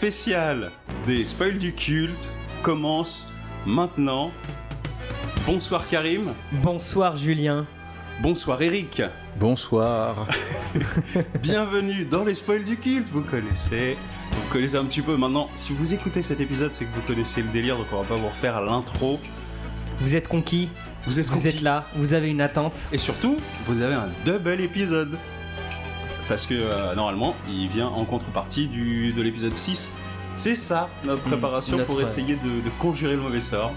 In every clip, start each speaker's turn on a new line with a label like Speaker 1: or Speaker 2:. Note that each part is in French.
Speaker 1: Spécial des spoils du culte commence maintenant. Bonsoir Karim,
Speaker 2: Bonsoir Julien.
Speaker 1: bonsoir Eric,
Speaker 3: Bonsoir.
Speaker 1: bienvenue dans les spoils du culte, vous connaissez, vous connaissez un petit peu maintenant, si vous écoutez cet épisode c'est que vous connaissez le délire donc on va pas vous refaire l'intro,
Speaker 2: Vous êtes conquis,
Speaker 1: vous êtes
Speaker 2: vous
Speaker 1: conquis.
Speaker 2: êtes là, vous avez une attente.
Speaker 1: Et surtout, vous avez un double épisode. Parce que euh, normalement, il vient en contrepartie du, de l'épisode 6. C'est ça, notre
Speaker 2: Hmm,
Speaker 1: préparation
Speaker 2: notre-
Speaker 1: pour essayer de, de conjurer le mauvais sort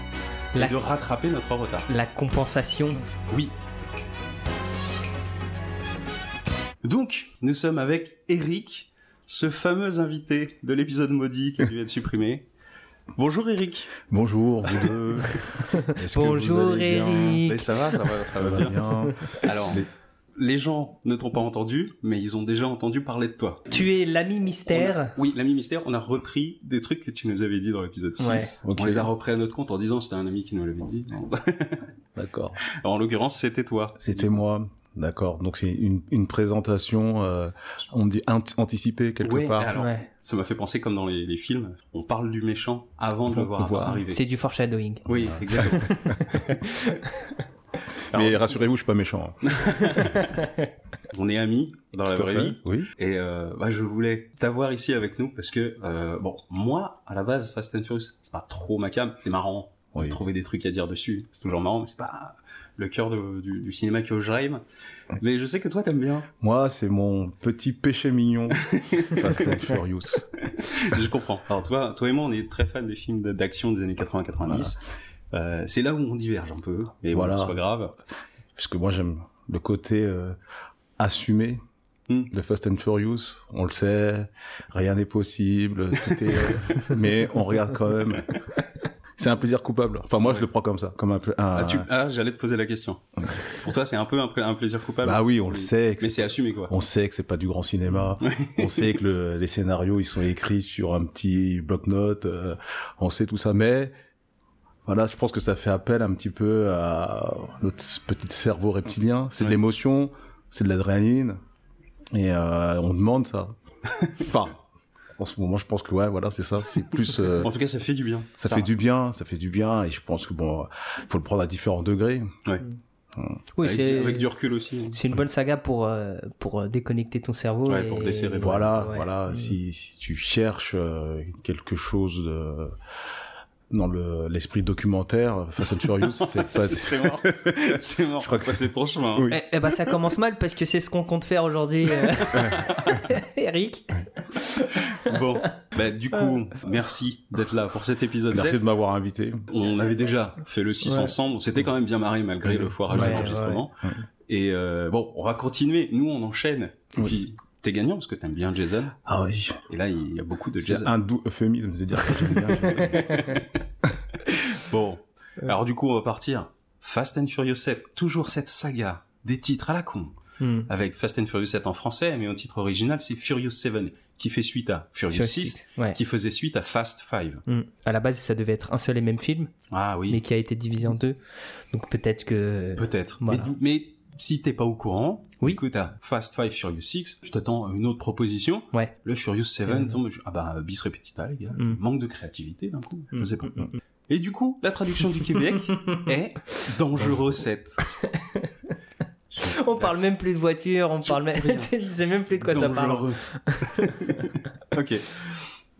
Speaker 2: La,
Speaker 1: et de rattraper notre retard.
Speaker 2: la compensation.
Speaker 1: Oui. Donc, nous sommes avec Eric, ce fameux invité de l'épisode maudit qui a dû être supprimé. Bonjour Eric.
Speaker 3: Bonjour, vous deux. Est-ce que vous
Speaker 2: Bonjour
Speaker 3: allez bien
Speaker 1: Mais
Speaker 2: Eric.
Speaker 1: ça va, ça va, ça
Speaker 3: Ça
Speaker 1: va
Speaker 3: va
Speaker 1: bien.
Speaker 3: bien.
Speaker 1: Alors,
Speaker 3: Les-
Speaker 1: gens ne t'ont pas entendu, mais ils ont déjà entendu parler de toi.
Speaker 2: Tu es l'ami
Speaker 1: a-
Speaker 2: mystère.
Speaker 1: Oui, l'ami mystère, on a repris des trucs que tu nous avais dit dans l'épisode 6.
Speaker 2: Ouais.
Speaker 3: Ok.
Speaker 1: On les a repris à notre compte en disant c'était un ami qui nous l'avait dit.
Speaker 3: D'accord.
Speaker 1: En l'occurrence, c'était toi.
Speaker 3: C'était moi. D'accord. Donc c'est une, une présentation, euh, on dit ant- anticipée quelque
Speaker 1: Ouais,
Speaker 3: part.
Speaker 1: alors,
Speaker 2: Ouais.
Speaker 1: ça m'a fait penser comme dans les, les films. On parle du méchant avant de le voir,
Speaker 3: de le voir.
Speaker 1: arriver.
Speaker 2: C'est du foreshadowing.
Speaker 1: Oui, exactement.
Speaker 3: Mais rassurez-vous, je suis pas méchant. hein.
Speaker 1: on est amis dans la
Speaker 3: Tout à
Speaker 1: vraie
Speaker 3: fait.
Speaker 1: vie.
Speaker 3: Oui.
Speaker 1: Et euh, bah, je voulais t'avoir ici avec nous parce que, euh, bon, moi, à la base, Fast and Furious, c'est pas trop ma cam. C'est marrant de
Speaker 3: Oui.
Speaker 1: trouver des trucs à dire dessus. C'est toujours marrant, mais c'est pas le cœur de- du, du cinéma que j'aime. Mais je sais que toi, t'aimes bien.
Speaker 3: Moi, c'est mon petit péché mignon. Fast and Furious.
Speaker 1: je comprends. Alors toi, toi et moi, on est très fans des films de- d'action des années 80-90. Euh, c'est là où on diverge un peu, mais
Speaker 3: Voilà.
Speaker 1: bon, c'est pas grave.
Speaker 3: Puisque moi, j'aime le côté euh, assumé
Speaker 1: Hmm.
Speaker 3: de Fast and Furious. On le sait, rien n'est possible, tout est... mais on regarde quand même. C'est un plaisir coupable. Enfin, moi,
Speaker 1: Ouais.
Speaker 3: je le prends comme ça, comme un,
Speaker 1: Ah, tu... ah j'allais te poser la question. Pour toi, c'est un peu un, pla- un plaisir coupable.
Speaker 3: Bah oui, on le sait. que
Speaker 1: Mais
Speaker 3: c'est-
Speaker 1: c'est assumé, quoi.
Speaker 3: On sait que c'est pas du grand cinéma. on sait que le- les scénarios ils sont écrits sur un petit bloc-notes. euh, on sait tout ça, mais voilà, je pense que ça fait appel un petit peu à notre petit cerveau reptilien. C'est de
Speaker 1: Ouais.
Speaker 3: l'émotion, c'est de l'adrénaline, et euh, on demande ça. enfin, en ce moment, je pense que ouais, voilà, c'est ça. C'est plus, euh,
Speaker 1: En tout cas, ça fait du bien.
Speaker 3: ça fait du bien, ça fait du bien, et je pense que bon, il faut le prendre à différents degrés.
Speaker 2: Oui,
Speaker 1: avec,
Speaker 2: c'est
Speaker 1: avec du recul aussi.
Speaker 2: c'est une bonne saga pour euh, pour déconnecter ton cerveau.
Speaker 1: Ouais,
Speaker 2: et...
Speaker 1: pour desserrer,
Speaker 3: Voilà,
Speaker 2: Ouais.
Speaker 3: voilà. Si, si tu cherches euh, quelque chose de, dans le l'esprit documentaire, Fast and Furious, c'est pas.
Speaker 1: C'est mort. c'est mort.
Speaker 3: Je crois que
Speaker 1: Bah, c'est ton chemin.
Speaker 3: Oui.
Speaker 2: Eh, eh ben ça commence mal parce que c'est ce qu'on compte faire aujourd'hui, euh, Eric.
Speaker 1: Bon. Bah, du coup, merci d'être là pour cet épisode
Speaker 3: Merci
Speaker 1: 7.
Speaker 3: de m'avoir invité.
Speaker 1: On avait déjà fait le 6
Speaker 2: Ouais.
Speaker 1: ensemble. On s'était quand même bien marré malgré le foirage
Speaker 2: Ouais,
Speaker 1: d'enregistrement. Et euh, bon, on va continuer. Nous, on enchaîne. Et
Speaker 3: Oui.
Speaker 1: puis, t'es gagnant parce que t'aimes bien Jason.
Speaker 3: Ah oui.
Speaker 1: Et là, il y a beaucoup de
Speaker 3: C'est
Speaker 1: Jason.
Speaker 3: un doux euphémisme de dire que j'aime bien. bien.
Speaker 1: Bon. Alors, du coup, on va partir. Fast and Furious 7. Toujours cette saga des titres à la con.
Speaker 2: Hmm.
Speaker 1: Avec Fast and Furious 7 en français, mais au titre original, c'est Furious 7, qui fait suite à Furious
Speaker 2: Sur
Speaker 1: 6,
Speaker 2: six, Ouais.
Speaker 1: qui faisait suite à Fast 5.
Speaker 2: Hmm. À la base, ça devait être un seul et même film,
Speaker 1: Ah oui,
Speaker 2: mais qui a été divisé en deux. Donc peut-être que.
Speaker 1: peut-être.
Speaker 2: Voilà.
Speaker 1: Mais, mais si t'es pas au courant,
Speaker 2: Oui.
Speaker 1: écoute, à Fast 5 Furious 6, je t'attends une autre proposition.
Speaker 2: Ouais.
Speaker 1: Le Furious 7
Speaker 2: Seven.
Speaker 1: tombe, je- ah bah, bis repetita, les gars.
Speaker 2: Mm.
Speaker 1: Manque de créativité d'un coup, je
Speaker 2: Hmm.
Speaker 1: sais pas.
Speaker 2: Hmm, hmm,
Speaker 1: Et du coup, la traduction du Québec est Dangereux 7.
Speaker 2: On parle même plus de voiture, on parle même. je sais même plus de quoi ça parle.
Speaker 1: Dangereux. ok.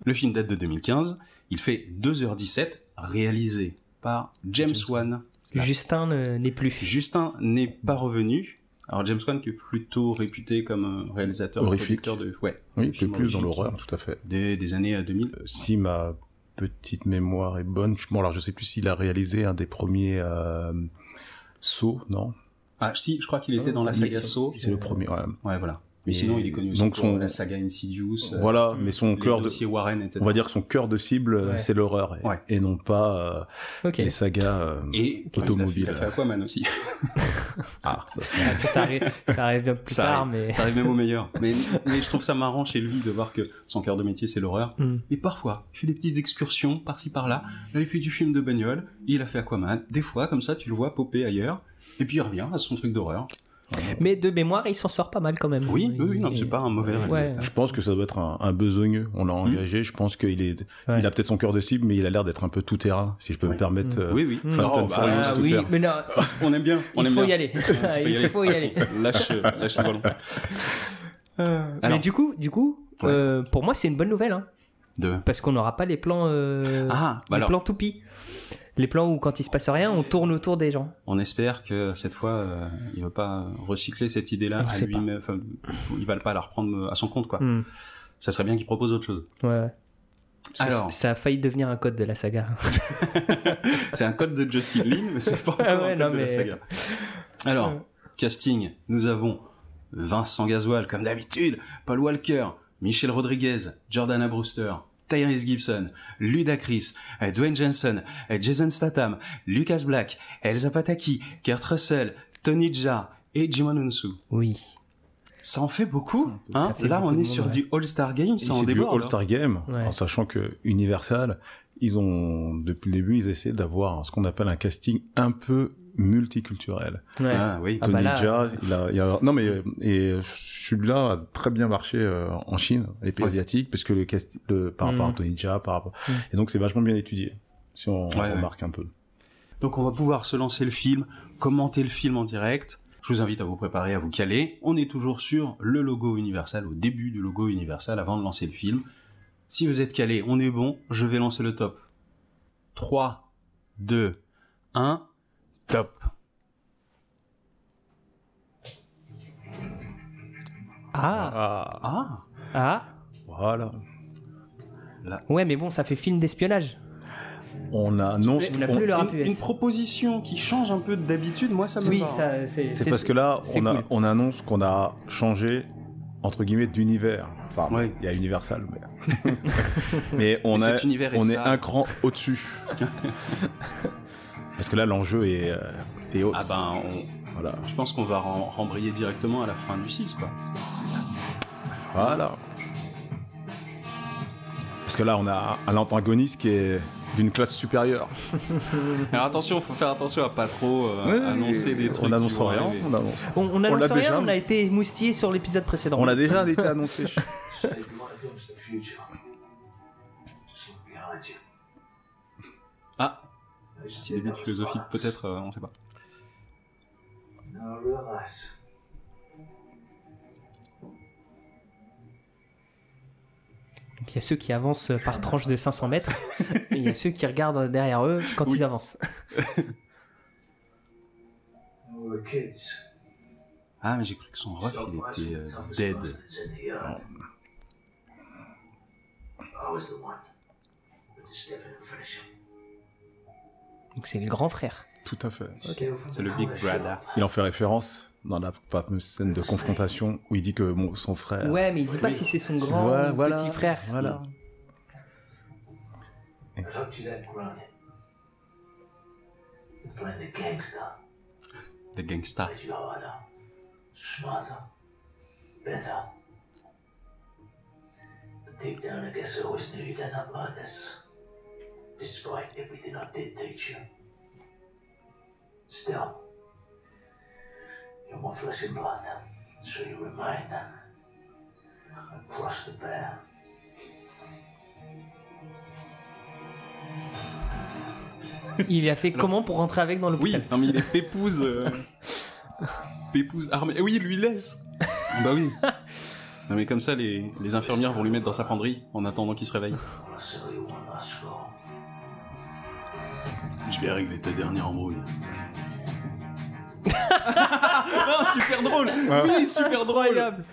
Speaker 1: Le film date de 2015. Il fait 2h17, réalisé par James Wan.
Speaker 2: Justin ne- n'est plus.
Speaker 1: Justin n'est pas revenu. Alors James Wan qui est plutôt réputé comme un réalisateur
Speaker 3: Horrifique.
Speaker 1: producteur de ouais,
Speaker 3: Oui, plus dans l'horreur, tout à fait.
Speaker 1: des, des années euh, 2000.
Speaker 3: Euh, Si ma petite mémoire est bonne, je- bon alors je sais plus s'il a réalisé un des premiers euh, sauts, non?
Speaker 1: Ah si, je crois qu'il était dans la saga Saw.
Speaker 3: C'est le premier. Ouais.
Speaker 1: Ouais, voilà. Mais sinon, il est connu aussi
Speaker 3: donc
Speaker 1: pour
Speaker 3: son-
Speaker 1: la saga Insidious. euh,
Speaker 3: Voilà, mais son cœur de,
Speaker 1: dossiers Warren, etc.
Speaker 3: on va dire que son cœur de cible,
Speaker 2: Ouais.
Speaker 3: c'est l'horreur et,
Speaker 1: Ouais.
Speaker 3: et non pas euh, les sagas. euh,
Speaker 1: Et
Speaker 3: Automobile.
Speaker 1: Il a fait Aquaman aussi.
Speaker 3: Ah, ça c'est.
Speaker 2: Ah, ça, ça arrive, ça arrive bien plus
Speaker 1: Ça
Speaker 2: tard,
Speaker 1: arrive.
Speaker 2: mais.
Speaker 1: Ça arrive même au meilleur. Mais, mais je trouve ça marrant chez lui de voir que son cœur de métier c'est l'horreur.
Speaker 2: Hmm.
Speaker 1: Et parfois, il fait des petites excursions par-ci par-là. Là, il fait du film de bagnole. Il a fait Aquaman. Des fois, comme ça, tu le vois popper ailleurs. Et puis il revient à son truc d'horreur.
Speaker 2: Mais de mémoire, il s'en sort pas mal quand même.
Speaker 1: Oui, oui, oui, non, c'est pas un mauvais
Speaker 2: Ouais.
Speaker 3: Je pense que ça doit être un, un besogneux. On l'a engagé. Je pense qu'il est,
Speaker 2: Ouais.
Speaker 3: il a peut-être son cœur de cible, mais il a l'air d'être un peu tout terrain, si je peux me permettre. euh,
Speaker 1: Oui, oui.
Speaker 3: Fast and
Speaker 1: bah,
Speaker 3: Furious,
Speaker 2: Ah
Speaker 3: tout
Speaker 2: oui, mais non,
Speaker 1: on aime bien. On
Speaker 2: il
Speaker 1: aime
Speaker 2: faut
Speaker 1: bien.
Speaker 2: y aller. Il faut y aller.
Speaker 1: Lâche, lâche le ballon.
Speaker 2: Mais
Speaker 1: Alors.
Speaker 2: du coup, du coup,
Speaker 1: Ouais.
Speaker 2: euh, pour moi, c'est une bonne nouvelle, hein,
Speaker 1: De.
Speaker 2: parce qu'on n'aura pas les plans, euh,
Speaker 1: Ah, bah
Speaker 2: les
Speaker 1: alors,
Speaker 2: plans toupies. Les plans où quand il se passe rien, on tourne autour des gens.
Speaker 1: on espère que cette fois, euh, il va pas recycler cette idée-là à lui-même. Enfin, il va pas la reprendre à son compte, quoi.
Speaker 2: Hmm.
Speaker 1: Ça serait bien qu'il propose autre chose.
Speaker 2: Ouais, ouais.
Speaker 1: Alors,
Speaker 2: ça a failli devenir un code de la saga.
Speaker 1: c'est un code de Justin Lin, mais c'est pas encore
Speaker 2: Ah ouais,
Speaker 1: un code
Speaker 2: non,
Speaker 1: de la saga. Alors, casting, nous avons Vincent Gasoil, comme d'habitude, Paul Walker, Michel Rodriguez, Jordana Brewster, Tyrese Gibson, Ludacris, euh, Dwayne Johnson, euh, Jason Statham, Lucas Black, Elsa Pataki, Kurt Russell, Tony Jaa et Jimon Unsu.
Speaker 2: Oui.
Speaker 1: Ça en fait beaucoup,
Speaker 2: Ça
Speaker 1: hein
Speaker 2: fait
Speaker 1: Là,
Speaker 2: beaucoup
Speaker 1: on est sur
Speaker 2: ouais.
Speaker 1: du All-Star Game, ça en
Speaker 3: c'est du
Speaker 1: déborde.
Speaker 3: All-Star Game,
Speaker 2: Ouais.
Speaker 3: en sachant que Universal, ils ont, depuis le début, ils essaient d'avoir ce qu'on appelle un casting un peu multiculturel.
Speaker 2: Ouais.
Speaker 1: Ah oui,
Speaker 2: Ah
Speaker 3: Tony
Speaker 2: bah là,
Speaker 3: Jaa, il a, il a- non mais euh, et celui-là a très bien marché euh, en Chine, les pays
Speaker 1: Ouais.
Speaker 3: asiatiques, parce que le le, par rapport
Speaker 2: Mm.
Speaker 3: à Tony Jaa, par rapport,
Speaker 2: Mm.
Speaker 3: et donc c'est vachement bien étudié. Si on
Speaker 1: Ouais,
Speaker 3: remarque un peu.
Speaker 1: Donc on va pouvoir se lancer le film, commenter le film en direct. Je vous invite à vous préparer, à vous caler. On est toujours sur le logo Universal, au début du logo Universal, avant de lancer le film. Si vous êtes calé, on est bon, je vais lancer le top. 3, 2, 1, top.
Speaker 2: Ah,
Speaker 3: Ah,
Speaker 1: Ah
Speaker 2: ah.
Speaker 3: voilà.
Speaker 2: Ouais, mais bon, ça fait film d'espionnage.
Speaker 3: On annonce.
Speaker 2: On
Speaker 1: une, proposition qui change un peu d'habitude, moi ça me
Speaker 2: Oui, c'est.
Speaker 3: C'est parce que là, on, a,
Speaker 2: cool.
Speaker 3: on annonce qu'on a changé entre guillemets d'univers. Enfin, il y a Universal, mais, mais on,
Speaker 1: Mais
Speaker 3: a,
Speaker 1: cet univers est
Speaker 3: on est
Speaker 1: sale.
Speaker 3: un cran au-dessus. Parce que là, l'enjeu est, euh, est autre.
Speaker 1: Ah ben, on-
Speaker 3: Voilà.
Speaker 1: je pense qu'on va rembrayer directement à la fin du 6, quoi.
Speaker 3: Voilà. Parce que là, on a un antagoniste qui est d'une classe supérieure.
Speaker 1: Alors attention, faut faire attention à pas trop euh, annoncer des trucs.
Speaker 3: On n'annonce rien.
Speaker 1: arriver.
Speaker 3: On annonce.
Speaker 2: On, annonce rien,
Speaker 3: déjà,
Speaker 2: on a été moustillé sur l'épisode précédent.
Speaker 3: On a déjà été annoncé.
Speaker 1: petit début de philosophie, peut-être, euh, on sait pas.
Speaker 2: Donc il y a ceux qui avancent par tranche de 500 mètres, et il y a ceux qui regardent derrière eux quand
Speaker 1: Oui.
Speaker 2: ils avancent.
Speaker 1: Ah, mais j'ai cru que son ref, il était
Speaker 4: with
Speaker 1: euh, dead.
Speaker 4: bastards
Speaker 2: Donc c'est le grand frère.
Speaker 3: Tout à fait.
Speaker 1: C'est
Speaker 4: the
Speaker 1: le Big Brother.
Speaker 3: Il en fait référence dans la scène de confrontation où il dit que mon- son frère.
Speaker 2: Ouais, mais il dit pas si c'est son grand
Speaker 3: Voilà,
Speaker 2: ou
Speaker 3: voilà,
Speaker 2: petit frère.
Speaker 3: Voilà.
Speaker 4: The
Speaker 1: gangsta.
Speaker 4: deep down, I guess I always knew you'd end up like this, despite everything I did teach you. Still, you're my flesh and blood, so you remain across the bear.
Speaker 2: Il a fait comment pour rentrer avec dans le
Speaker 1: Oui, non mais il est pépouze. euh, Pépouze armée. Eh Oui, il lui laisse. bah oui. Non mais comme ça, les, les infirmières vont lui mettre dans sa penderie en attendant qu'il se réveille. Je vais régler ta dernière embrouille. ah, super drôle Oui, super drôle
Speaker 2: Incroyable.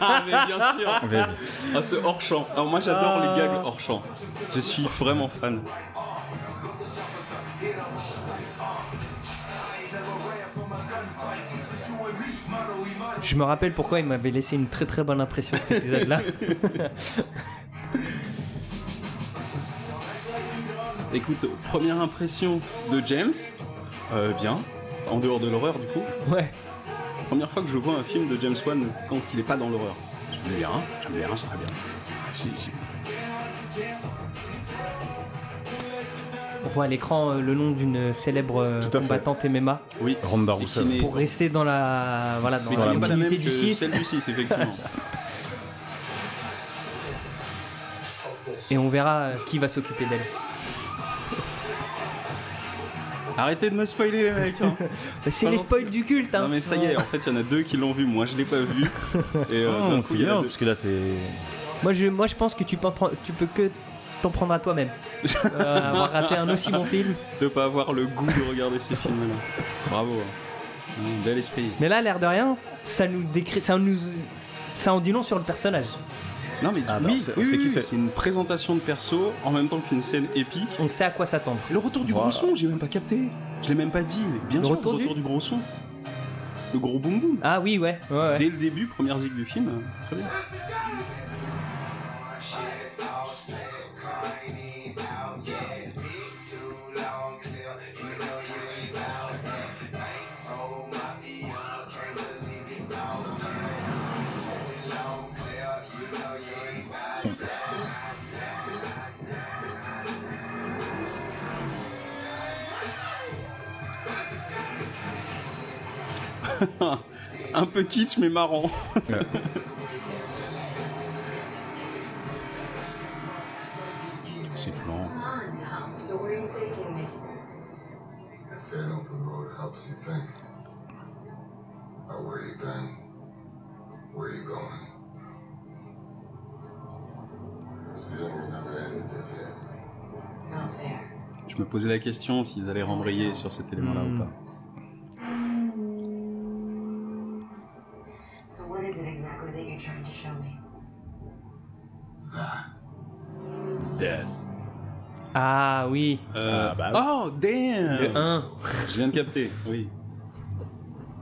Speaker 1: Ah, mais bien sûr Ah, ce hors-champ Alors moi, j'adore les gags hors-champ. Je suis vraiment fan.
Speaker 2: Je me rappelle pourquoi il m'avait laissé une très très bonne impression cet épisode-là.
Speaker 1: Écoute, première impression de James, euh, bien, en dehors de l'horreur du coup.
Speaker 2: ouais.
Speaker 1: Première fois que je vois un film de James Wan quand il est pas dans l'horreur. J'aime bien, j'aime bien, c'est très bien.
Speaker 2: On voit à l'écran euh, le nom d'une célèbre euh,
Speaker 3: fait.
Speaker 2: combattante MMA
Speaker 1: Oui.
Speaker 3: Ronda
Speaker 1: n'est
Speaker 2: pour rester dans la voilà dans la
Speaker 1: pas la même
Speaker 2: continuité
Speaker 1: que
Speaker 2: du 6
Speaker 1: celle du 6, effectivement.
Speaker 2: et on verra euh, qui va s'occuper d'elle.
Speaker 1: Arrêtez de me spoiler, les mecs. hein.
Speaker 2: C'est
Speaker 1: Pas
Speaker 2: les
Speaker 1: gentil.
Speaker 2: spoils du culte. Hein.
Speaker 1: Non, mais ça y est, en fait, il y en a deux qui l'ont vu. Moi, je l'ai pas vu. Et euh,
Speaker 3: Oh,
Speaker 1: d'un coup,
Speaker 3: c'est bien,
Speaker 1: deux.
Speaker 3: parce que là, c'est.
Speaker 2: Moi je moi je pense que tu peux tu peux que t'en prendre à toi-même. Euh, avoir raté un aussi bon film.
Speaker 1: de pas avoir le goût de regarder ces films-là. Bravo. hein. Hum, Bel esprit.
Speaker 2: Mais là l'air de rien, ça nous décrit ça nous ça en dit long sur le personnage.
Speaker 1: Non, mais
Speaker 3: Ah,
Speaker 1: oui, oui, oui, oui,
Speaker 3: c'est.
Speaker 1: une présentation de perso en même temps qu'une scène épique.
Speaker 2: On sait à quoi s'attendre.
Speaker 1: Le retour du
Speaker 3: Voilà.
Speaker 1: gros son, j'ai même pas capté. Je l'ai même pas dit, mais bien
Speaker 2: Le
Speaker 1: sûr,
Speaker 2: retour
Speaker 1: le retour du gros son. Le gros boum boum.
Speaker 2: Ah oui ouais. ouais, ouais.
Speaker 1: Dès le début, première zig du film, euh, très bien. Un peu kitsch, mais marrant.
Speaker 5: helps you think? About where you've been, where you're going? So you don't remember any of this yet.
Speaker 6: It's not fair.
Speaker 1: Je me posais la question s'ils allaient rembrayer sur cet élément-là ou pas.
Speaker 6: So what is it exactly that you're trying to show me?
Speaker 5: That.
Speaker 2: Ah oui.
Speaker 1: Euh,
Speaker 3: Ah, bah
Speaker 1: Oh, damn
Speaker 2: Le 1.
Speaker 1: Je viens de capter, oui.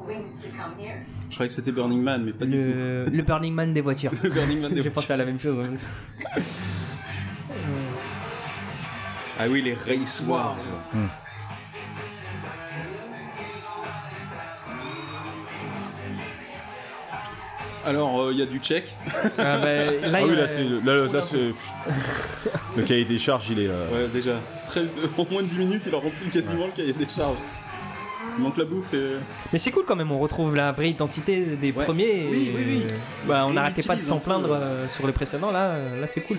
Speaker 6: We used to come here.
Speaker 1: Je croyais que c'était Burning Man, mais pas du
Speaker 2: Le, le Burning Man des voitures.
Speaker 1: tout. Le Burning Man des
Speaker 2: J'ai pensé à la même chose. hein.
Speaker 1: Ah oui, les Race Wars. Alors, il y a du check.
Speaker 2: Ah, bah, là,
Speaker 3: Ah
Speaker 2: il y
Speaker 3: oui,
Speaker 2: a-
Speaker 3: là, c'est. Là, là, c'est. Le cahier des charges, il est. euh,
Speaker 1: Ouais, déjà. Très, en moins de 10 minutes, il a rempli quasiment le cahier des charges. Il manque la bouffe et...
Speaker 2: Mais c'est cool quand même, on retrouve la vraie identité des
Speaker 1: Ouais.
Speaker 2: premiers. et,
Speaker 1: Oui, oui, oui.
Speaker 2: euh, Bah, on
Speaker 1: Et
Speaker 2: n'arrêtait pas de s'en
Speaker 1: peu,
Speaker 2: plaindre
Speaker 1: ouais.
Speaker 2: euh, sur les précédents, là, euh, là c'est cool.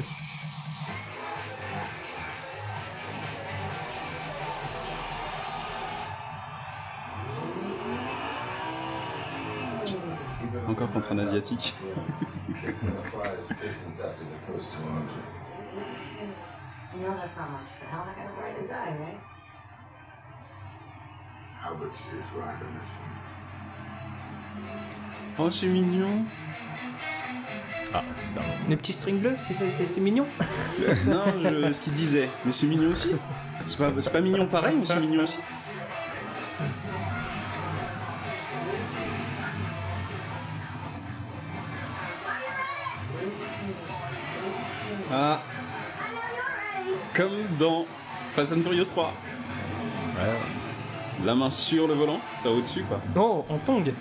Speaker 5: On this one?
Speaker 1: Oh, c'est mignon.
Speaker 2: Les petits strings bleus, c'est- c'est c'est mignon.
Speaker 1: Non, je- ce qu'il disait. Mais c'est mignon aussi. C'est pas, c'est pas mignon pareil, mais c'est mignon aussi. Ah. Comme dans Fast and Furious 3. La main sur le volant, t'as au-dessus quoi.
Speaker 2: Oh, en tong.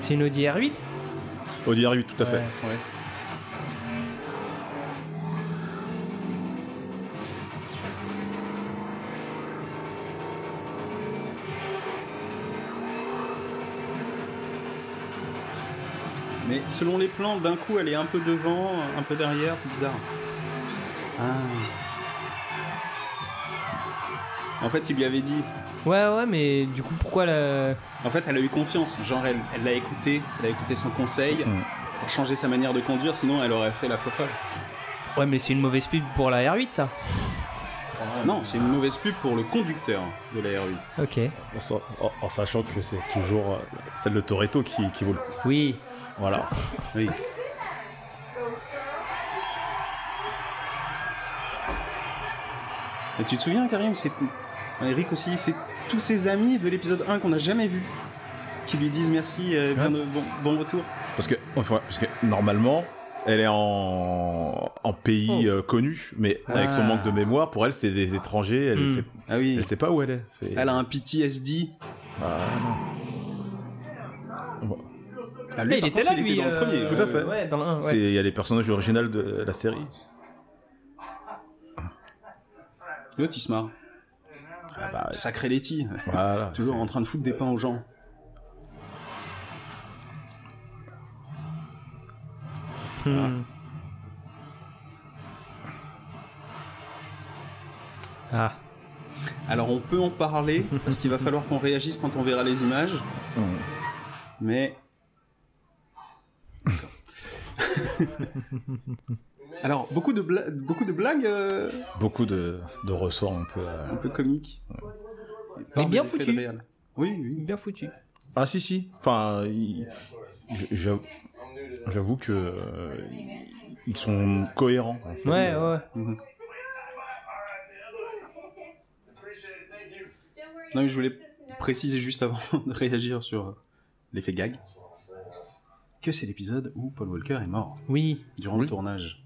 Speaker 2: C'est une Audi R8
Speaker 3: Audi R8, tout à fait.
Speaker 1: Ouais. Mais selon les plans, d'un coup, elle est un peu devant, un peu derrière, c'est bizarre. Ah. En fait, il lui avait dit.
Speaker 2: Ouais, ouais, mais du coup, pourquoi la.
Speaker 1: En fait, elle a eu confiance. Genre, elle elle l'a écouté, elle a écouté son conseil pour changer sa manière de conduire. Sinon, elle aurait fait la fofolle.
Speaker 2: Ouais, mais c'est une mauvaise pub pour la R8, ça.
Speaker 1: Non, c'est une mauvaise pub pour le conducteur de la R8.
Speaker 2: Ok.
Speaker 3: En, sa- en- en sachant que c'est toujours euh, celle de Toretto qui, qui vaut le coup.
Speaker 2: Oui.
Speaker 3: Voilà.
Speaker 1: Oui. Et tu te souviens, Karim, c'est Eric aussi, c'est tous ses amis de l'épisode 1 qu'on n'a jamais vu qui lui disent merci, euh, bien de- bon, bon retour.
Speaker 3: Parce que, enfin, parce que normalement, elle est en, en pays euh, connu, mais avec son
Speaker 1: Ah.
Speaker 3: manque de mémoire, pour elle, c'est des étrangers. Elle,
Speaker 2: Hmm.
Speaker 3: sait,
Speaker 1: Ah oui.
Speaker 3: elle sait pas où elle est.
Speaker 1: Elle a un PTSD.
Speaker 3: Ah,
Speaker 1: Ah,
Speaker 2: Là, il
Speaker 1: par
Speaker 2: était
Speaker 1: contre,
Speaker 2: là,
Speaker 1: il
Speaker 2: lui.
Speaker 1: était dans le
Speaker 2: euh,
Speaker 1: premier.
Speaker 3: Tout à fait.
Speaker 2: Ouais, dans le 1.
Speaker 3: c'est- Il y a les personnages originaux de la série.
Speaker 1: L'autre, il se marre.
Speaker 3: Ah bah,
Speaker 1: Sacré Letty.
Speaker 3: voilà.
Speaker 1: Toujours en train de foutre des pains aux gens.
Speaker 2: Ah.
Speaker 1: Alors on peut en parler, parce qu'il va falloir qu'on réagisse quand on verra les images. Mais... Alors, beaucoup de, bla- beaucoup de blagues euh,
Speaker 3: Beaucoup de, de ressorts un peu. euh,
Speaker 1: un peu comiques.
Speaker 2: Mais bien
Speaker 1: de
Speaker 2: foutu.
Speaker 1: Oui, oui.
Speaker 2: Bien foutu.
Speaker 3: Ah si si. Enfin, il- j'avoue j'avoue que euh, ils sont cohérents. en fait.
Speaker 2: Ouais, ouais.
Speaker 1: Mhm. Non, mais je voulais préciser juste avant de réagir sur euh, l'effet gag que c'est l'épisode où Paul Walker est mort
Speaker 2: Oui.
Speaker 1: durant le tournage.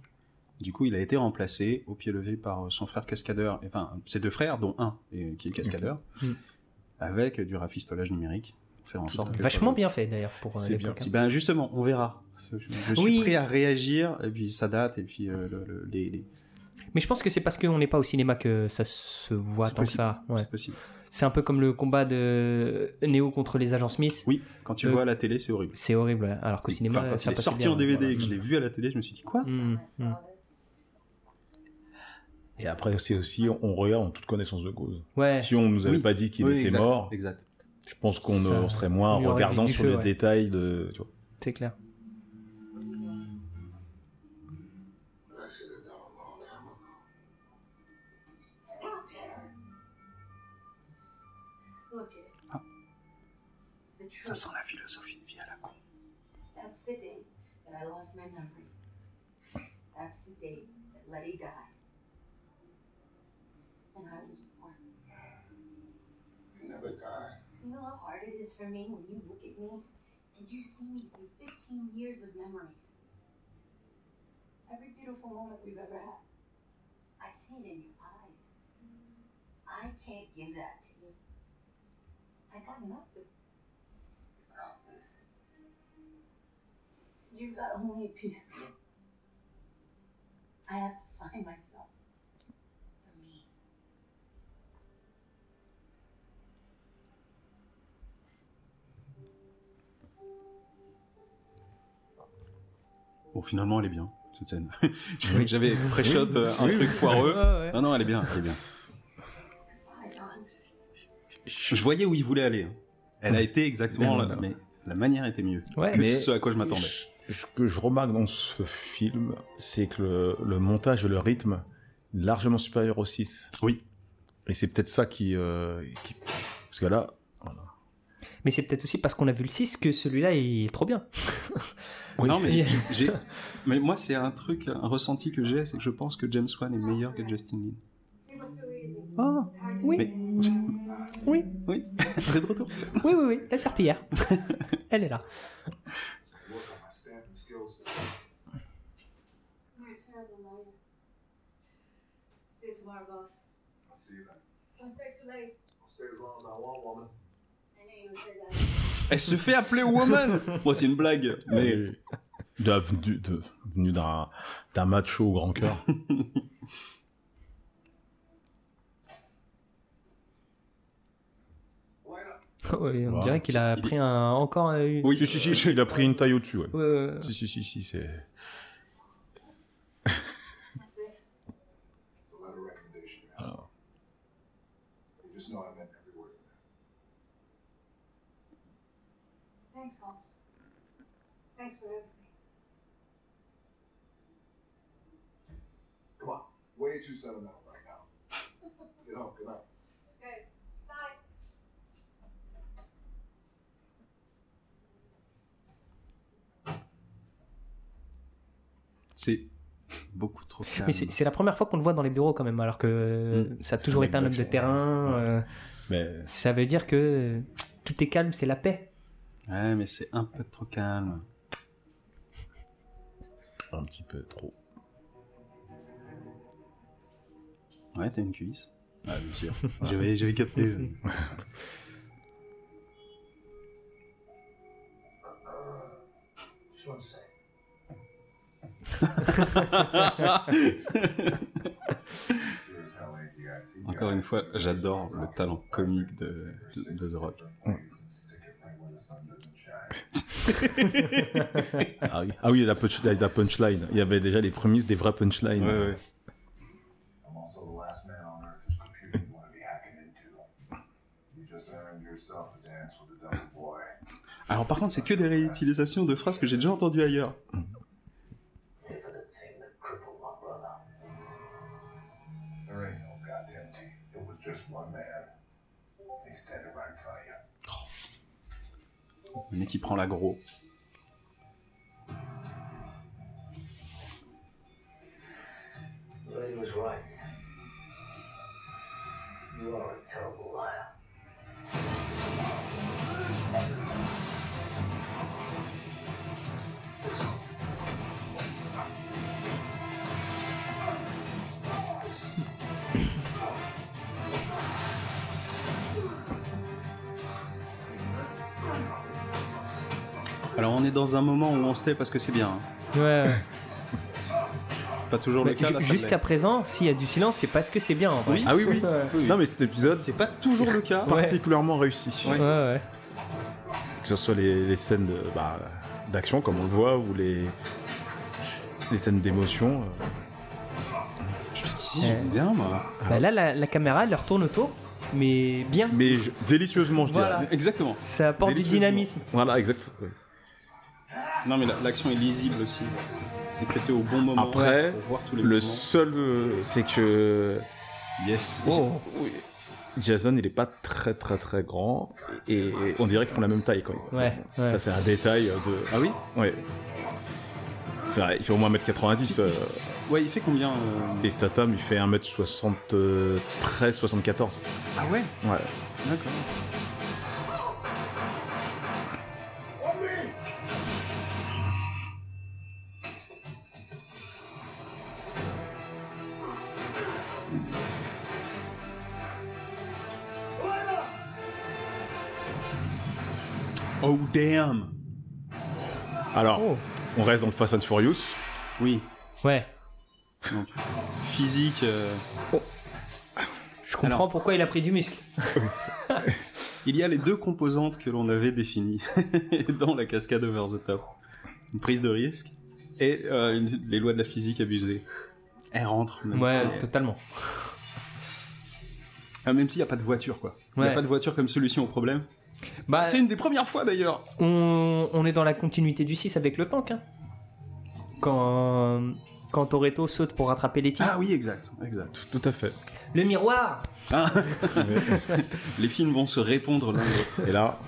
Speaker 1: Du coup, il a été remplacé au pied levé par son frère cascadeur, enfin ses deux frères, dont un et- qui est cascadeur, avec du rafistolage numérique pour faire en sorte que
Speaker 2: Vachement
Speaker 1: Paul-
Speaker 2: bien fait d'ailleurs pour euh,
Speaker 3: C'est
Speaker 2: l'époque.
Speaker 1: Puis, Ben justement, on verra. Je, je suis
Speaker 2: Oui.
Speaker 1: prêt à réagir et puis ça date et puis euh, le- le- les, les-
Speaker 2: Mais je pense que c'est parce qu'on n'est pas au cinéma que ça se voit tant que ça. Ouais.
Speaker 1: c'est possible.
Speaker 2: C'est un peu comme le combat de Neo contre les agents Smith.
Speaker 1: Oui, quand tu
Speaker 2: Euh,
Speaker 1: le vois à la télé, c'est horrible.
Speaker 2: C'est horrible, ouais. alors qu'au cinéma,
Speaker 1: Enfin, quand
Speaker 2: ça
Speaker 1: il est sorti
Speaker 2: bien,
Speaker 1: en DVD
Speaker 2: voilà.
Speaker 1: et que je l'ai vu à la télé, je me suis dit quoi
Speaker 2: Mm,
Speaker 6: I saw
Speaker 2: mm.
Speaker 6: this.
Speaker 3: Et après c'est aussi on regarde en toute connaissance de cause.
Speaker 2: Ouais.
Speaker 3: Si on nous avait
Speaker 1: Oui.
Speaker 3: pas dit qu'il
Speaker 1: Oui,
Speaker 3: était
Speaker 1: exact,
Speaker 3: mort,
Speaker 1: Exact.
Speaker 3: je pense qu'on serait moins regardant sur
Speaker 2: feu,
Speaker 3: les
Speaker 2: ouais.
Speaker 3: détails de. tu vois.
Speaker 2: C'est clair.
Speaker 1: Ça sent la philosophie de vie à la con.
Speaker 6: That's the day that I lost my memory. That's the day that Letty died. And I was born.
Speaker 5: You never die.
Speaker 6: You know how hard it is for me when you look at me and you see me through 15 years of memories. Every beautiful moment we've ever had. I see it in your eyes. I can't give that to you. I got nothing. You've got only a piece of me. I have to find myself. For me.
Speaker 1: Bon, finalement, elle est bien, cette scène. J'avais pré-shot euh, un truc foireux.
Speaker 2: Ouais.
Speaker 1: Non, non, elle est bien, elle est bien. Je voyais où il voulait aller. hein. Elle a été exactement
Speaker 3: non.
Speaker 1: mais la manière était mieux
Speaker 2: Ouais.
Speaker 1: que
Speaker 3: Mais-
Speaker 1: ce à quoi je m'attendais.
Speaker 3: Ce que je remarque dans ce film, c'est que le, le montage et le rythme est largement supérieur au 6.
Speaker 1: Oui.
Speaker 3: Et c'est peut-être ça qui, euh, qui- Parce que là, voilà.
Speaker 2: Mais c'est peut-être aussi parce qu'on a vu le 6 que celui-là il est trop bien.
Speaker 1: Non, mais j'ai. Mais moi, c'est un truc, un ressenti que j'ai, c'est que je pense que James Wan est meilleur que Justin Lin. Ah,
Speaker 2: Oui.
Speaker 1: mais.
Speaker 2: Oui,
Speaker 1: Oui, de retour.
Speaker 2: oui, oui, oui. La serpillière. Elle est là.
Speaker 5: Work on my stamping skills.
Speaker 6: You're a terrible liar. See you tomorrow, boss.
Speaker 5: I'll see you then.
Speaker 6: Don't stay too late.
Speaker 5: I'll stay as long as I want, woman.
Speaker 6: I knew you would say that.
Speaker 1: Elle se fait appeler Woman Moi, c'est une blague, mais.
Speaker 3: Et de, venu de- venu d'un d'un macho au grand cœur.
Speaker 2: Oui, on
Speaker 3: Wow.
Speaker 2: dirait qu'il a pris un, encore euh, une...
Speaker 1: Oui,
Speaker 3: si, si, si, il a pris une taille au-dessus, ouais.
Speaker 2: Ouais, ouais, ouais.
Speaker 3: Si, si, si, si, c'est...
Speaker 6: What's this?
Speaker 5: It's a letter of recommendation. man.
Speaker 3: Oh.
Speaker 5: You just know I meant every word of that.
Speaker 6: Thanks, Holmes. Thanks for everything.
Speaker 5: Come on. Way too sentimental right now. Get home. Good night.
Speaker 6: Okay. Bye.
Speaker 1: C'est beaucoup trop calme.
Speaker 2: Mais c'est la première fois qu'on le voit dans les bureaux quand même, alors que
Speaker 1: Mm.
Speaker 2: ça a toujours été un homme de terrain.
Speaker 3: ouais.
Speaker 2: euh,
Speaker 3: Mais
Speaker 2: ça veut dire que tout est calme, c'est la paix.
Speaker 1: Ouais, mais c'est un peu trop calme.
Speaker 3: Un petit peu trop.
Speaker 1: Ouais, t'as une cuisse. Ah, bien sûr. J'avais, j'avais capté. Encore une fois, j'adore le talent comique de, de, de The Rock.
Speaker 3: Ah oui, ah oui la, punch- la- punchline. Il y avait déjà les prémices des vraies punchlines.
Speaker 1: Ouais, ouais.
Speaker 5: I'm also the last man on earth whose computer you want to be hacking into. You just earned yourself a dance with the double boy.
Speaker 1: Alors par contre, c'est que des réutilisations de phrases que j'ai déjà entendues ailleurs. Le mec qui prend l'agro.
Speaker 4: Lady was right. You are a terrible liar.
Speaker 1: Alors on est dans un moment où on se tait parce que c'est bien. hein.
Speaker 2: Ouais.
Speaker 1: C'est pas toujours
Speaker 2: Mais
Speaker 1: le cas.
Speaker 2: Jusqu'à présent, s'il y a du silence, c'est parce que c'est bien. en vrai.
Speaker 1: Oui.
Speaker 3: Ah oui, oui. Non, mais cet épisode,
Speaker 1: C'est pas toujours le cas.
Speaker 2: Ouais.
Speaker 3: particulièrement réussi.
Speaker 1: Ouais.
Speaker 2: Ouais, ouais.
Speaker 3: Que ce soit les, les scènes de, bah, d'action, comme on le voit, ou les, les scènes d'émotion. euh.
Speaker 1: Jusqu'ici, j'aime bien, moi.
Speaker 2: Bah là, la, la caméra, elle leur tourne autour, mais bien.
Speaker 3: Mais je- délicieusement, je
Speaker 2: Voilà.
Speaker 3: dirais.
Speaker 1: Exactement.
Speaker 2: Ça apporte du dynamisme.
Speaker 3: Voilà, exact.
Speaker 1: Non, mais la- l'action est lisible aussi. C'est traité au bon moment.
Speaker 3: Après,
Speaker 1: pour voir tous les
Speaker 3: Le seul, euh, c'est que
Speaker 1: Yes.
Speaker 2: Oh.
Speaker 3: oui, Jason, il est pas très très très grand et on dirait qu'ils font la même taille quand même.
Speaker 2: Ouais, ouais.
Speaker 3: Ça, c'est un détail de.
Speaker 1: Ah oui?
Speaker 3: Ouais. Enfin, il fait au moins 1m90. euh,
Speaker 1: Ouais, il fait combien euh,
Speaker 3: et Statham, il fait 1m73, 74.
Speaker 1: Ah ouais?
Speaker 3: Ouais.
Speaker 1: D'accord. Oh damn
Speaker 3: Alors,
Speaker 2: Oh.
Speaker 3: on reste dans le Fast and Furious.
Speaker 1: Oui,
Speaker 2: Ouais.
Speaker 1: donc physique. euh,
Speaker 2: Je comprends
Speaker 1: Alors.
Speaker 2: pourquoi il a pris du muscle.
Speaker 1: Il y a les deux composantes que l'on avait définies dans la cascade over the top. Une prise de risque et euh, une- les lois de la physique abusées. Elle rentre. Même
Speaker 2: Ouais,
Speaker 1: si-
Speaker 2: totalement.
Speaker 1: Ah, même s'il n'y a pas de voiture, quoi. Il n'y a pas de voiture comme solution au problème.
Speaker 2: Bah,
Speaker 1: C'est une des premières fois d'ailleurs.
Speaker 2: on, on est dans la continuité du 6 avec le tank. Hein. Quand, quand Toretto saute pour rattraper les tirs.
Speaker 1: Ah oui, exact, exact.
Speaker 3: Tout à fait.
Speaker 2: Le miroir
Speaker 1: Ah. Les films vont se répondre l'un l'autre.
Speaker 3: Et là,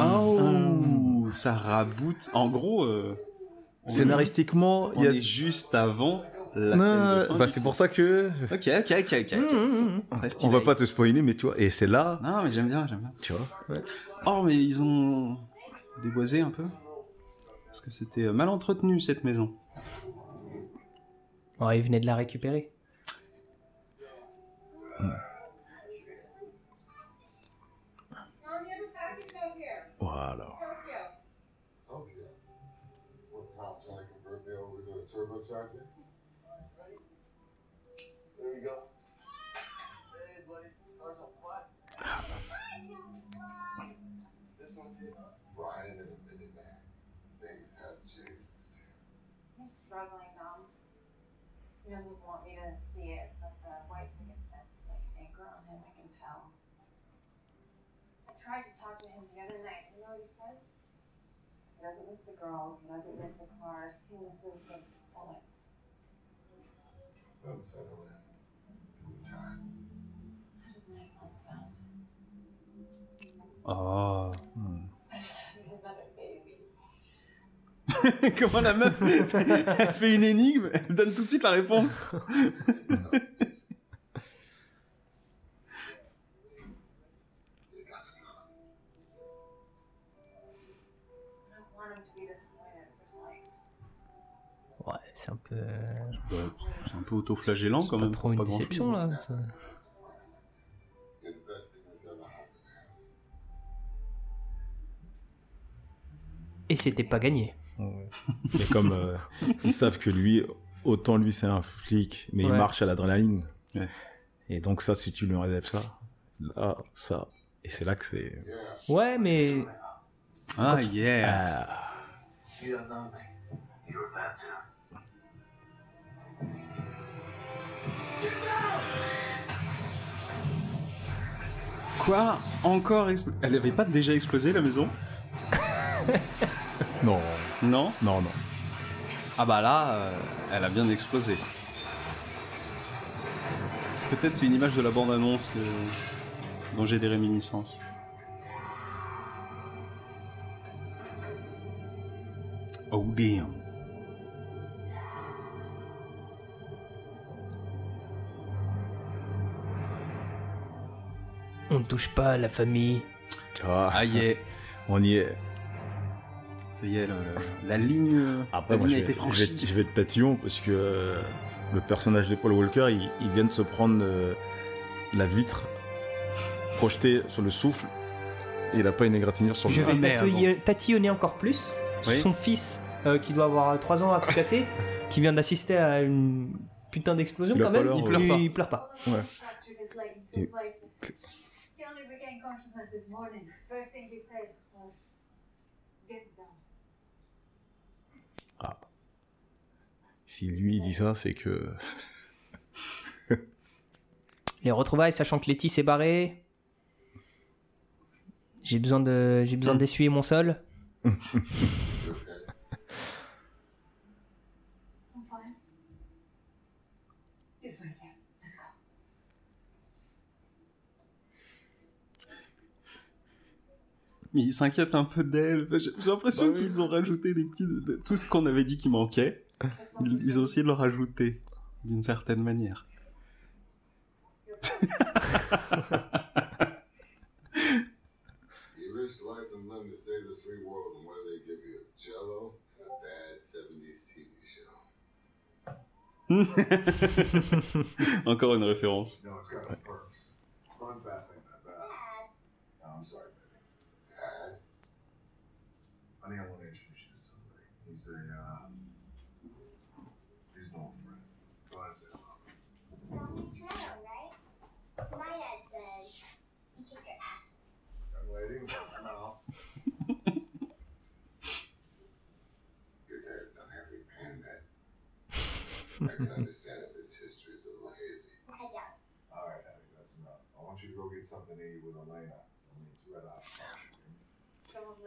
Speaker 1: Oh, ça raboute. En gros, euh,
Speaker 3: scénaristiquement,
Speaker 1: on
Speaker 3: il y a.
Speaker 1: est juste avant la
Speaker 3: Non,
Speaker 1: scène de fin.
Speaker 3: bah
Speaker 1: du
Speaker 3: c'est pour ça que
Speaker 1: Ok, ok, ok, ok. ok. Très
Speaker 3: on
Speaker 1: stylé.
Speaker 3: va pas te spoiler, mais tu vois. Et c'est là,
Speaker 1: Non, mais j'aime bien, j'aime bien.
Speaker 3: tu vois.
Speaker 1: Oh, mais ils ont déboisé un peu. Parce que c'était mal entretenu cette maison.
Speaker 2: Oh, il venait de la récupérer.
Speaker 7: Here.
Speaker 3: Voilà.
Speaker 6: He doesn't want me to see it, but the white picket fence is like an anchor on him, I can tell. I tried to talk to him the other night. You know what he said? He doesn't miss the girls, he doesn't miss the cars, he misses the bullets.
Speaker 5: Don't settle in. Give time.
Speaker 6: How does nine months sound?
Speaker 1: Oh.
Speaker 6: Another
Speaker 1: Comment la meuf elle fait une énigme, elle donne tout de suite la réponse.
Speaker 2: Ouais, c'est un peu.
Speaker 1: C'est un peu auto-flagellant quand
Speaker 2: pas
Speaker 1: même.
Speaker 2: trop une
Speaker 1: pas
Speaker 2: déception là. ça. Et c'était pas gagné.
Speaker 3: Mais comme euh, ils savent que lui, autant lui c'est un flic, mais il
Speaker 2: Ouais.
Speaker 3: marche à l'adrénaline.
Speaker 1: Ouais.
Speaker 3: Et donc ça, si tu lui enlèves ça, là, ça, et c'est là que c'est.
Speaker 2: Ouais, mais
Speaker 1: Ah, yeah.
Speaker 4: You don't know me. You're about to.
Speaker 1: Quoi? Encore expl- Elle avait pas déjà explosé la maison?
Speaker 3: Non,
Speaker 1: Non?
Speaker 3: Non, non.
Speaker 1: Ah bah là, euh, elle a bien explosé. Peut-être c'est une image de la bande-annonce que... dont j'ai des réminiscences. Oh damn.
Speaker 2: on ne touche pas à la famille.
Speaker 3: Ah,
Speaker 1: Ah yeah.
Speaker 3: on y est.
Speaker 1: Ça y est, le- le- la ligne,
Speaker 3: Après,
Speaker 1: la
Speaker 3: moi,
Speaker 1: ligne
Speaker 3: je
Speaker 1: a
Speaker 3: vais,
Speaker 1: été
Speaker 3: je,
Speaker 1: franchie.
Speaker 3: vais, je vais être tatillon parce que euh, le personnage de Paul Walker, il, il vient de se prendre euh, la vitre projetée sur le souffle et il a pas une égratignure sur le
Speaker 2: Je vais tatouiller- tatillonner encore plus.
Speaker 1: Oui.
Speaker 2: Son fils, euh, qui doit avoir 3 ans à tout casser, qui vient d'assister à une putain d'explosion quand
Speaker 3: pas
Speaker 2: même. il, pleure pas.
Speaker 1: il
Speaker 2: pleure pas.
Speaker 6: Two
Speaker 3: Et-
Speaker 6: places. He only regained consciousness this morning. First thing he said was, "Get me down."
Speaker 3: Si lui il dit ça, c'est que.
Speaker 2: Les retrouvailles, sachant que Letty s'est barrée. J'ai besoin de, j'ai besoin d'essuyer mon sol.
Speaker 5: You okay?
Speaker 6: I'm fine. He's right here. Let's go.
Speaker 1: Mais ils s'inquiètent un peu d'elle. J'ai j'ai l'impression qu'ils ont rajouté des petits... de- de- Tout ce qu'on avait dit qui manquait, ils, ils ont essayé de le rajouter. D'une certaine manière.
Speaker 5: You risk life and limb to save the free world, and what do they give you? Jello and a bad 70s TV show.
Speaker 1: Encore une référence.
Speaker 8: No, it's got its perks. Sponge bass ain't that bad. No, I'm sorry, baby.
Speaker 5: Dad?
Speaker 8: Honey, I want to introduce you to somebody. He's a, uh, he's an old friend. Go ahead and say hello.
Speaker 9: Toronto, right? My dad says he kicked your ass once.
Speaker 8: Young lady, watch your mouth.
Speaker 5: Your dad's on heavy pain meds. I can understand if his history is a little hazy.
Speaker 9: I doubt.
Speaker 8: All right, Abby, that's enough. I want you to go get something to eat with Elena. I mean, two red eyes.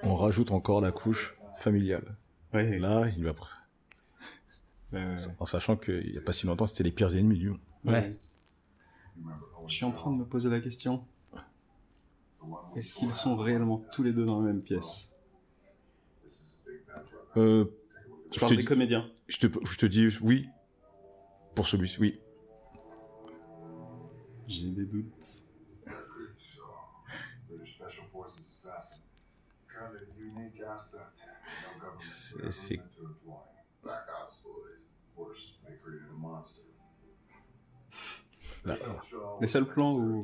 Speaker 3: On rajoute encore la couche familiale.
Speaker 1: Ouais,
Speaker 3: là, il va.
Speaker 1: euh,
Speaker 3: En sachant qu'il y a pas si longtemps, c'était les pires ennemis du monde.
Speaker 2: Ouais.
Speaker 1: Je suis en train de me poser la question. Est-ce qu'ils sont réellement tous les deux dans la même pièce?
Speaker 8: This is a big bad brother.
Speaker 3: Euh,
Speaker 8: at
Speaker 1: Je
Speaker 3: Je
Speaker 1: parle
Speaker 3: te
Speaker 1: des
Speaker 3: dis-
Speaker 1: comédiens.
Speaker 3: je, te, je te dis oui. Pour celui-ci, oui.
Speaker 1: J'ai des doutes.
Speaker 3: C'est-. Là,
Speaker 1: Les seuls plans où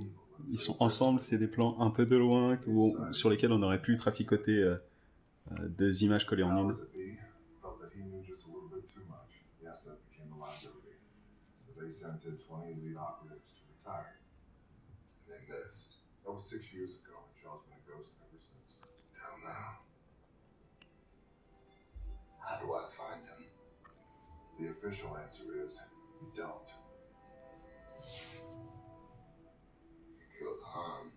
Speaker 1: ils sont ensemble, c'est des plans un peu de loin où- sur lesquels on aurait pu traficoter euh, euh, deux images collées en une.
Speaker 8: They sent in 20 elite operatives to retire.
Speaker 5: And they missed.
Speaker 8: That was six years ago, and Shaw's been a ghost ever since.
Speaker 5: Till now. How do I find him?
Speaker 8: The official answer is you don't.
Speaker 5: He killed Han.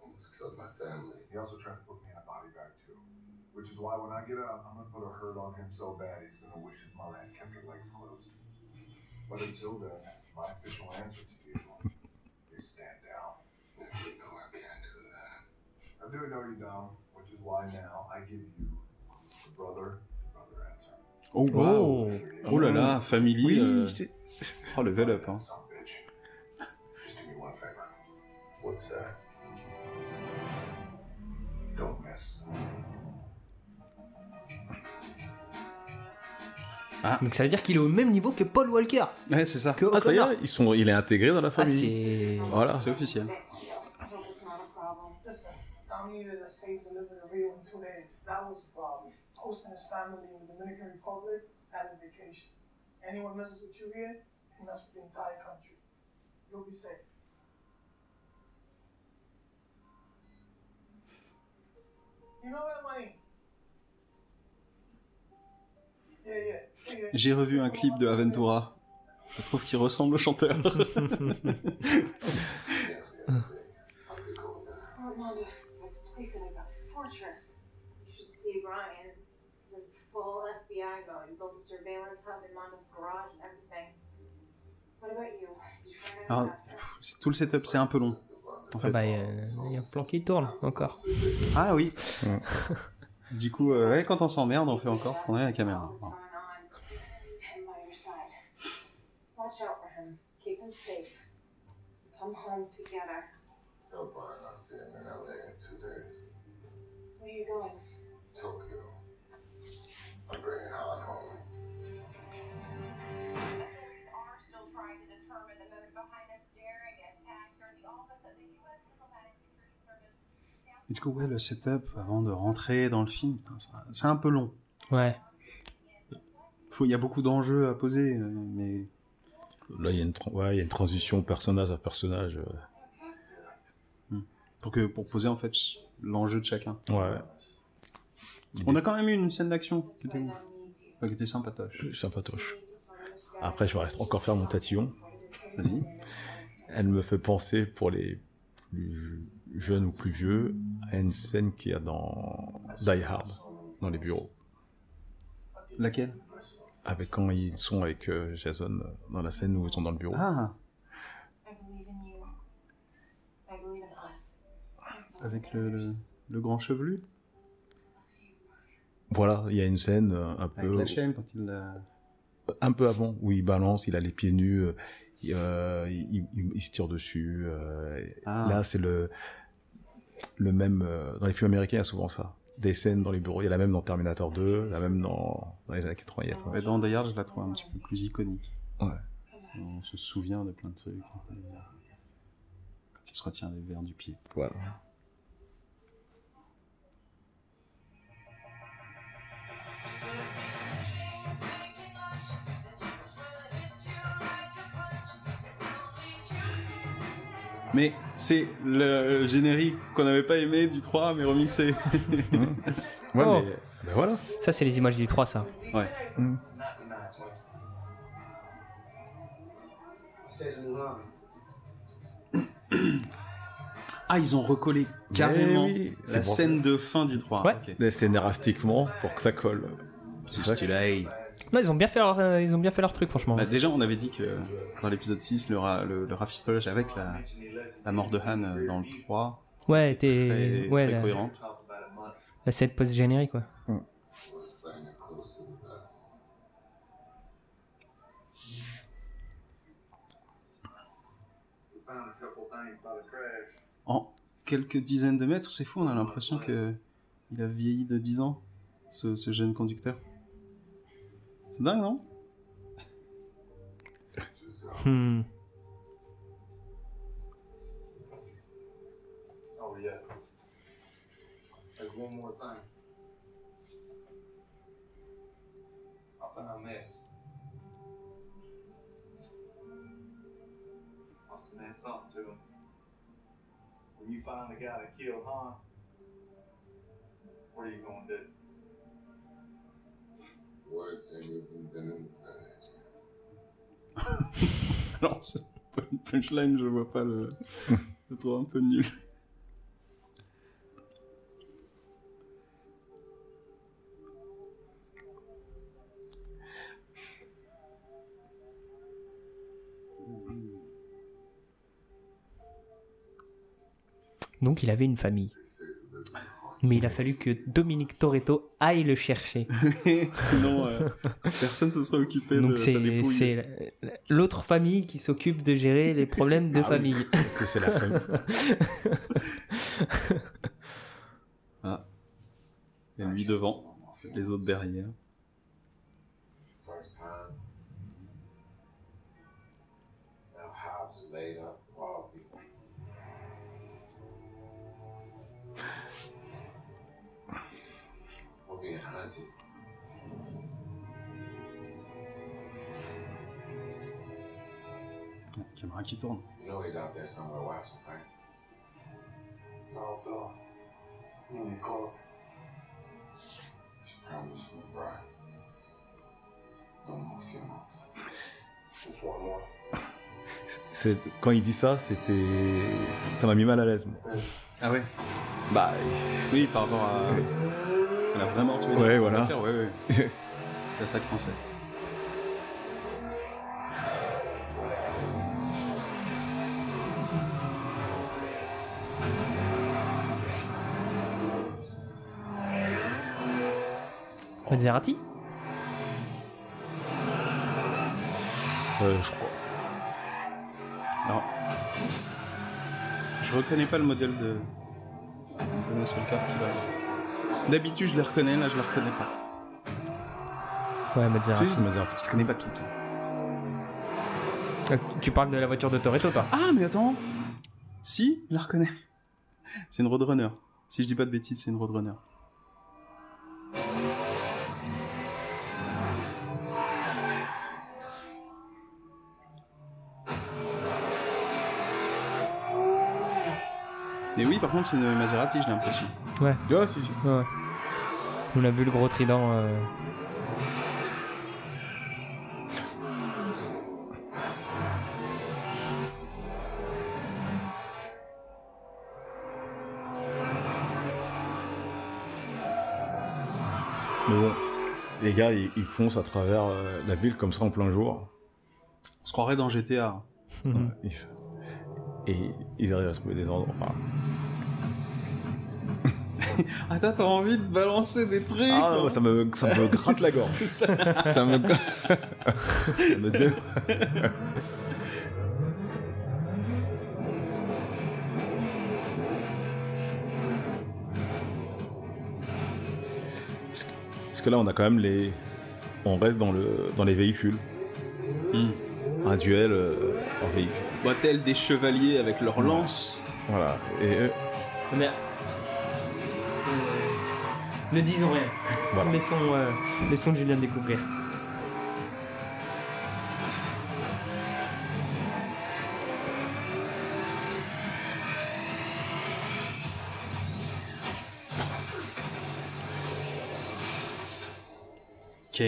Speaker 5: Almost killed my family.
Speaker 8: He also tried to put me in a body bag too. Which is why when I get out, I'm gonna put a hurt on him so bad he's gonna wish his mother had kept her legs closed. But until then, my official answer to you is stand down.
Speaker 5: You know I can't do that.
Speaker 8: I do know you don't, which is why now I give you the brother to brother answer.
Speaker 1: Oh
Speaker 2: Oh.
Speaker 1: Oh là là, Family.
Speaker 3: oui,
Speaker 1: euh, Oh, level up. Hein.
Speaker 8: Son of a bitch. Just do me one favor.
Speaker 5: What's that?
Speaker 8: Don't miss.
Speaker 1: Ah.
Speaker 2: Donc ça veut dire qu'il est au même niveau que Paul Walker.
Speaker 1: Ouais, c'est ça.
Speaker 2: Que
Speaker 3: Ah, ça y est, ils sont, il est intégré dans la
Speaker 2: Ah,
Speaker 3: famille.
Speaker 2: c'est.
Speaker 3: voilà.
Speaker 1: C'est officiel.
Speaker 6: It's not a problem.
Speaker 7: Listen, Dom needed a safe delivery of Rio in two days. That was the problem. Hosting his family in the Dominican Republic, that is vacation. Anyone messes with you here, you mess with the entire country. You'll be safe. You know that money? Yeah, yeah. yeah, yeah.
Speaker 1: J'ai revu un clip de Aventura. Je trouve qu'il ressemble au chanteur. Alors, pff, tout le setup, c'est un peu long. En
Speaker 2: Ah
Speaker 1: fait.
Speaker 2: bah, il y y, a un plan qui tourne encore.
Speaker 1: Ah oui. Du coup, euh, quand on s'emmerde, on fait encore tourner la caméra.
Speaker 6: Going on? Him by your
Speaker 1: Du coup, ouais, le setup avant de rentrer dans le film, c'est un peu long.
Speaker 2: Ouais.
Speaker 1: Faut- Il y a beaucoup d'enjeux à poser, euh, mais
Speaker 3: Là, il y a une, tra- ouais, il y a une transition personnage à personnage. euh,
Speaker 1: pour que pour poser en fait l'enjeu de chacun.
Speaker 3: Ouais,
Speaker 1: On a quand même eu une scène d'action qui était ouf, Enfin, qui était sympatoche.
Speaker 3: sympatoche. Après, je vais encore faire mon tatillon.
Speaker 1: Vas-y.
Speaker 3: Elle me fait penser, pour les plus jeunes ou plus vieux, à une scène qu'il y a dans Die Hard, dans les bureaux.
Speaker 1: Laquelle?
Speaker 3: Avec quand ils sont avec euh, Jason euh, dans la scène où ils sont dans le bureau.
Speaker 1: Ah,
Speaker 6: I believe in you. I believe in us. That's all.
Speaker 1: avec le, le, le grand chevelu,
Speaker 3: Voilà, il y a une scène euh, un
Speaker 1: avec
Speaker 3: peu,
Speaker 1: la chaîne quand il
Speaker 3: un peu avant où il balance, il a les pieds nus, euh, il, il- il- il se tire dessus. euh,
Speaker 1: Ah.
Speaker 3: Là, c'est le le même euh, dans les films américains, il y a souvent ça. Des scènes dans les bureaux, il y a la même dans Terminator 2, la même dans, dans les années 80. il y a-
Speaker 1: Ouais, dans Die Hard, je la trouve un petit peu plus iconique.
Speaker 3: Ouais.
Speaker 1: On se souvient de plein de trucs. Quand il se retient les verres du pied.
Speaker 3: Voilà.
Speaker 1: Mais c'est le générique qu'on n'avait pas aimé du 3, mais remixé.
Speaker 3: Ouais,
Speaker 2: Oh.
Speaker 3: mais ben voilà.
Speaker 2: Ça, c'est les images du 3, ça.
Speaker 1: ouais. Ah, ils ont recollé carrément
Speaker 3: Eh oui, c'est
Speaker 1: la scène de fin du 3.
Speaker 2: Ouais.
Speaker 1: ok.
Speaker 3: Les scènes élastiquement pour que ça colle.
Speaker 1: C'est
Speaker 3: ça
Speaker 1: stylé.
Speaker 2: Non, ils ont bien fait leur, euh, ils ont bien fait leur truc, franchement.
Speaker 1: Bah, déjà, on avait dit que dans l'épisode 6, le, ra- le, le rafistolage avec la, la mort de Han euh, dans le 3,
Speaker 2: ouais, t'es,
Speaker 1: très,
Speaker 2: ouais,
Speaker 1: très
Speaker 2: la,
Speaker 1: cohérente.
Speaker 2: la scène post-générique, quoi.
Speaker 8: Crash.
Speaker 1: En quelques dizaines de mètres, c'est fou, on a l'impression que il a vieilli de 10 ans, ce, ce jeune conducteur. C'est dingue, non
Speaker 2: Hmm.
Speaker 8: Oh yeah. There's one more thing. I found this. Must have meant something to him. When you find the guy that killed Han, what are you gonna do?
Speaker 5: Words even been invented.
Speaker 1: Alors, c'est pas une punchline, je vois pas le. Je trouve un peu nul.
Speaker 2: Donc, il avait une famille. Mais il a fallu que Dominique Toretto aille le chercher.
Speaker 1: Sinon, euh, personne se serait occupé de
Speaker 2: Donc,
Speaker 1: sa
Speaker 2: c'est,
Speaker 1: dépouille.
Speaker 2: c'est l'autre famille qui s'occupe de gérer les problèmes de
Speaker 3: Ah oui,
Speaker 2: famille.
Speaker 3: Parce que c'est la famille.
Speaker 1: Ah. Et lui devant, les autres derrière.
Speaker 10: Hunted.
Speaker 1: Caméra qui tourne.
Speaker 10: You know he's out there somewhere watching, right?
Speaker 7: It's all off. Means he's close.
Speaker 5: Just promise me, Brian. No more funerals.
Speaker 7: Just one more.
Speaker 3: C'est quand il dit ça, c'était ça m'a mis mal à l'aise. moi.
Speaker 1: Ah ouais?
Speaker 3: Bah
Speaker 1: Oui, par rapport à. Elle a vraiment tué.
Speaker 3: Ouais, voilà.
Speaker 1: Ouais, ouais. C'est ça que je pensais.
Speaker 2: Maserati
Speaker 3: euh, je crois.
Speaker 1: Non. Je reconnais pas le modèle de. de muscle car qui va. D'habitude, je les reconnais, là, je les reconnais pas.
Speaker 2: Ouais, Maserati.
Speaker 3: C'est Maserati.
Speaker 1: Je les connais pas toutes.
Speaker 2: Euh, Tu parles de la voiture de Toretto, toi?
Speaker 1: Ah, mais attends Si, je la reconnais. C'est une Roadrunner. Si je dis pas de bêtises, c'est une Roadrunner. Et oui, par contre, c'est une Maserati, j'ai l'impression.
Speaker 2: Ouais.
Speaker 3: Ouais, si, si.
Speaker 2: Ouais. On a vu le gros trident. euh,
Speaker 3: Mais bon, les gars, ils, ils foncent à travers euh, la ville comme ça en plein jour.
Speaker 1: On se croirait dans GTA.
Speaker 2: Mhm.
Speaker 3: Ils- Et ils arrivent à se trouver des endroits. Enfin,
Speaker 1: Attends, t'as envie de balancer des trucs
Speaker 3: ah, moi, ça me, ça me gratte la gorge. ça me. ça me dé- Parce que- là, on a quand même les. On reste dans, le, dans les véhicules.
Speaker 1: Hmm.
Speaker 3: Un duel euh, en véhicule.
Speaker 1: Bah, tels des chevaliers avec leurs lances?
Speaker 3: Voilà. Et
Speaker 2: Mais. Ne disons rien.
Speaker 3: Voilà.
Speaker 2: Laissons, euh, laissons Julien découvrir.
Speaker 1: Ok.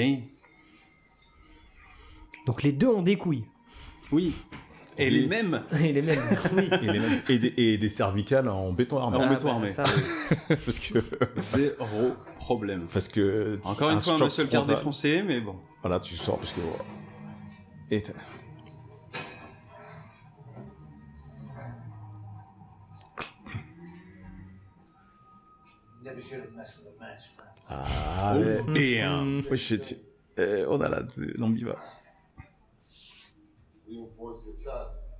Speaker 2: Donc les deux ont des couilles.
Speaker 1: Oui. Et
Speaker 3: Oui.
Speaker 1: les mêmes.
Speaker 2: Et les mêmes. Oui.
Speaker 3: et, les mêmes- et des, et des cervicales en béton armé.
Speaker 1: En
Speaker 2: Ah,
Speaker 1: béton
Speaker 2: bah,
Speaker 1: armé.
Speaker 2: ça,
Speaker 3: parce que.
Speaker 1: Zéro problème.
Speaker 3: Parce que.
Speaker 1: Encore une fois, un muscle car défoncé, mais bon.
Speaker 3: Voilà, tu sors parce que. voilà. Et t'as-
Speaker 4: Never should have messed with a
Speaker 5: Reinforce your chest.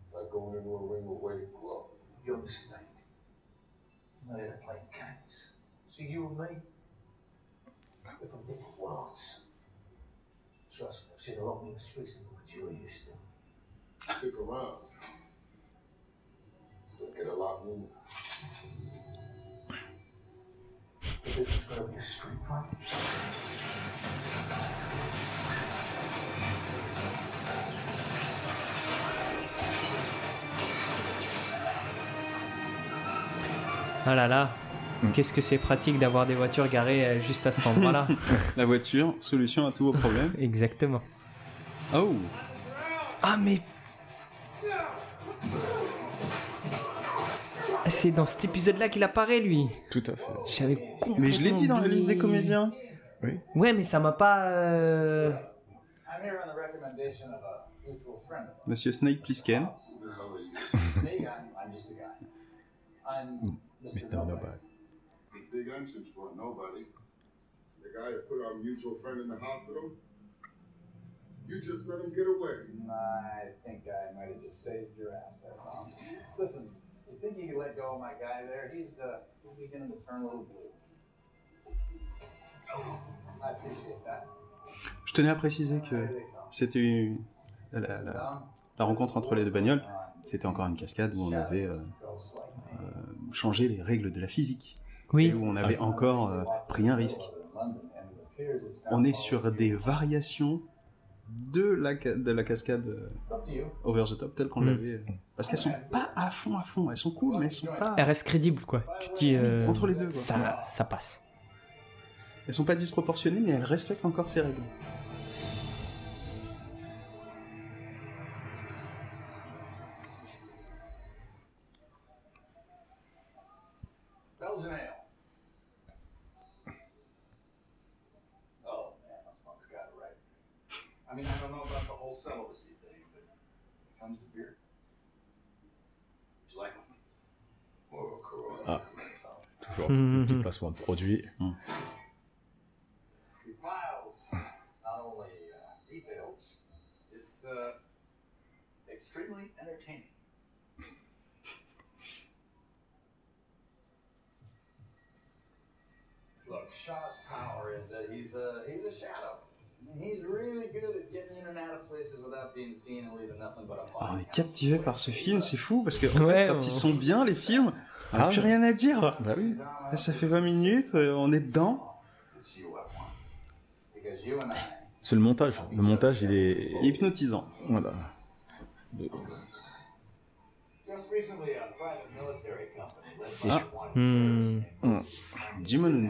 Speaker 5: It's like going into a ring with weighted gloves.
Speaker 4: Your mistake. I'm not here to play games. So you and me, we're from different worlds. Trust me, I've seen a lot more in the streets than what you're used to.
Speaker 5: Stick around. It's gonna get a lot meaner.
Speaker 4: This is gonna be a street fight?
Speaker 2: Ah là là. Qu'est-ce que c'est pratique d'avoir des voitures garées euh, juste à cet endroit-là.
Speaker 1: La voiture, solution à tous vos problèmes.
Speaker 2: Exactement.
Speaker 1: Oh
Speaker 2: Ah mais... C'est dans cet épisode-là qu'il apparaît, lui.
Speaker 3: Tout à fait.
Speaker 2: J'avais
Speaker 1: Mais je l'ai dit dans la liste des comédiens.
Speaker 2: Ouais, mais ça m'a pas... euh,
Speaker 11: I'm here on the recommendation of a mutual friend of ours.
Speaker 1: Monsieur Snake Plissken.
Speaker 11: Mr. Nobody.
Speaker 5: It's a big entrance for a nobody. The guy that put our mutual friend in the hospital. You just let him get away.
Speaker 11: I think I might have just saved your ass there, Tom. Listen, you think you can let go of my guy there? He's uh, he's beginning to turn a little blue. I appreciate that.
Speaker 1: Je tenais à préciser que c'était une- la, la- la rencontre entre les deux bagnoles. C'était encore une cascade où on avait euh, euh, changé les règles de la physique.
Speaker 2: Oui.
Speaker 1: Et où on avait encore euh, pris un risque. On est sur des variations de la, de la cascade euh, over the top telle qu'on
Speaker 2: Mm.
Speaker 1: l'avait. euh, Parce qu'elles sont pas à fond à fond. Elles sont cool, mais elles sont pas.
Speaker 2: Elle reste crédible, quoi. Tu dis. euh,
Speaker 1: Entre les deux, quoi.
Speaker 2: Ça, ça passe.
Speaker 1: Elles sont pas disproportionnées, mais elles respectent encore ces règles.
Speaker 3: Placement de produit.
Speaker 11: Uh, uh, entertaining. Look, Shaw's power is that he's a he's a shadow. I mean, he's really good at getting in and out of places without being seen and leaving nothing but a
Speaker 1: Ah, on
Speaker 11: body
Speaker 1: est captivé par ce film, c'est fou parce que en
Speaker 2: Ouais,
Speaker 1: fait, quand
Speaker 2: on-
Speaker 1: ils sont bien les films, on n'a
Speaker 3: Ah,
Speaker 1: plus rien à dire.
Speaker 3: Bah oui.
Speaker 1: Là, ça fait 20 minutes, euh, on est dedans.
Speaker 3: C'est le montage. Le montage, il est.
Speaker 1: Hypnotisant.
Speaker 3: Voilà.
Speaker 11: just recently a private military company led by
Speaker 1: Ah.
Speaker 11: one
Speaker 2: Hmm.
Speaker 1: Hmm. Jimon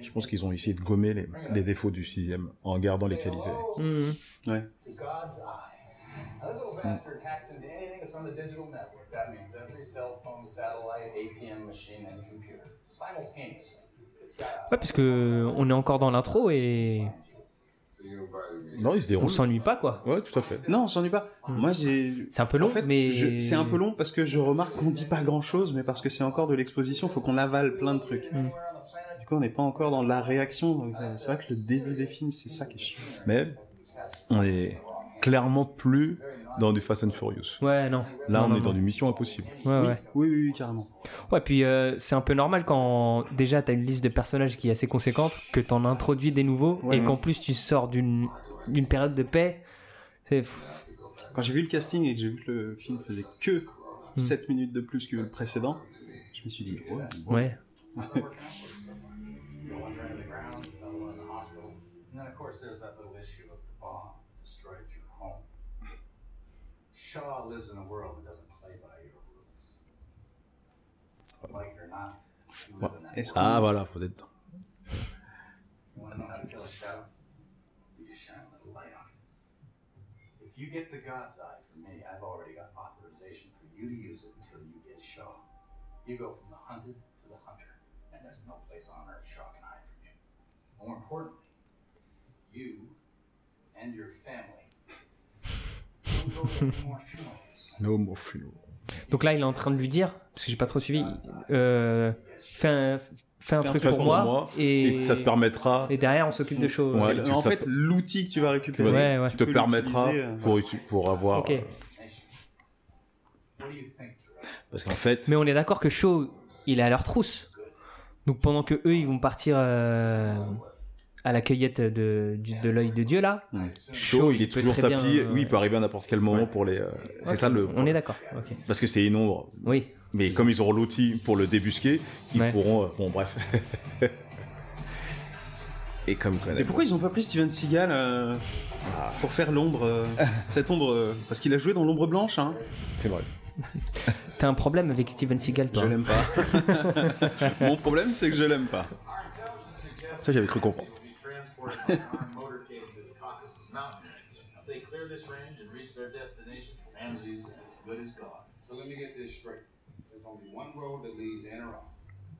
Speaker 3: Je pense qu'ils ont essayé de gommer les, les défauts du sixième en gardant les qualités.
Speaker 2: Mhm.
Speaker 1: Ouais.
Speaker 11: to God's eye. Now, this little bastard hacks into anything that's on the digital network. That means every cell phone, satellite, ATM machine, and computer simultaneously. It's got a
Speaker 2: Ouais, puisque on est encore dans l'intro et
Speaker 5: So you invited me.
Speaker 3: Non, il se
Speaker 2: on s'ennuie pas, quoi.
Speaker 3: Ouais, tout à fait.
Speaker 1: Non, on s'ennuie pas. Moi, j'ai.
Speaker 2: C'est un peu long,
Speaker 1: en fait,
Speaker 2: mais
Speaker 1: je- c'est un peu long parce que je remarque qu'on dit pas grand chose, mais parce que c'est encore de l'exposition, faut qu'on avale plein de trucs.
Speaker 11: planet.
Speaker 1: Du coup, on n'est pas encore dans la réaction. donc, euh, C'est vrai que le début des films, c'est ça qui est chiant.
Speaker 3: Mais on est clairement plus dans du Fast and Furious.
Speaker 2: Ouais, non.
Speaker 3: Là,
Speaker 2: Non,
Speaker 3: on
Speaker 2: non,
Speaker 3: est dans du Mission Impossible.
Speaker 2: Ouais,
Speaker 1: oui,
Speaker 2: ouais.
Speaker 1: oui, oui, oui, carrément.
Speaker 2: Ouais, puis euh, c'est un peu normal quand déjà t'as une liste de personnages qui est assez conséquente, que t'en introduis des nouveaux,
Speaker 1: Ouais.
Speaker 2: et qu'en plus tu sors d'une d'une période de paix. C'est
Speaker 1: Quand j'ai vu le casting et que j'ai vu que le film faisait que
Speaker 2: Hmm.
Speaker 1: 7 minutes de plus que le précédent, je me suis dit, bon.
Speaker 2: ouais.
Speaker 11: Shaw lives in a world that doesn't play by your rules. Like it or not, you live in that world.
Speaker 3: Ah, voilà, faut être dedans.
Speaker 11: You want to know how to kill a shadow? You just shine a little light on it. If you get the God's Eye from me, I've already got authorization for you to use it until you get Shaw. You go from the hunted to the hunter, and there's no place on earth Shaw can hide from you. More importantly, you and your family
Speaker 3: No more fuel.
Speaker 2: Donc là, il est en train de lui dire, parce que j'ai pas trop suivi, euh, fais un, fais un
Speaker 1: Fais un
Speaker 2: truc pour, moi, et,
Speaker 3: et ça te permettra.
Speaker 2: et derrière on s'occupe de choses.
Speaker 3: Ouais, tu-
Speaker 1: en
Speaker 3: ça-
Speaker 1: fait, l'outil que tu vas récupérer,
Speaker 2: Ouais, ouais.
Speaker 3: te permettra
Speaker 1: euh,
Speaker 3: pour, avoir.
Speaker 2: Ok.
Speaker 3: euh? Parce qu'en fait,
Speaker 2: Mais on est d'accord que Shaw, il est à leur trousse. Donc pendant que eux, ils vont partir euh, à la cueillette de, l'œil de Dieu là.
Speaker 3: Shaw, il est toujours
Speaker 2: bien,
Speaker 3: tapis.
Speaker 2: euh,
Speaker 3: Oui, il peut arriver à n'importe quel moment pour les. euh, c'est ça le.
Speaker 2: On est d'accord.
Speaker 3: Parce que c'est une ombre.
Speaker 2: Oui.
Speaker 3: Mais comme ils auront l'outil pour le débusquer, ils
Speaker 2: Ouais.
Speaker 3: pourront. euh, Bon, bref. Et comme
Speaker 1: Et pourquoi ils ont pas pris Steven Seagal euh, pour faire l'ombre, euh, cette ombre, euh, parce qu'il a joué dans l'ombre blanche, hein.
Speaker 3: C'est vrai.
Speaker 2: T'as un problème avec Steven Seagal, toi
Speaker 1: Je l'aime pas. Mon problème, c'est que je l'aime pas.
Speaker 3: Ça, j'avais cru comprendre.
Speaker 11: Transported by armed motorcade to the Caucasus Mountains. If they clear this range and reach their destination, Ramses is as good as gone.
Speaker 5: So let me get this straight. There's only one road that leads in or out.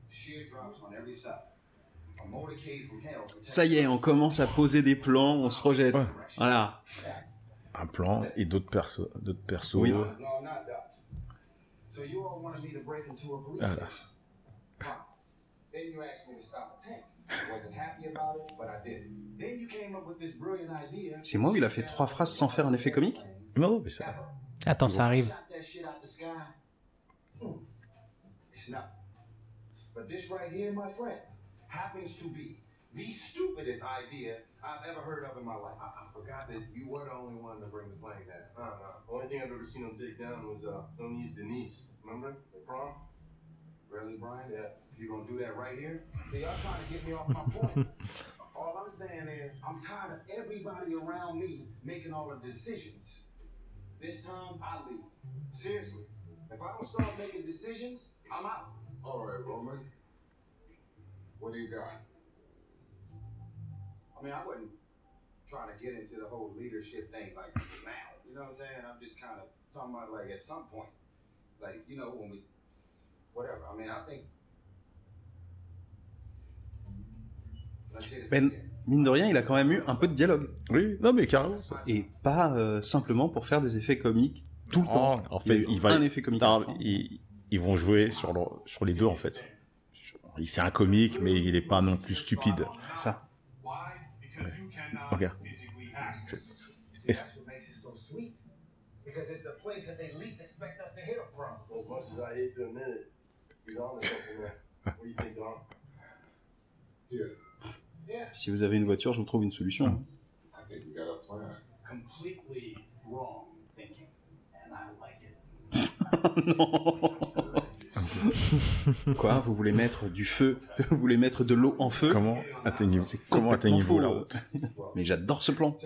Speaker 5: Sheer drops on every side. A motorcade from hell. protects
Speaker 1: Ça y est, on commence à poser des plans, on se projette.
Speaker 3: Ouais.
Speaker 1: Voilà.
Speaker 3: Un plan et d'autres persos. D'autres persos.
Speaker 1: Oui.
Speaker 5: No, not Dutch. So you all wanted me to break into a police
Speaker 3: Voilà.
Speaker 5: Station. Fine. Then you asked me to stop a tank. I wasn't happy about it, but I did it. Then you came up with this brilliant idea.
Speaker 1: C'est moi où il a fait trois phrases sans faire un effet comique?
Speaker 3: Non, non, mais ça.
Speaker 2: Attends, ça arrive.
Speaker 11: Really, Brian?
Speaker 12: Yeah.
Speaker 11: You gonna do that right here? See, y'all trying to get me off my point. all I'm saying is, I'm tired of everybody around me making all the decisions. This time, I leave. Seriously. If I don't start making decisions, I'm out.
Speaker 5: All right, Roman. What do you got?
Speaker 11: I mean, I wasn't trying to get into the whole leadership thing like now. You know what I'm saying? I'm just kind of talking about like at some point, like you know when we, whatever. I mean, I think. Let's hit it
Speaker 1: Ben, mine de rien, il a quand même eu un peu de dialogue.
Speaker 3: Oui, non mais carrément.
Speaker 1: Et pas euh, simplement pour faire des effets comiques tout le temps.
Speaker 3: en
Speaker 1: Il y a
Speaker 3: fait, il va.
Speaker 1: un effet comique.
Speaker 3: Non, ils, ils vont jouer sur, le- sur les deux en fait. Il- C'est un comique, mais il est pas non plus stupide.
Speaker 1: C'est ça.
Speaker 3: Regarde.
Speaker 11: See, that's what makes it so sweet. Because it's the place that they least expect us to hit them from.
Speaker 12: As much as I hate to admit it,
Speaker 1: Si vous avez une voiture, je vous trouve une solution.
Speaker 5: I think we got a plan.
Speaker 11: Completely wrong thinking. And I like it.
Speaker 1: Quoi? Vous voulez mettre du feu? Vous voulez mettre de l'eau en feu?
Speaker 3: Comment atteignez-vous?
Speaker 1: C'est
Speaker 3: Comment atteignez-vous la route?
Speaker 1: Mais j'adore ce plan.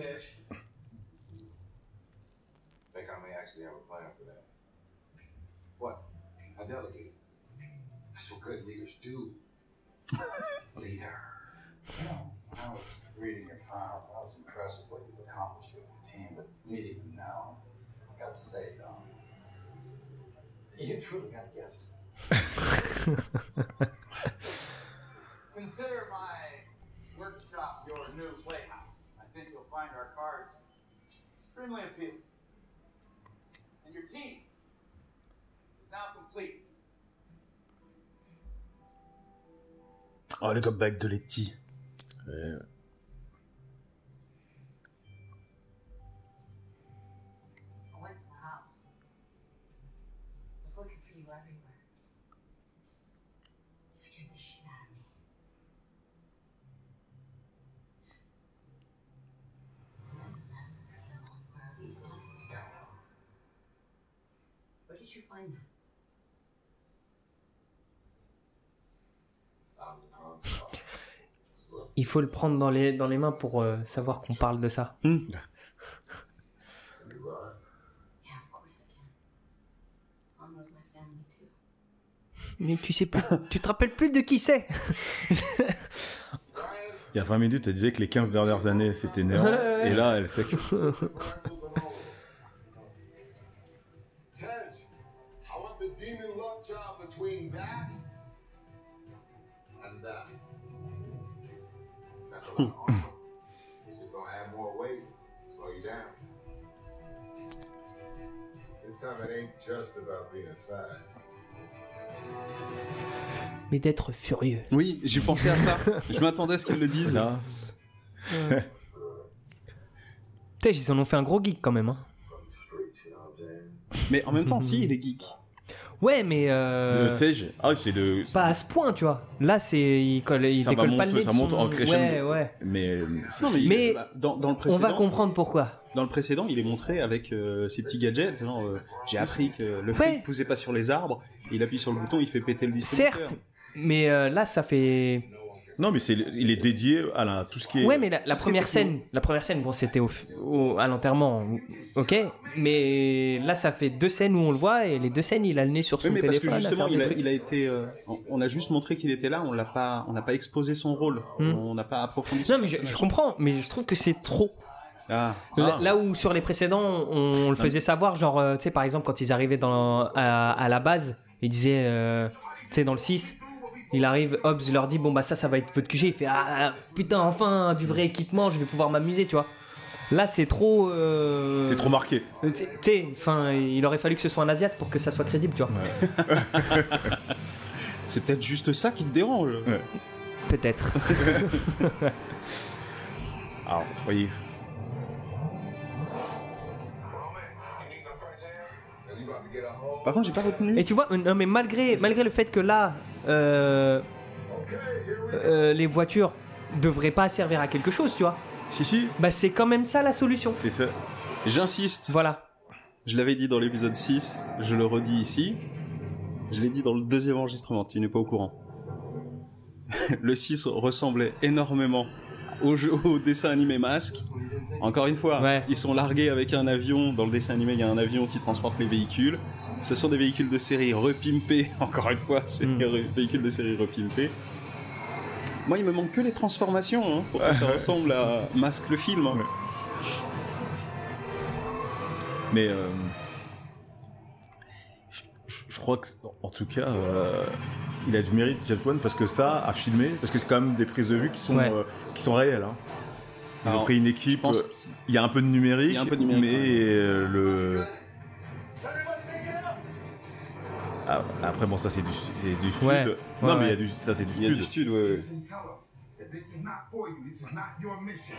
Speaker 11: What good leaders do. Leader. You know, when I was reading your files, I was impressed with what you've accomplished with your team, but meeting you now, I gotta say, um, you truly got a gift. Consider my workshop your new playhouse. I think you'll find our cards extremely appealing. And your team is now complete.
Speaker 1: Oh, le comeback de Letty.
Speaker 3: Euh,
Speaker 6: I went to the house. I was looking for you everywhere. You scared the shit out of me. Where are we tonight? Where did you find that?
Speaker 5: Found the console.
Speaker 2: Il faut le prendre dans les, dans les mains pour euh, savoir qu'on parle de ça.
Speaker 6: Too.
Speaker 2: Mais tu sais plus, tu te rappelles plus de qui c'est
Speaker 3: Il y a 20 minutes, elle disait que les 15 dernières années c'était néant. Et là, elle sait que.
Speaker 10: It's just gonna add more weight, slow you down.
Speaker 5: This time it ain't just about being fast.
Speaker 2: Mais d'être furieux.
Speaker 1: Oui, j'ai pensé à ça. Je m'attendais à ce qu'ils le disent.
Speaker 3: Là,
Speaker 2: Putain, ils en ont fait un gros geek quand même. hein.
Speaker 1: Mais en même temps, si, il est geek.
Speaker 2: Ouais, mais euh,
Speaker 3: le Tej, ah, c'est le.
Speaker 2: pas à ce point, tu vois. Là, c'est il, colle, il
Speaker 3: Ça
Speaker 2: décolle pas
Speaker 3: monter-
Speaker 2: le nez.
Speaker 3: ça monte en crescendo.
Speaker 2: Ouais, ouais.
Speaker 3: Mais. euh,
Speaker 1: Non, mais, dans, dans le
Speaker 2: On
Speaker 1: précédent,
Speaker 2: va comprendre pourquoi.
Speaker 1: dans le précédent, il est montré avec euh, ses petits gadgets. genre, euh, J'ai appris que le
Speaker 2: Ouais.
Speaker 1: fric poussait pas sur les arbres. Il appuie sur le bouton, il fait péter le distributeur.
Speaker 2: Certes, mais euh, là, ça fait.
Speaker 3: Non, mais c'est, il est dédié à la, tout ce qui est.
Speaker 2: Ouais, mais la, première scène, la première scène, bon, c'était au, au- à l'enterrement, ok. Mais là, ça fait deux scènes où on le voit et les deux scènes, il a le nez sur son
Speaker 1: Oui, mais parce
Speaker 2: téléphone.
Speaker 1: que
Speaker 2: à
Speaker 1: justement, il a,
Speaker 2: trucs.
Speaker 1: il a été. euh, on- a juste montré qu'il était là. On l'a pas, on n'a pas exposé son rôle.
Speaker 2: Hmm.
Speaker 1: On n'a pas approfondi. son
Speaker 2: Non, mais je, comprends, mais je trouve que c'est trop.
Speaker 1: Ah.
Speaker 2: Là, là où sur les précédents, on, le faisait savoir, genre, euh, tu sais, par exemple, quand ils arrivaient dans, à, à la base, ils disaient, euh, tu sais, dans le 6, il arrive, Hobbs leur dit, bon, bah ça, ça va être votre QG. Il fait, ah putain, enfin, du vrai équipement, je vais pouvoir m'amuser, tu vois. Là, c'est trop. euh,
Speaker 3: C'est trop marqué.
Speaker 2: Tu sais- enfin, il aurait fallu que ce soit un Asiate pour que ça soit crédible, tu vois.
Speaker 1: C'est peut-être juste ça qui te dérange.
Speaker 2: Peut-être.
Speaker 3: Alors, voyez.
Speaker 1: Par contre, j'ai pas retenu.
Speaker 2: Et tu vois, non mais malgré, malgré le fait que là, les voitures devraient pas servir à quelque chose, tu vois.
Speaker 3: Si, si.
Speaker 2: Bah c'est quand même ça la solution.
Speaker 3: C'est ça.
Speaker 1: J'insiste.
Speaker 2: Voilà.
Speaker 1: Je l'avais dit dans l'épisode 6, je le redis ici. Je l'ai dit dans le deuxième enregistrement, tu n'es pas au courant. le 6 ressemblait énormément au, jeu, au dessin animé Masque. Encore une fois, ils sont largués avec un avion. Dans le dessin animé, il y a un avion qui transporte les véhicules. Ce sont des véhicules de série repimpés. Encore une fois, c'est des re- véhicules de série repimpés. Moi, il me manque que les transformations hein, pour que ça ressemble à Masque le film. hein.
Speaker 3: Mais euh, je, je crois que, en tout cas, euh, il a du mérite, Jet One, parce que ça, à filmer, parce que c'est quand même des prises de vue qui sont,
Speaker 2: Ouais.
Speaker 3: euh, qui sont réelles. hein. Ils
Speaker 1: Alors,
Speaker 3: ont pris une équipe, il y a un peu de numérique,
Speaker 1: Il y a un peu de numérique,
Speaker 3: mais euh, le. Après, bon, ça c'est du, c'est du stud.
Speaker 2: Ouais.
Speaker 3: Non,
Speaker 2: Ouais,
Speaker 3: mais il y a du, ça c'est du
Speaker 1: Il y a
Speaker 3: stud.
Speaker 1: du stud, ouais, ouais.
Speaker 8: Tell her that this is not for you. This is not your mission.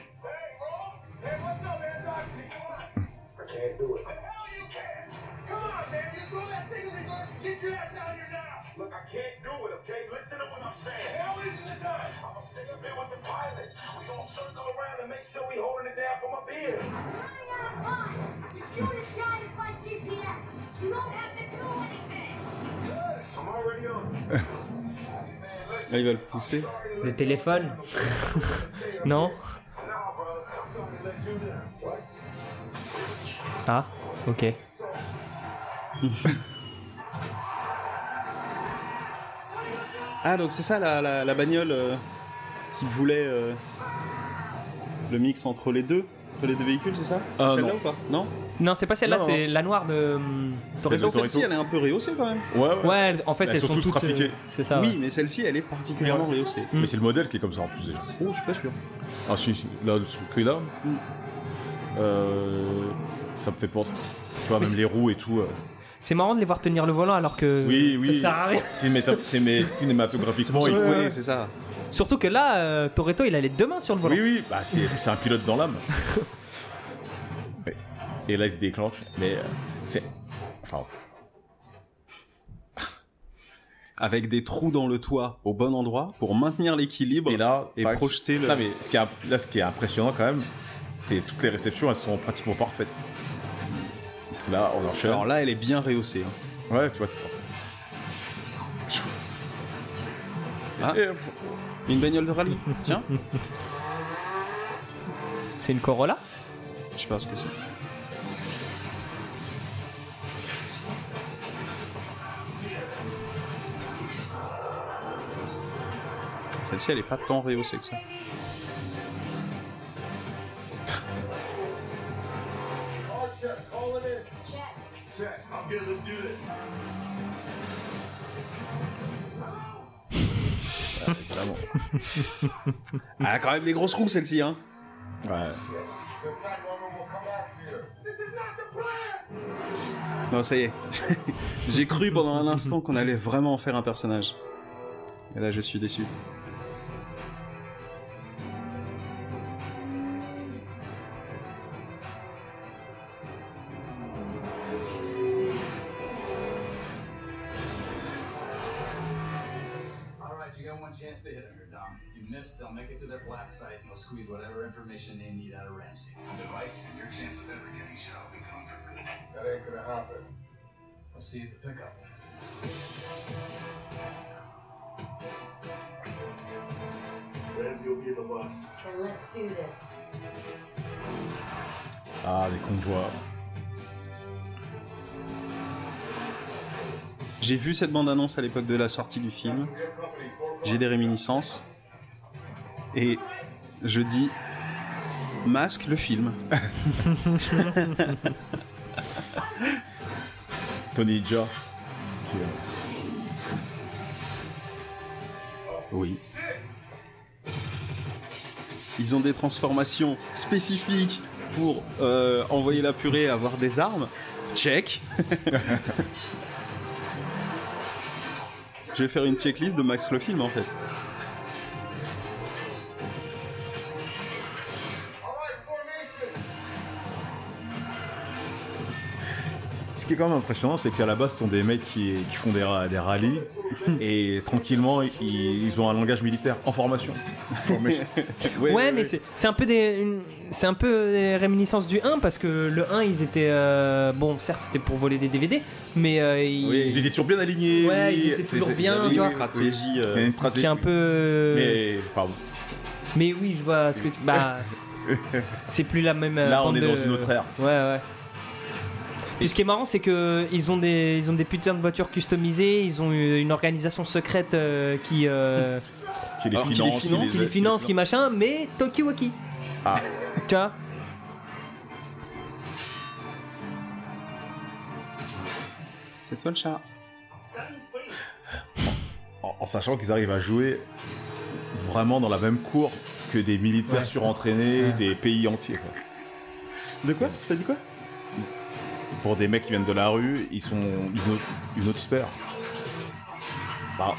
Speaker 7: Hey, what's up, man? Talk to me. Come on.
Speaker 8: I can't do it.
Speaker 7: The hell you can. Come on, man. You throw that thing in the garbage. Get your ass out of here now.
Speaker 8: Look, I can't do it, okay? Listen to what I'm saying.
Speaker 7: Hell isn't the time.
Speaker 8: I'm gonna stay up here with the pilot. we gonna circle around and make sure we holding it down from up here.
Speaker 9: Running out of time. The shoot is guided by GPS. You don't have to do anything.
Speaker 1: Là, il va le pousser.
Speaker 2: Le téléphone Non? Ah, ok.
Speaker 1: Ah, donc c'est ça la, la, la bagnole euh, qui voulait euh, le mix entre les deux Entre les deux véhicules, c'est ça? C'est
Speaker 3: Ah,
Speaker 1: celle-là ou pas? Non?
Speaker 2: Non, c'est pas celle-là,
Speaker 3: Non,
Speaker 2: c'est la noire de. hum,
Speaker 3: Celle de
Speaker 1: Celle-ci, elle est un peu rehaussée quand même.
Speaker 3: Ouais, ouais.
Speaker 2: Ouais, en fait,
Speaker 3: Elles
Speaker 2: elles,
Speaker 3: sont
Speaker 2: sont
Speaker 3: toutes
Speaker 2: toutes
Speaker 3: trafiquées.
Speaker 2: euh, C'est ça.
Speaker 1: oui,
Speaker 2: ouais.
Speaker 1: mais celle-ci, elle est particulièrement rehaussée.
Speaker 3: Mais c'est le modèle qui est comme ça en plus déjà.
Speaker 1: Oh, je suis pas sûr.
Speaker 3: Ah si, si. là, ce truc-là, euh, ça me fait penser. Tu vois,
Speaker 2: Mais
Speaker 3: même
Speaker 2: c'est-
Speaker 3: les roues et tout. euh.
Speaker 2: C'est marrant de les voir tenir le volant alors que
Speaker 3: Oui,
Speaker 2: ça
Speaker 3: oui.
Speaker 2: sert à rien.
Speaker 3: C'est méta- c'est mais cinématographiquement. il
Speaker 1: ouais, c'est ça.
Speaker 2: Surtout que là, euh, Toretto, il a les deux mains sur le volant.
Speaker 3: Oui, oui, bah c'est c'est un pilote dans l'âme. Et là, il se déclenche. Mais euh, c'est. Enfin,
Speaker 1: Avec des trous dans le toit au bon endroit pour maintenir l'équilibre
Speaker 3: et là,
Speaker 1: et
Speaker 3: tac.
Speaker 1: projeter le.
Speaker 3: Non, mais ce qui est, là, ce qui est impressionnant quand même, c'est toutes les réceptions, elles sont pratiquement parfaites. Là, on enchaîne.
Speaker 1: Alors là, elle est bien rehaussée. hein.
Speaker 3: Ouais, tu vois, c'est pour ça.
Speaker 1: Ah, une bagnole de rallye. Tiens,
Speaker 2: C'est une Corolla?
Speaker 1: Je sais pas ce que c'est. Celle-ci, elle est pas tant rehaussée que ça.
Speaker 5: All check, call it in.
Speaker 9: Check.
Speaker 8: Check. I'm good. Let's do this.
Speaker 3: évidemment.
Speaker 1: Elle a quand même des grosses roues, celle-ci, hein.
Speaker 3: Ouais.
Speaker 1: Non, ça y est. J'ai cru pendant un instant qu'on allait vraiment en faire un personnage. Et là, je suis déçu.
Speaker 11: Miss, they'll make it to their black site and they'll squeeze whatever information they need out of Ramsey.
Speaker 8: Device and your chance of ever getting shot will be gone for good.
Speaker 5: That ain't gonna happen.
Speaker 11: I'll see you at the pickup.
Speaker 7: Ramsey will be in the bus.
Speaker 6: Then let's do this.
Speaker 3: Ah, des convois.
Speaker 1: J'ai vu cette bande-annonce à l'époque de la sortie du film. J'ai des réminiscences. Et je dis Masque le film.
Speaker 3: Tony euh,
Speaker 1: Oui. Ils ont des transformations spécifiques pour euh, envoyer la purée et avoir des armes. Check. Je vais faire une checklist de Max le film en fait.
Speaker 3: Qui est quand même impressionnant, c'est qu'à la base, ce sont des mecs qui, qui font des, ra- des rallyes et tranquillement, ils, ils ont un langage militaire en formation.
Speaker 2: Ouais, mais c'est c'est un peu des une- c'est un peu des réminiscences du 1 parce que le 1 ils étaient euh, bon certes c'était pour voler des DVD mais euh, ils,
Speaker 3: Oui, ils étaient toujours bien alignés.
Speaker 2: Ouais,
Speaker 3: oui,
Speaker 2: ils étaient toujours bien,
Speaker 3: il y avait
Speaker 2: tu vois.
Speaker 3: stratégie. euh, il y a une stratégie.
Speaker 2: qui est un peu
Speaker 3: Mais, pardon.
Speaker 2: Mais oui, je vois ce que tu. Bah. c'est plus la même. euh,
Speaker 3: Là, on
Speaker 2: bande
Speaker 3: est
Speaker 2: de-
Speaker 3: dans une autre ère.
Speaker 2: Ouais, ouais. Puis ce qui est marrant, c'est que ils ont des, ils ont des putains de voitures customisées. Ils ont eu une organisation secrète euh, qui, euh,
Speaker 3: Qui les
Speaker 2: qui les
Speaker 3: finance, qui
Speaker 2: finance,
Speaker 3: les-
Speaker 2: qui les finance, qui machin, mais Tokiwaki.
Speaker 3: Ah.
Speaker 2: Tu vois
Speaker 1: C'est toi le chat.
Speaker 3: en, en sachant qu'ils arrivent à jouer vraiment dans la même cour que des militaires
Speaker 1: Ouais.
Speaker 3: surentraînés
Speaker 1: Ouais.
Speaker 3: des pays entiers. quoi.
Speaker 1: De quoi? T'as dit quoi?
Speaker 3: Pour des mecs qui viennent de la rue, ils sont une autre, une autre sphère. Bah,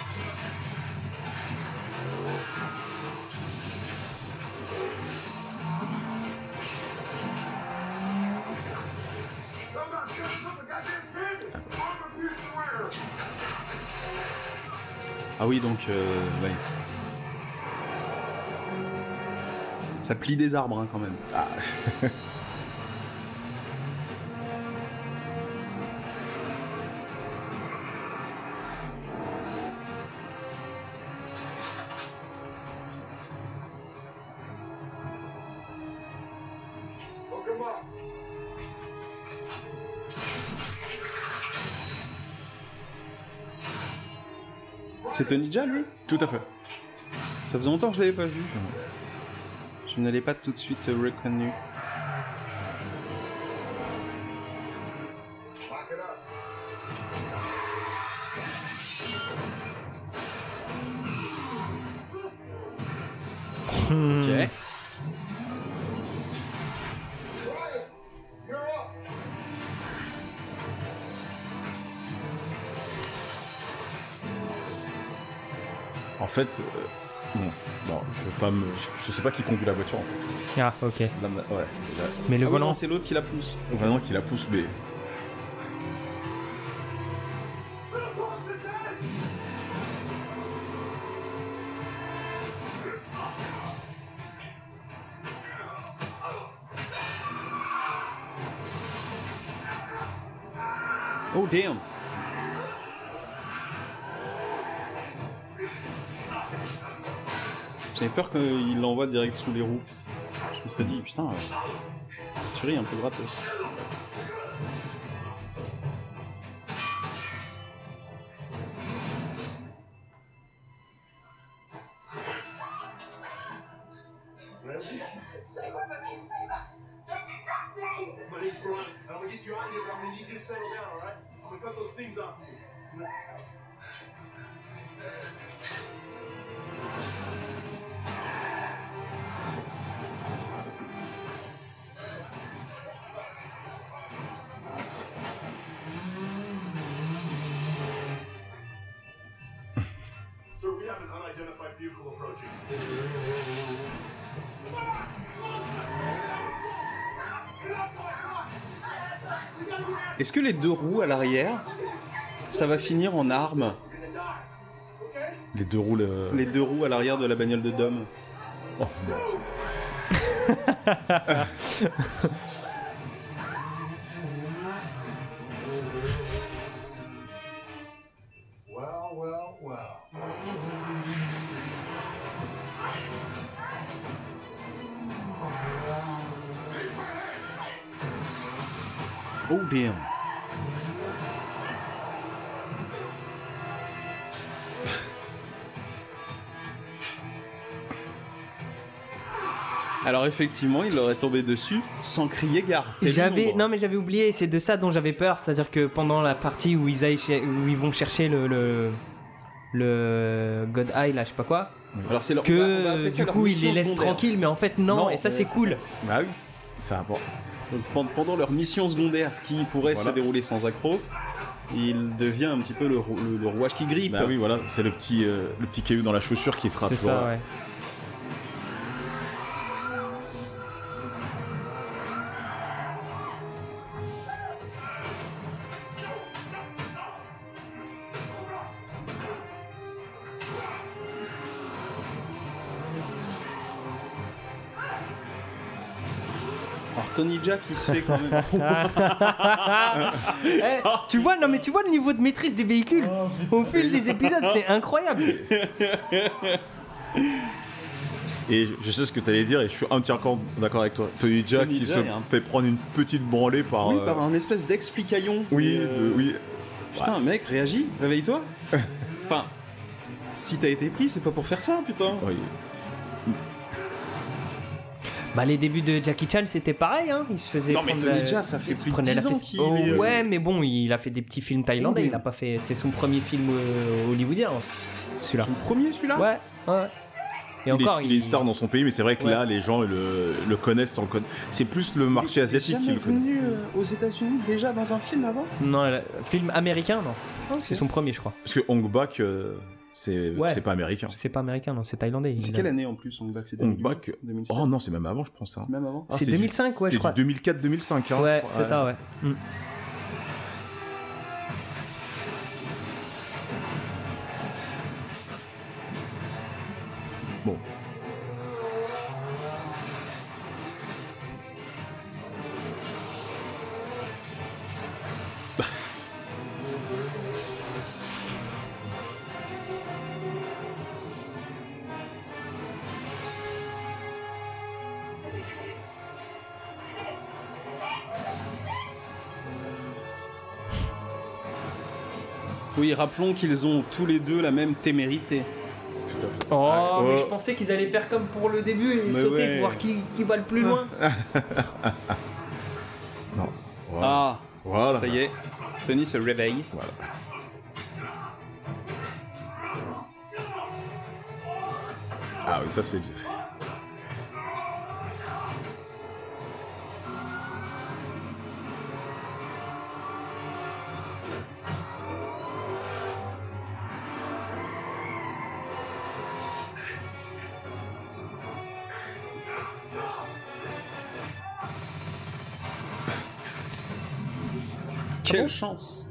Speaker 1: Ah oui, donc, euh. Ça plie des arbres hein, quand même.
Speaker 3: Ah.
Speaker 1: C'est Tony Jaa, lui?
Speaker 3: Tout à fait.
Speaker 1: Ça faisait longtemps que je l'avais pas vu. Je ne l'ai pas tout de suite reconnu. Ok.
Speaker 3: En fait, euh, non, non, je veux pas me, je, je sais pas qui conduit la voiture. En fait.
Speaker 2: Ah, ok.
Speaker 3: Ouais. là-
Speaker 2: Mais le
Speaker 1: Ah
Speaker 2: volant.
Speaker 1: c'est l'autre qui la pousse.
Speaker 3: Vraiment qui la pousse, mais
Speaker 1: direct sous les roues. Je me serais dit, putain, euh, tuerie un peu gratos. Les deux roues à l'arrière, ça va finir en armes
Speaker 3: les deux roues. le-
Speaker 1: Les deux roues à l'arrière de la bagnole de Dom
Speaker 3: Oh, non.
Speaker 1: effectivement, il aurait tombé dessus sans crier gare.
Speaker 2: J'avais non mais j'avais oublié c'est de ça dont j'avais peur c'est-à-dire que pendant la partie où ils aillent cher- où ils vont chercher le le, le God Eye là je sais pas quoi
Speaker 1: Alors c'est leur- on va- on va
Speaker 2: que du
Speaker 1: leur
Speaker 2: coup ils les laissent tranquilles mais en fait non,
Speaker 1: Non,
Speaker 2: et ça
Speaker 1: euh,
Speaker 2: c'est cool
Speaker 3: Bah oui, c'est important.
Speaker 1: Donc, pendant leur mission secondaire qui pourrait
Speaker 3: Voilà.
Speaker 1: se dérouler sans accroc, il devient un petit peu le, rou- le- le rouage qui grippe.
Speaker 3: Bah oui, voilà, c'est le petit, euh, le petit caillou dans la chaussure qui sera
Speaker 2: c'est
Speaker 3: toujours.
Speaker 2: ça ouais
Speaker 1: Tony Jaa qui se fait quand même.
Speaker 2: Eh, tu vois, non mais tu vois le niveau de maîtrise des véhicules
Speaker 3: Oh,
Speaker 2: au fil des épisodes, c'est incroyable.
Speaker 3: Et je- je sais ce que tu allais dire et je suis entièrement d'accord avec toi. Tony
Speaker 1: Tony
Speaker 3: qui
Speaker 1: Jaa
Speaker 3: se
Speaker 1: un-
Speaker 3: fait prendre une petite branlée par.
Speaker 1: Oui,
Speaker 3: euh,
Speaker 1: par un espèce d'explicaillon.
Speaker 3: Oui,
Speaker 1: euh,
Speaker 3: de- oui.
Speaker 1: Putain, mec, réagis, réveille-toi. enfin, si t'as été pris, c'est pas pour faire ça, putain.
Speaker 3: Oui.
Speaker 2: Bah les débuts de Jackie Chan c'était pareil, hein. Il se faisait.
Speaker 1: Non, mais
Speaker 2: prendre
Speaker 1: Tony
Speaker 2: la-
Speaker 1: ça fait
Speaker 2: il
Speaker 1: plus de
Speaker 2: prenait la
Speaker 1: 10 ans
Speaker 2: fesse-
Speaker 1: qu'il
Speaker 2: Oh,
Speaker 1: est, euh,
Speaker 2: Ouais, mais bon, il a fait des petits films thaïlandais.
Speaker 1: Oui.
Speaker 2: Il a pas fait. C'est son premier film euh, hollywoodien, celui-là.
Speaker 1: Son premier, celui-là
Speaker 2: Ouais, ouais. Et
Speaker 3: il,
Speaker 2: encore,
Speaker 3: est, il est une star dans son pays, mais c'est vrai que
Speaker 2: Ouais.
Speaker 3: là, les gens le, le connaissent sans le connaître. C'est plus le marché asiatique qui le connaît.
Speaker 1: venu euh, aux États-Unis déjà dans un film avant?
Speaker 2: Non, le film américain, non. C'est son premier, je crois.
Speaker 3: Parce que Hong Bak, euh, c'est
Speaker 2: Ouais.
Speaker 3: c'est pas américain.
Speaker 2: C'est pas américain, non, c'est thaïlandais.
Speaker 1: C'est quelle année en plus, Hong Bak C'est
Speaker 3: Hong
Speaker 1: 2008,
Speaker 3: Bak.
Speaker 1: 2007
Speaker 3: Oh non, c'est même avant, je pense. hein.
Speaker 1: C'est même avant
Speaker 3: Ah,
Speaker 2: C'est
Speaker 3: du-
Speaker 2: 2005, ouais, je
Speaker 3: C'est
Speaker 2: crois.
Speaker 3: du 2004-2005. hein,
Speaker 2: Ouais, c'est ça, ouais. Mm.
Speaker 1: Oui, rappelons qu'ils ont tous les deux la même témérité.
Speaker 2: Oh,
Speaker 3: Ah,
Speaker 2: mais
Speaker 3: oh.
Speaker 2: je pensais qu'ils allaient faire comme pour le début et
Speaker 1: Mais
Speaker 2: sauter
Speaker 1: ouais.
Speaker 2: pour voir qui, qui va le plus loin.
Speaker 3: Non. Voilà.
Speaker 1: Ah,
Speaker 3: Voilà.
Speaker 1: ça y est, Tony se réveille.
Speaker 3: Voilà. Ah oui, ça c'est.
Speaker 1: Quelle chance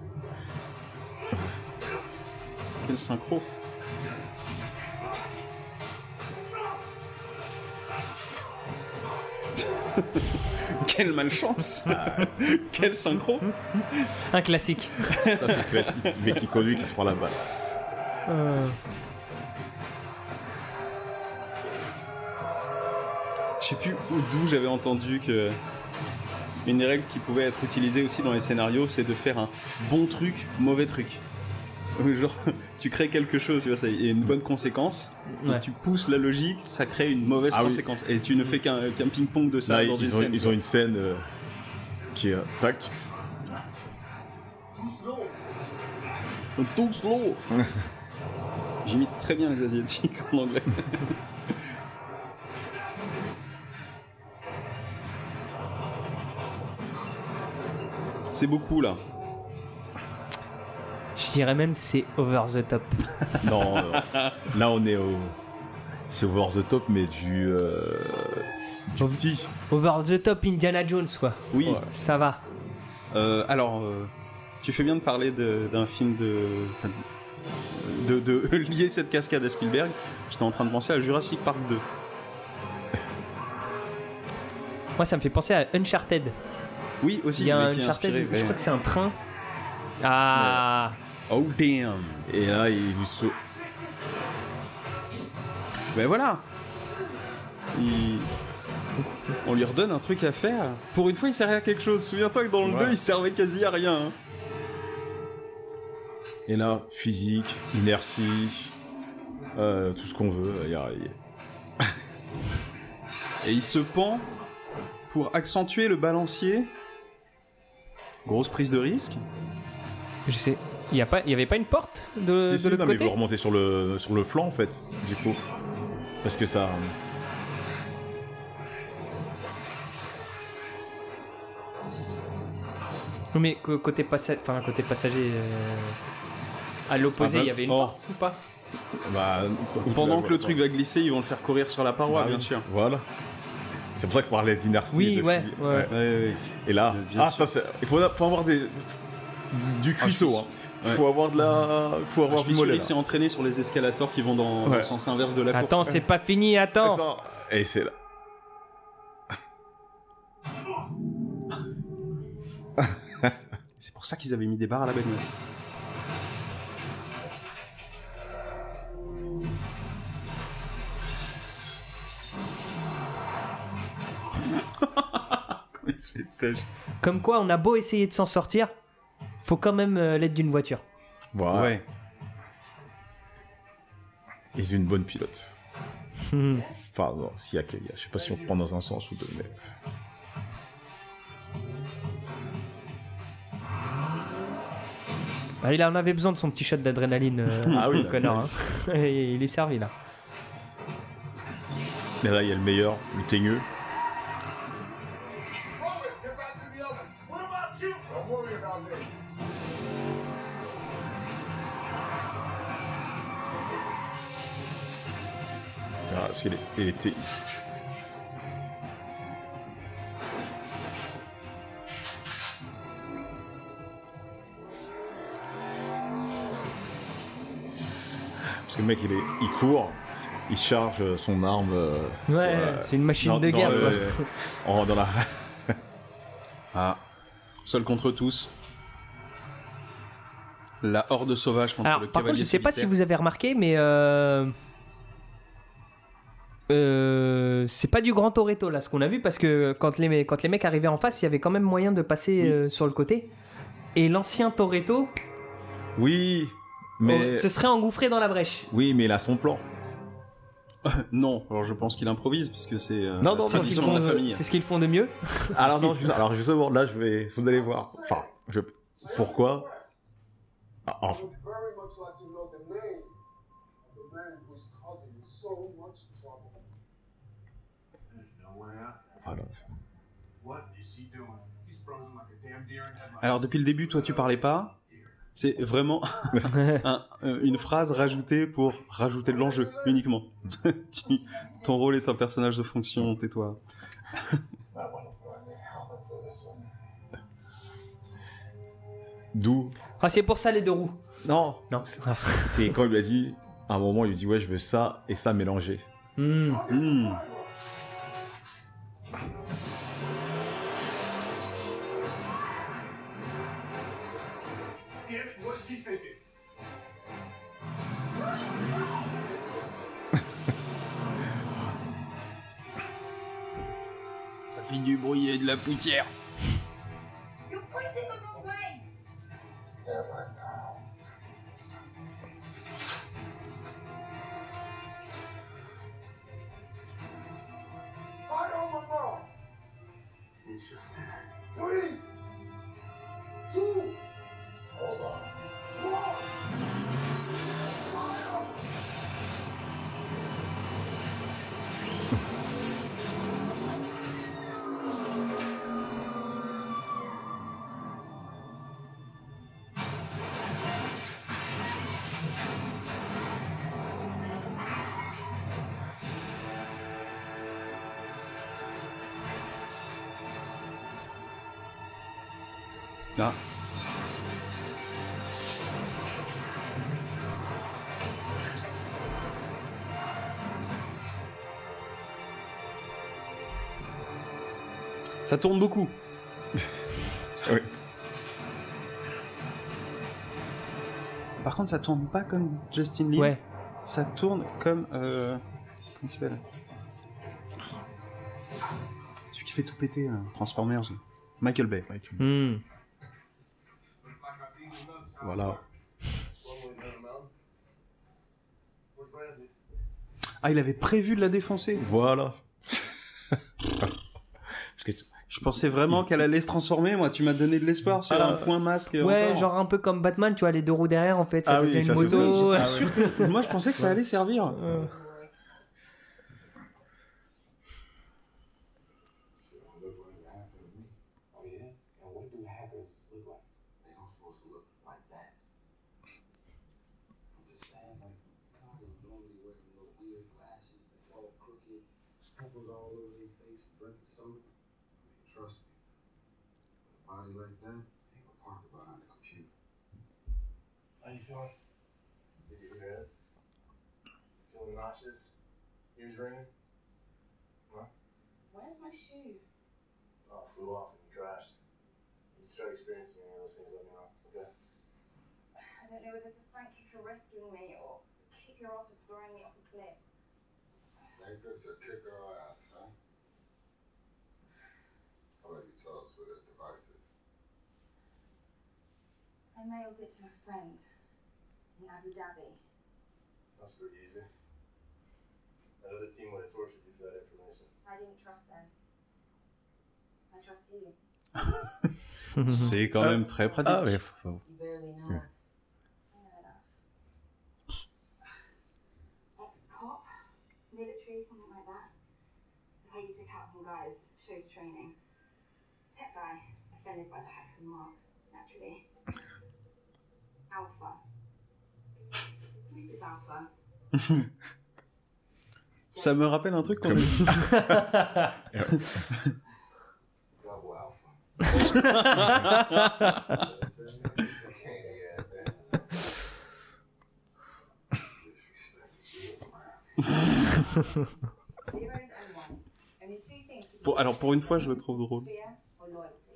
Speaker 1: Quel synchro Quelle malchance Quel synchro
Speaker 2: Un classique.
Speaker 3: Ça c'est classique. Mais qui conduit, qui se prend la balle.
Speaker 2: Euh,
Speaker 1: Je sais plus où- d'où j'avais entendu que une des règles qui pouvait être utilisée aussi dans les scénarios, c'est de faire un bon truc, mauvais truc. Genre, tu crées quelque chose, tu vois, ça y a une bonne conséquence, et tu pousses la logique, ça crée une mauvaise
Speaker 3: Ah oui.
Speaker 1: conséquence. Et tu ne fais qu'un ping-pong de ça
Speaker 3: Là,
Speaker 1: dans
Speaker 3: ils,
Speaker 1: une
Speaker 3: ont,
Speaker 1: scène.
Speaker 3: ils
Speaker 1: quoi.
Speaker 3: ont une scène euh, qui est. Tac.
Speaker 1: Too slow J'imite très bien les Asiatiques en anglais. C'est beaucoup là.
Speaker 2: je dirais même c'est over the top.
Speaker 3: Non, euh, là on est au. C'est over the top, mais du. euh, du petit.
Speaker 2: Over the top Indiana Jones, quoi.
Speaker 1: Oui.
Speaker 2: Ça va.
Speaker 1: Euh, alors, euh, tu fais bien de parler de- d'un film de, enfin, de, de lier cette cascade à Spielberg. J'étais en train de penser à Jurassic Park 2.
Speaker 2: Moi, ça me fait penser à Uncharted.
Speaker 1: Oui, aussi.
Speaker 2: Il y a un Uncharted,
Speaker 1: inspiré,
Speaker 2: je
Speaker 1: ouais.
Speaker 2: crois que c'est un train. Ah
Speaker 1: Oh damn.
Speaker 3: Et là, il lui saute.
Speaker 1: Ben voilà. Il- On lui redonne un truc à faire. Pour une fois, il servait à quelque chose. Souviens-toi que dans le
Speaker 3: Ouais.
Speaker 1: 2, il servait quasi à rien. hein.
Speaker 3: Et là, physique, inertie, euh, tout ce qu'on veut. y a-
Speaker 1: Et il se pend pour accentuer le balancier. Grosse prise de risque.
Speaker 2: Je sais. Il y, a pas, il y avait pas une porte de,
Speaker 3: Si,
Speaker 2: de
Speaker 3: si,
Speaker 2: l'autre
Speaker 3: non, mais veut remonter sur le, sur le flanc en fait, du coup. Parce que ça.
Speaker 2: Non, Mais côté, passa- enfin, côté passager, euh, à l'opposé,
Speaker 3: Ah,
Speaker 2: il y avait une
Speaker 1: oh.
Speaker 2: porte ou pas?
Speaker 3: Bah,
Speaker 1: Pendant que le truc va glisser, ils vont le faire courir sur la paroi,
Speaker 3: Bah
Speaker 1: bien sûr.
Speaker 3: Voilà. C'est pour ça que je parlais d'inertie.
Speaker 2: Oui, ouais, ouais.
Speaker 3: Et là,
Speaker 1: euh,
Speaker 3: ah, ça, il faut, faut, avoir des, du
Speaker 1: ah,
Speaker 3: cuisseau. Ah, il
Speaker 1: ouais.
Speaker 3: faut avoir de la. faut avoir
Speaker 1: ah,
Speaker 3: du mollet.
Speaker 1: s'est hein. entraîné sur les escalators qui vont dans, le sens inverse de la attends,
Speaker 2: Attends, c'est pas fini, attends.
Speaker 3: Et c'est là.
Speaker 1: c'est pour ça qu'ils avaient mis des barres à la bagnole.
Speaker 2: Comme quoi, on a beau essayer de s'en sortir, faut quand même euh, l'aide d'une voiture.
Speaker 3: Voilà.
Speaker 1: Ouais.
Speaker 3: Et d'une bonne pilote.
Speaker 2: Hmm.
Speaker 3: Enfin, non, s'il y a, a- je sais pas si on prend dans un sens ou deux, mais.
Speaker 2: Ah, il en avait besoin de son petit shot d'adrénaline, euh,
Speaker 3: Ah oui,
Speaker 2: le
Speaker 3: là,
Speaker 2: connard. hein. Et il est servi là.
Speaker 3: Et là, il y a le meilleur, le teigneux. Parce qu'elle est- elle était. Parce que le mec, il, est, il court, il charge son arme. euh,
Speaker 2: Ouais,
Speaker 3: euh,
Speaker 2: c'est une machine
Speaker 3: dans-
Speaker 2: de
Speaker 3: dans
Speaker 2: guerre,
Speaker 3: le- en- dans la.
Speaker 1: Ah, seul contre tous. La horde sauvage contre
Speaker 2: Alors,
Speaker 1: le
Speaker 2: par contre,
Speaker 1: cavalier
Speaker 2: je sais pas si vous avez remarqué, mais euh... euh, c'est pas du grand Toretto là ce qu'on a vu parce que quand les, quand les mecs arrivaient en face, il y avait quand même moyen de passer euh, sur le côté. Et l'ancien Toretto
Speaker 3: Oui, mais.
Speaker 2: oh, se serait engouffré dans la brèche.
Speaker 3: Oui, mais il a son plan.
Speaker 1: Non, alors je pense qu'il improvise puisque c'est euh,
Speaker 3: Non, non,
Speaker 2: C'est ce qu'ils font, ce qu'ils font de mieux.
Speaker 3: Alors non, juste- alors justement, là, je vais, vous allez voir. Enfin, je, pourquoi? Ah,
Speaker 1: Alors depuis le début, toi tu parlais pas. C'est vraiment un- euh, une phrase rajoutée pour rajouter de l'enjeu uniquement. Tu- Ton rôle est un personnage de fonction, tais-toi.
Speaker 3: D'où?
Speaker 2: Ah, c'est pour ça les deux roues.
Speaker 3: Non,
Speaker 2: Non.
Speaker 3: c'est quand il lui a dit. À un moment, il lui dit ouais, je veux ça et ça mélangé.
Speaker 2: Hmm.
Speaker 1: Hmm. Ça fait du bruit et de la poussière. Ça tourne beaucoup.
Speaker 3: Oui.
Speaker 1: Par contre, ça tourne pas comme Justin Lee.
Speaker 2: Ouais.
Speaker 1: Ça tourne comme. Euh... Comment il s'appelle? Celui qui fait tout péter, là, Transformers. Michael Bay.
Speaker 2: Hmm.
Speaker 3: Voilà.
Speaker 1: Ah, il avait prévu de la défoncer.
Speaker 3: Voilà. Parce que
Speaker 1: pensais vraiment qu'elle allait se transformer, moi. Tu m'as donné de l'espoir sur
Speaker 3: Ah.
Speaker 1: un point masque.
Speaker 2: Ouais,
Speaker 1: encore.
Speaker 2: genre un peu comme Batman, tu vois, les deux roues derrière en fait, ça
Speaker 3: Ah oui,
Speaker 2: une
Speaker 3: ça
Speaker 2: moto.
Speaker 1: que- Moi, je pensais que ça allait servir.
Speaker 12: Feeling nauseous? Ears ringing?
Speaker 6: Where's my shoe?
Speaker 12: Oh, flew off and crashed. you start experiencing any of those things, let me know. Okay.
Speaker 6: I don't know whether to thank you for rescuing me or kick your ass for throwing me off a cliff.
Speaker 5: Think this will kick our ass, huh? I'll let you tell us where that device is.
Speaker 6: I mailed it to a friend in Abu Dhabi.
Speaker 12: That's pretty easy. Another team would have tortured you for that information.
Speaker 6: I didn't trust them. I trust you.
Speaker 1: C'est quand même très pratique.
Speaker 3: Ah ouais, faut- faut-
Speaker 6: You barely know
Speaker 3: Yeah.
Speaker 6: us. Fair enough. Ex-cop, military, something like that. The way you took out some guys shows training. Tech guy, offended by the hacker mark, naturally. Alpha. Mrs. Alpha.
Speaker 1: Ça me rappelle un truc qu'on a
Speaker 6: to
Speaker 1: Pour- alors pour une fois, je le trouve drôle.
Speaker 6: fear or loyalty.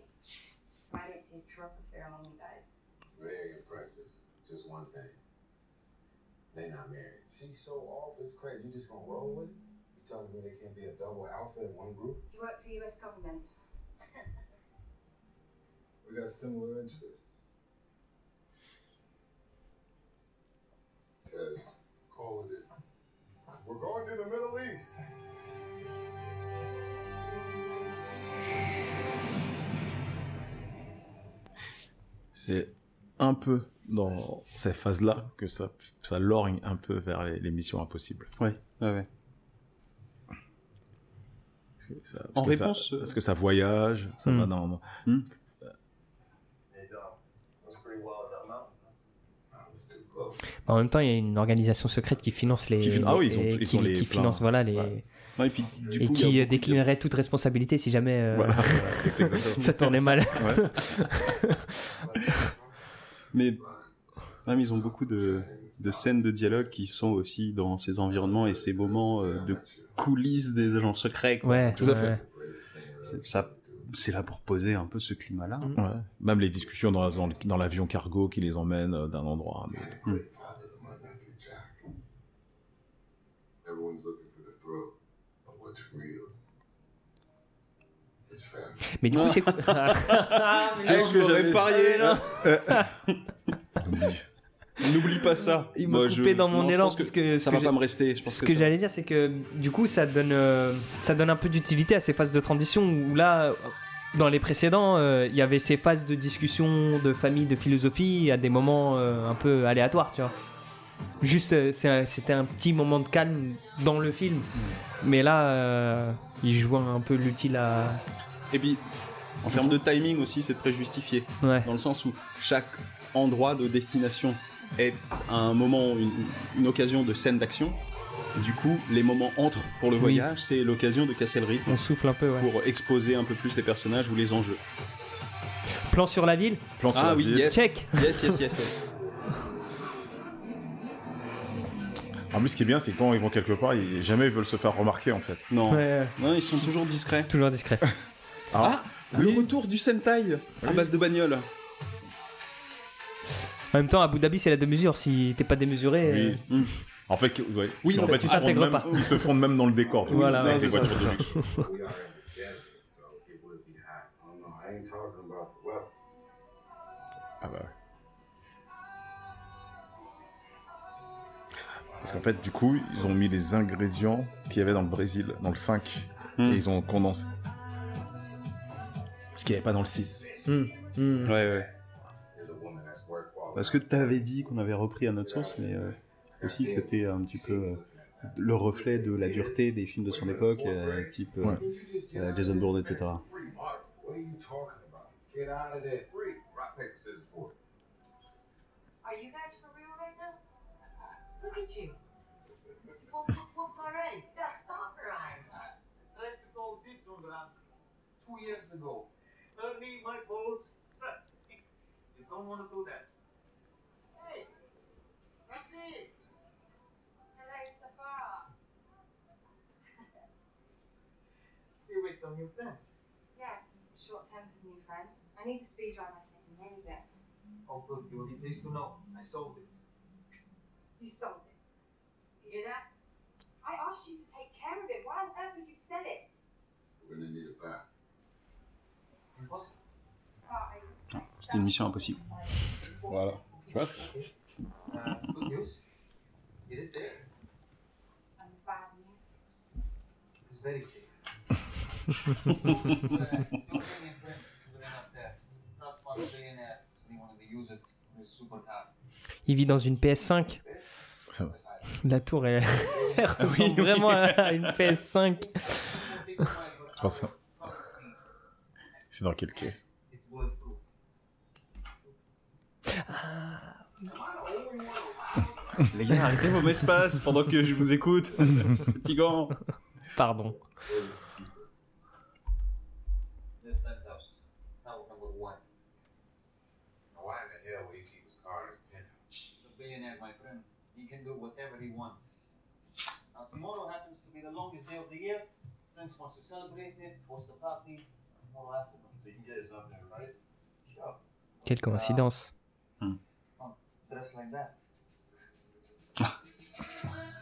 Speaker 6: I don't see a drop of fear among you guys.
Speaker 10: Very impressive. Just one thing. They not married.
Speaker 8: She's so off, it's crazy. You just gonna roll with it? You telling me there can't be a double alpha in one group?
Speaker 6: You work for US government.
Speaker 5: We got similar interests. Ted, call it in. We're going to the Middle East.
Speaker 3: C'est un peu dans cette phase-là que ça, ça lorgne un peu vers les, les missions impossibles.
Speaker 1: Ouais, ouais, ouais.
Speaker 3: Parce que ça-
Speaker 1: En
Speaker 3: parce que ça-
Speaker 1: réponse, euh,
Speaker 3: parce que ça voyage, ça
Speaker 1: Hmm.
Speaker 3: va dans...
Speaker 1: Hmm.
Speaker 5: Was too close.
Speaker 2: En même temps, il y a une organisation secrète qui finance les.
Speaker 3: Qui fin- ah oui, ils ont-
Speaker 2: les-
Speaker 3: ils
Speaker 2: qui,
Speaker 3: ont les
Speaker 2: qui finance voilà les.
Speaker 3: Ouais.
Speaker 1: Non, et puis, du
Speaker 2: et
Speaker 1: coup, il y a
Speaker 2: qui euh,
Speaker 1: de-
Speaker 2: déclinerait toute responsabilité si jamais euh,
Speaker 3: Voilà.
Speaker 2: Ça tournait mal.
Speaker 1: Mais mais ils ont beaucoup de, de scènes de dialogue qui sont aussi dans ces environnements et ces moments euh, de coulisses des agents secrets. quoi.
Speaker 2: Ouais,
Speaker 3: Tout à fait.
Speaker 1: C'est- Ça, c'est là pour poser un peu ce climat-là.
Speaker 2: Mm.
Speaker 3: Ouais. Même les discussions dans, l'avion cargo qui les emmène euh, d'un endroit à un autre.
Speaker 5: Family.
Speaker 2: Mais du coup, c'est. Ah, mais
Speaker 1: Qu'est-ce que j'avais parié
Speaker 2: Ah,
Speaker 1: N'oublie pas ça.
Speaker 2: Il m'a
Speaker 1: Moi,
Speaker 2: coupé dans mon
Speaker 1: non, je
Speaker 2: élan
Speaker 1: que
Speaker 2: parce que
Speaker 1: ça
Speaker 2: ce
Speaker 1: va
Speaker 2: que
Speaker 1: pas me rester. Je pense
Speaker 2: Ce
Speaker 1: que,
Speaker 2: que j'allais dire, c'est que du coup, ça donne, euh, ça donne un peu d'utilité à ces phases de transition où là, dans les précédents, euh, il y avait ces phases de discussion, de famille, de philosophie à des moments euh, un peu aléatoires, tu vois. Juste, euh, c'était un petit moment de calme dans le film. Mais là, euh, il joue un peu l'utile à.
Speaker 1: Et puis, en termes de timing aussi, c'est très justifié.
Speaker 2: Ouais.
Speaker 1: Dans le sens où chaque endroit de destination est un moment, une, une occasion de scène d'action. Du coup, les moments entre pour le
Speaker 2: Oui.
Speaker 1: voyage, c'est l'occasion de casser le rythme
Speaker 2: On souffle un peu, ouais.
Speaker 1: pour exposer un peu plus les personnages ou les enjeux.
Speaker 2: Plan sur la ville
Speaker 3: Plan sur
Speaker 1: Ah
Speaker 3: la
Speaker 1: oui,
Speaker 3: ville.
Speaker 1: yes.
Speaker 2: Check
Speaker 1: Yes, yes, yes. yes.
Speaker 3: En plus, ce qui est bien, c'est que quand ils vont quelque part, ils, jamais ils veulent se faire remarquer en fait.
Speaker 1: Non.
Speaker 2: Ouais,
Speaker 1: non, ils sont toujours discrets.
Speaker 2: toujours discret.
Speaker 1: Ah, le retour du Sentai à base de bagnole.
Speaker 2: En même temps, Abu Dhabi, c'est la deux-mesure. Si t'es pas démesuré. euh,
Speaker 3: Oui. En fait, que- ouais.
Speaker 1: Oui,
Speaker 3: en fait,
Speaker 1: tu
Speaker 3: ils se, fondent même,
Speaker 2: pas.
Speaker 3: ils se fondent même dans le décor.
Speaker 2: Voilà,
Speaker 1: ouais, c'est ça,
Speaker 8: weather.
Speaker 3: Ah bah. Parce qu'en fait, du coup, ils ont mis les ingrédients qu'il y avait dans le Brésil, dans le 5,
Speaker 1: Hmm.
Speaker 3: et ils ont condensé. Ce qu'il n'y avait pas dans le 6.
Speaker 2: hmm, hmm.
Speaker 1: Ouais, ouais. Parce que t'avais dit qu'on avait repris à notre source, mais euh, aussi c'était un petit peu euh, le reflet de la dureté des films de son époque, euh, type euh,
Speaker 3: Ouais.
Speaker 1: Euh, Jason
Speaker 8: of
Speaker 1: Bourne, etc.
Speaker 8: Free, Mark. What are you talking about? Get out of there. Free. Rock, paper, scissors, for it.
Speaker 6: Are you guys for real right now? Look at you. You both look whooped already. Yeah, stop crying.
Speaker 13: I told Gibson that two years ago. Tell me my balls. You don't want to do that. Hey,
Speaker 6: Hello, Safara.
Speaker 13: See you with some new friends.
Speaker 6: Yes, short-tempered new friends. I need the speed drive I say and names it.
Speaker 13: Oh, good, you'll be pleased to know. I sold it.
Speaker 6: You sold it. You hear that? I asked you to take care of it. Why on earth would you sell it?
Speaker 5: We're gonna need it back.
Speaker 13: Impossible.
Speaker 6: Sky.
Speaker 1: Ah, C'était une mission impossible.
Speaker 3: Voilà. Tu vois
Speaker 13: Uh, good news. It is safe.
Speaker 6: And bad news.
Speaker 13: It's very safe. uh, up there. Trust billionaire. Use it.
Speaker 2: Il vit dans une PS5.
Speaker 3: Ça va.
Speaker 2: La tour, elle, elle
Speaker 1: oui,
Speaker 2: ressemble
Speaker 1: oui.
Speaker 2: vraiment à une PS5.
Speaker 3: Je pense ça. C'est dans quelle caisse.
Speaker 1: Les gars, arrêtez vos espaces pendant que je vous écoute. C'est fatigant.
Speaker 2: Pardon. Quelle coïncidence.
Speaker 13: Dress like that.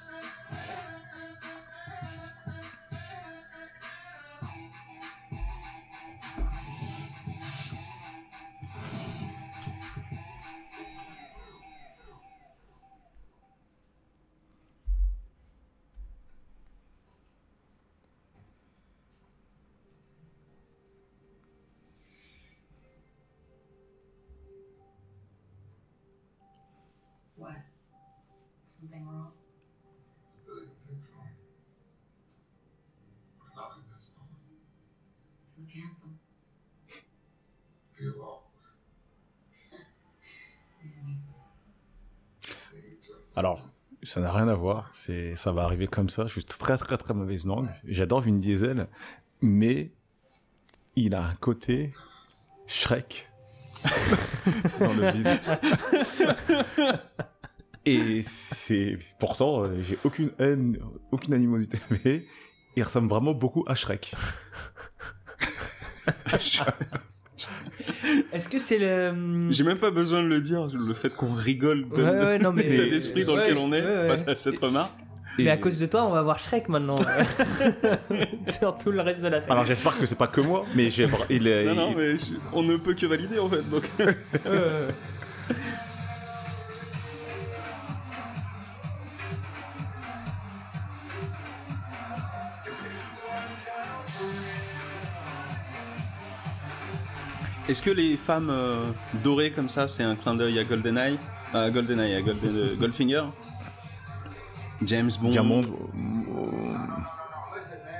Speaker 3: Alors, ça n'a rien à voir. C'est, ça va arriver comme ça. Je suis très très très mauvaise langue. J'adore Vin Diesel, mais il a un côté Shrek dans le visage. Et c'est pourtant, j'ai aucune haine, aucune animosité, mais il ressemble vraiment beaucoup à Shrek.
Speaker 2: Est-ce que c'est le.
Speaker 1: J'ai même pas besoin de le dire, le fait qu'on rigole de,
Speaker 2: Ouais, ouais, non, mais-
Speaker 1: l'état d'esprit dans
Speaker 2: Ouais,
Speaker 1: lequel on est
Speaker 2: ouais, ouais.
Speaker 1: face à cette remarque.
Speaker 2: Mais à cause de toi, on va voir Shrek maintenant. Sur tout le reste de la série.
Speaker 3: Alors j'espère que c'est pas que moi, mais j'ai, il est,
Speaker 1: Non, non, mais je- on ne peut que valider en fait. Donc. Est-ce que les femmes euh, dorées comme ça, c'est un clin d'œil à GoldenEye À GoldenEye, à Golden, euh, Goldfinger James Bond
Speaker 3: Diamond,
Speaker 5: Listen, man,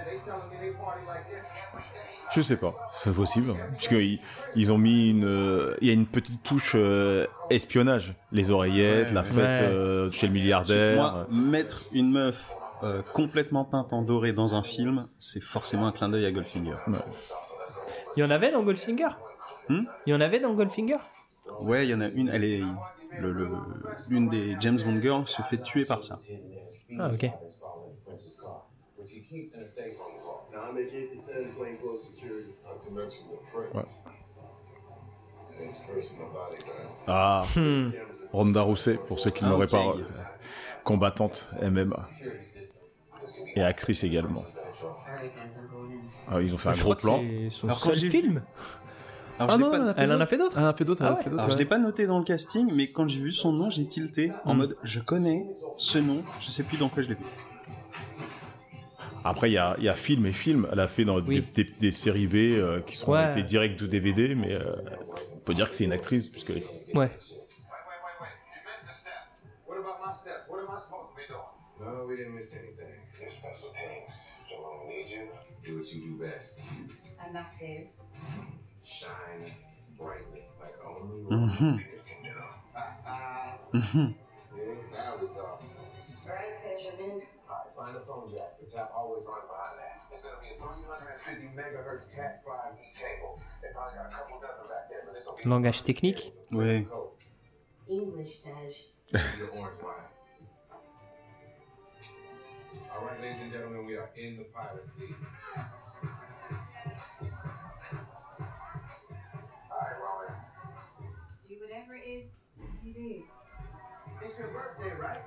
Speaker 5: they telling me they party like this every day.
Speaker 3: Je sais pas, c'est possible. Parce qu'ils ils ont mis une. euh, Il y a une petite touche euh, espionnage. Les oreillettes,
Speaker 1: Ouais,
Speaker 3: la fête
Speaker 2: Ouais.
Speaker 3: euh, chez le milliardaire.
Speaker 1: Moi, mettre une meuf euh, complètement peinte en doré dans un film, c'est forcément un clin d'œil à Goldfinger.
Speaker 2: Il y en avait dans Goldfinger?
Speaker 1: Hmm?
Speaker 2: Il y en avait dans Goldfinger?
Speaker 1: Ouais, il y en a une, elle est. Le, le- l'une des James Bond girls se fait tuer par ça.
Speaker 2: Ah, ok.
Speaker 10: Which he keeps in a safe on his wall.
Speaker 12: Time they get to 10 plainclothes security.
Speaker 5: Not to mention the prince. And his personal bodyguards.
Speaker 3: Ah,
Speaker 2: Hmm.
Speaker 3: Ronda Rousset, pour ceux qui ne
Speaker 1: Ah,
Speaker 3: l'auraient
Speaker 1: ok.
Speaker 3: pas. euh, combattante MMA. Et actrice également. Ah, ils ont fait un
Speaker 2: Je
Speaker 3: gros plan.
Speaker 2: son
Speaker 1: Alors, quand
Speaker 2: seul
Speaker 1: j'ai
Speaker 2: film.
Speaker 1: Alors,
Speaker 3: Ah
Speaker 1: je
Speaker 3: non,
Speaker 1: pas-
Speaker 3: elle en a fait d'autres. Elle en a fait d'autres,
Speaker 2: Ah
Speaker 1: je l'ai pas noté dans le casting, mais quand j'ai vu son nom, j'ai tilté en
Speaker 3: Hmm.
Speaker 1: mode je connais ce nom, je sais plus dans quoi je l'ai vu.
Speaker 3: Après, il y a, il y a film et film. Elle a fait dans
Speaker 2: Oui.
Speaker 3: des, des- des séries B euh, qui sont
Speaker 2: Ouais.
Speaker 3: été direct ou DVD, mais euh, on peut dire que c'est une actrice, puisque
Speaker 2: Ouais.
Speaker 10: No, we didn't miss anything. Special teams. So when we need you, do what you do best.
Speaker 6: And that is.
Speaker 10: Shine brightly like only
Speaker 1: Mhm.
Speaker 10: niggas can do.
Speaker 1: Mhm.
Speaker 5: Yeah, now we're talking.
Speaker 6: Alright, Tej,
Speaker 10: Alright, find the phone jack. The tap always runs behind that. It's gonna be a 350 megahertz Cat 5 cable. They probably got a couple dozen back there, but this will be
Speaker 2: Langage technique.
Speaker 1: Ouais.
Speaker 6: English, Tej.
Speaker 10: your orange wine. All right, ladies and gentlemen, we are in the pilot seat.
Speaker 6: 18.
Speaker 10: It's your birthday, right?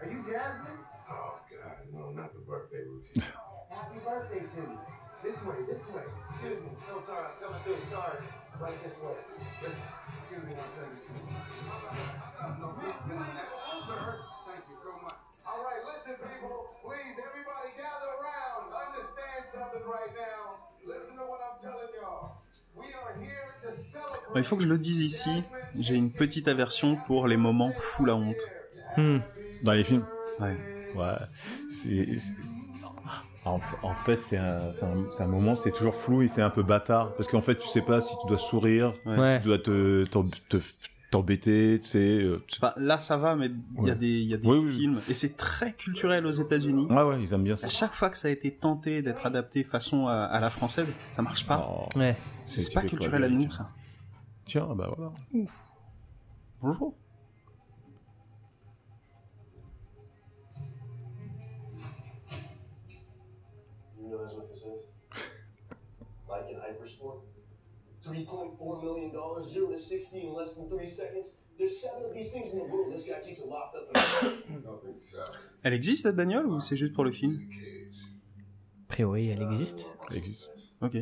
Speaker 10: Are you Jasmine? Oh, God, no, not the birthday routine. Happy birthday to you. This way, this way. Excuse me, so sorry, I'm coming through, sorry. Right this way. Listen, excuse me one second. No, sir. Thank you so much. All right, listen, people. Please, everybody gather around. Understand something right now. Listen to what I'm telling y'all.
Speaker 1: Il faut que je le dise ici, j'ai une petite aversion pour les moments fous la honte.
Speaker 3: Dans les films
Speaker 1: Ouais.
Speaker 3: Ouais. C'est. En, en fait, c'est un, moment, c'est toujours flou et c'est un peu bâtard. Parce qu'en fait, tu sais pas si tu dois sourire,
Speaker 1: Ouais.
Speaker 3: si tu dois te, t'em- te- t'embêter, tu sais. euh,
Speaker 1: Bah, là, ça va, mais il y a des, il y a des
Speaker 3: Oui, oui.
Speaker 1: films, et c'est très culturel aux États-Unis.
Speaker 3: Ouais, ouais, ils aiment bien ça.
Speaker 1: À chaque fois que ça a été tenté d'être adapté façon à, à la française, ça marche pas.
Speaker 2: Ouais.
Speaker 1: C'est
Speaker 3: C'est
Speaker 1: pas culturel à nous, ça.
Speaker 3: Tiens, bah voilà.
Speaker 1: Bonjour.
Speaker 12: $3.4 million, 0 to 60 in less than 30 seconds. There's seven of these things in the world. This guy takes it locked up.
Speaker 5: Nothing seven.
Speaker 1: Elle existe cette bagnole ou c'est juste pour le film?
Speaker 2: A priori, elle existe.
Speaker 3: Elle existe.
Speaker 1: Ok.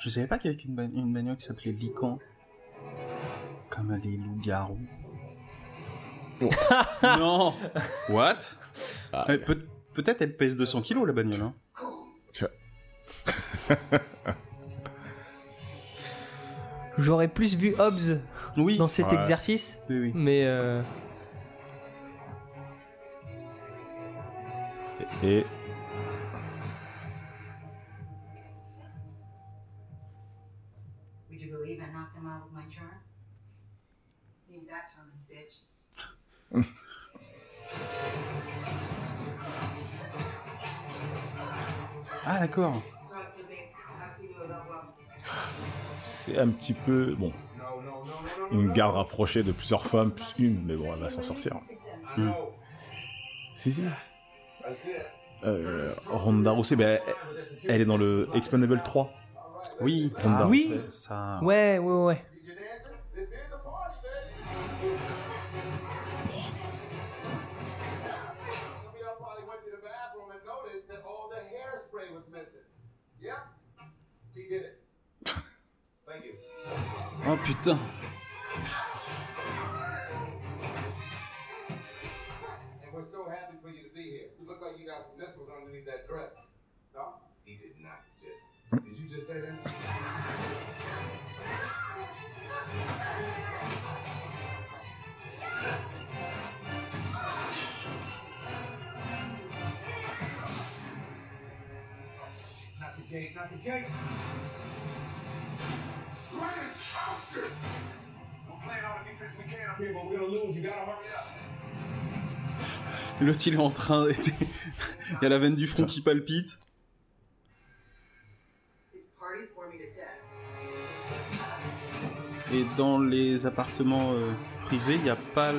Speaker 1: Je savais pas qu'il y avait une, ba- une bagnole qui s'appelait Lican. Comme les loups-garous. non What?
Speaker 3: Ah,
Speaker 1: Euh, peut- Peut-être elle pèse 200 kilos la bagnole. Hein.
Speaker 2: J'aurais plus vu Hobbs
Speaker 1: Oui.
Speaker 2: dans cet
Speaker 3: Ouais.
Speaker 2: exercice,
Speaker 1: Oui, oui.
Speaker 2: mais euh,
Speaker 3: Et.
Speaker 6: Would you
Speaker 3: C'est un petit peu. Bon. Une garde rapprochée de plusieurs femmes, plus une, mais bon, elle va s'en sortir.
Speaker 1: Hmm.
Speaker 3: Si, si. Euh, Ronda Rousey, ben, elle, elle est dans le Expandable 3.
Speaker 1: Oui.
Speaker 3: Ronda
Speaker 1: Ah,
Speaker 2: oui.
Speaker 3: Rousey.
Speaker 1: Ça...
Speaker 2: ouais, ouais, ouais.
Speaker 1: Oh putain.
Speaker 10: And we're so happy for you to be here. You look like you got some missiles underneath that dress. No?
Speaker 12: He did not just.
Speaker 10: Did you just say that?
Speaker 8: Not the gate, not the gate.
Speaker 1: L'autre il est en train. Il y a la veine du front qui palpite. Et dans les appartements euh, privés, il n'y a pas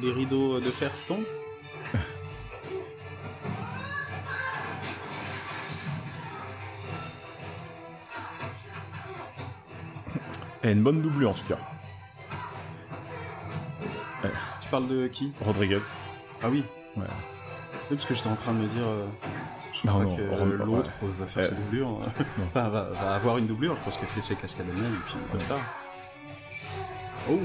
Speaker 1: les rideaux de fer tombent
Speaker 3: a une bonne doublure en tout cas.
Speaker 1: Tu parles de qui
Speaker 3: Rodriguez.
Speaker 1: Ah oui.
Speaker 3: Ouais.
Speaker 1: Oui, parce que j'étais en train de me dire. euh, je
Speaker 3: Non,
Speaker 1: crois
Speaker 3: non,
Speaker 1: que euh, l'autre
Speaker 3: ouais.
Speaker 1: va faire
Speaker 3: Euh,
Speaker 1: sa doublure. Enfin, va, va avoir une doublure, je pense qu'elle fait ses cascades elle-même et puis basta. Oh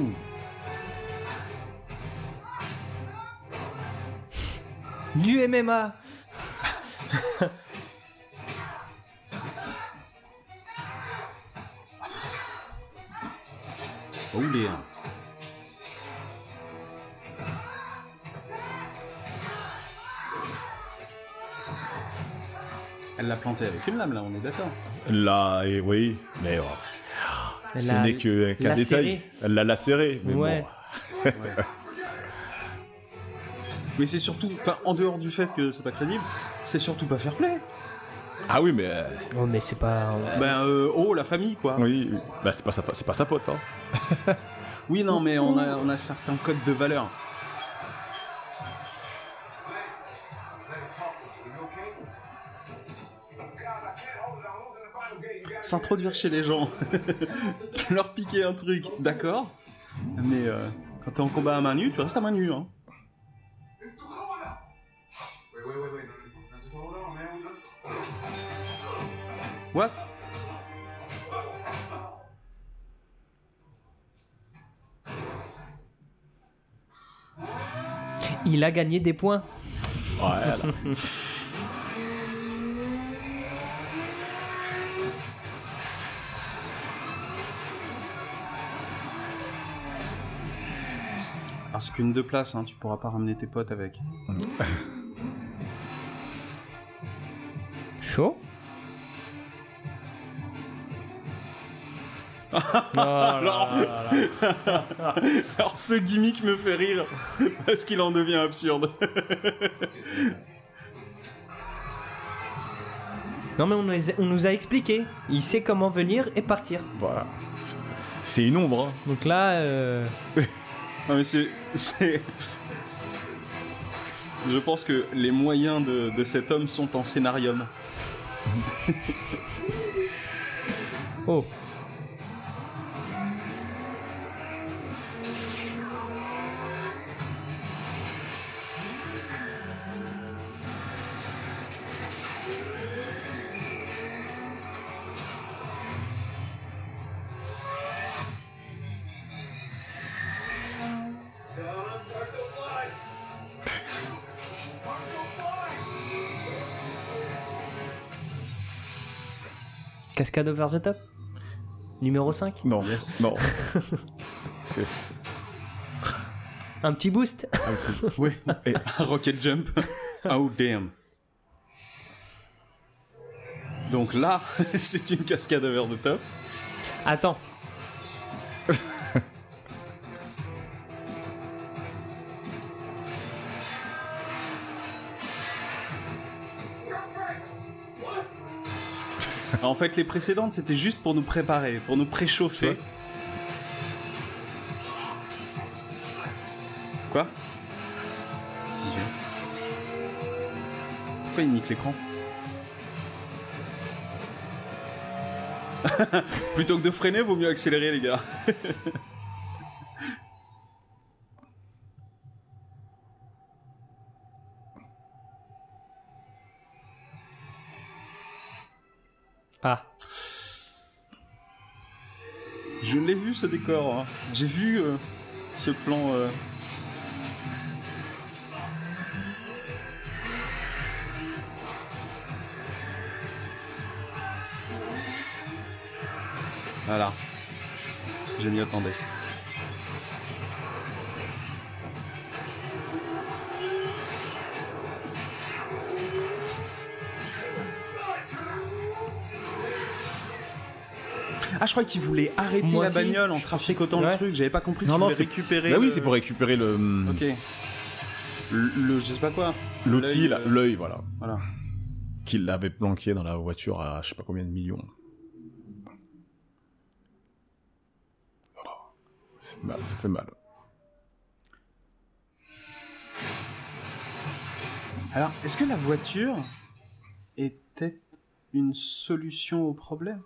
Speaker 2: Du MMA.
Speaker 1: Oh les Elle l'a planté avec une lame là, on est d'accord.
Speaker 3: Là, et oui, mais oh,
Speaker 2: Elle
Speaker 3: ce n'est que- qu'un détail. Elle l'a lacéré, mais
Speaker 2: Ouais.
Speaker 3: bon.
Speaker 1: Mais c'est surtout, enfin, en dehors du fait que c'est pas crédible, c'est surtout pas fair play.
Speaker 3: Ah oui, mais. euh,
Speaker 2: Oh, mais c'est pas.
Speaker 1: Ben, euh, oh, la famille quoi.
Speaker 3: oui, bah c'est pas sa, c'est pas sa pote, hein.
Speaker 1: Oui, non, mais on a, on a certains codes de valeur. S'introduire chez les gens, leur piquer un truc, d'accord. Mais euh, quand t'es en combat à main nue, tu restes à main nue. Hein. What?
Speaker 2: Il a gagné des points.
Speaker 3: Voilà.
Speaker 1: Alors c'est qu'une deux places, hein, tu pourras pas ramener tes potes avec.
Speaker 2: Chaud
Speaker 1: alors, alors ce gimmick me fait rire parce qu'il en devient absurde.
Speaker 2: Non mais on nous, a, on nous a expliqué. Il sait comment venir et partir.
Speaker 3: Voilà. C'est une ombre. hein.
Speaker 2: Donc là, euh,
Speaker 1: Non mais c'est, Je pense que les moyens de, de cet homme sont en scénarium.
Speaker 2: oh. Cascade over the top Numéro 5
Speaker 3: Non, non. C'est-
Speaker 2: Un petit boost
Speaker 3: ah,
Speaker 1: Oui, un rocket jump. Oh damn. Donc là, c'est une cascade over the top.
Speaker 2: Attends.
Speaker 1: En fait, les précédentes, c'était juste pour nous préparer, pour nous préchauffer. Quoi? Pourquoi il nique l'écran? Plutôt que de freiner, vaut mieux accélérer, les gars. Je l'ai vu ce décor. hein. J'ai vu euh, ce plan. euh. Voilà. Je m'y attendais. Ah, je croyais qu'il voulait arrêter
Speaker 2: Moi
Speaker 1: la
Speaker 2: aussi.
Speaker 1: bagnole en traficotant le truc. J'avais pas compris qu'il
Speaker 3: Non, non,
Speaker 1: voulait
Speaker 3: c'est
Speaker 1: récupérer.
Speaker 3: Bah oui, c'est pour récupérer le.
Speaker 1: Ok. Le, le- je sais pas quoi.
Speaker 3: L'outil,
Speaker 1: L'œil, euh,
Speaker 3: l'œil, voilà.
Speaker 1: Voilà.
Speaker 3: Qu'il avait planqué dans la voiture à je sais pas combien de millions. C'est mal, ça fait mal.
Speaker 1: Alors, est-ce que la voiture était une solution au problème?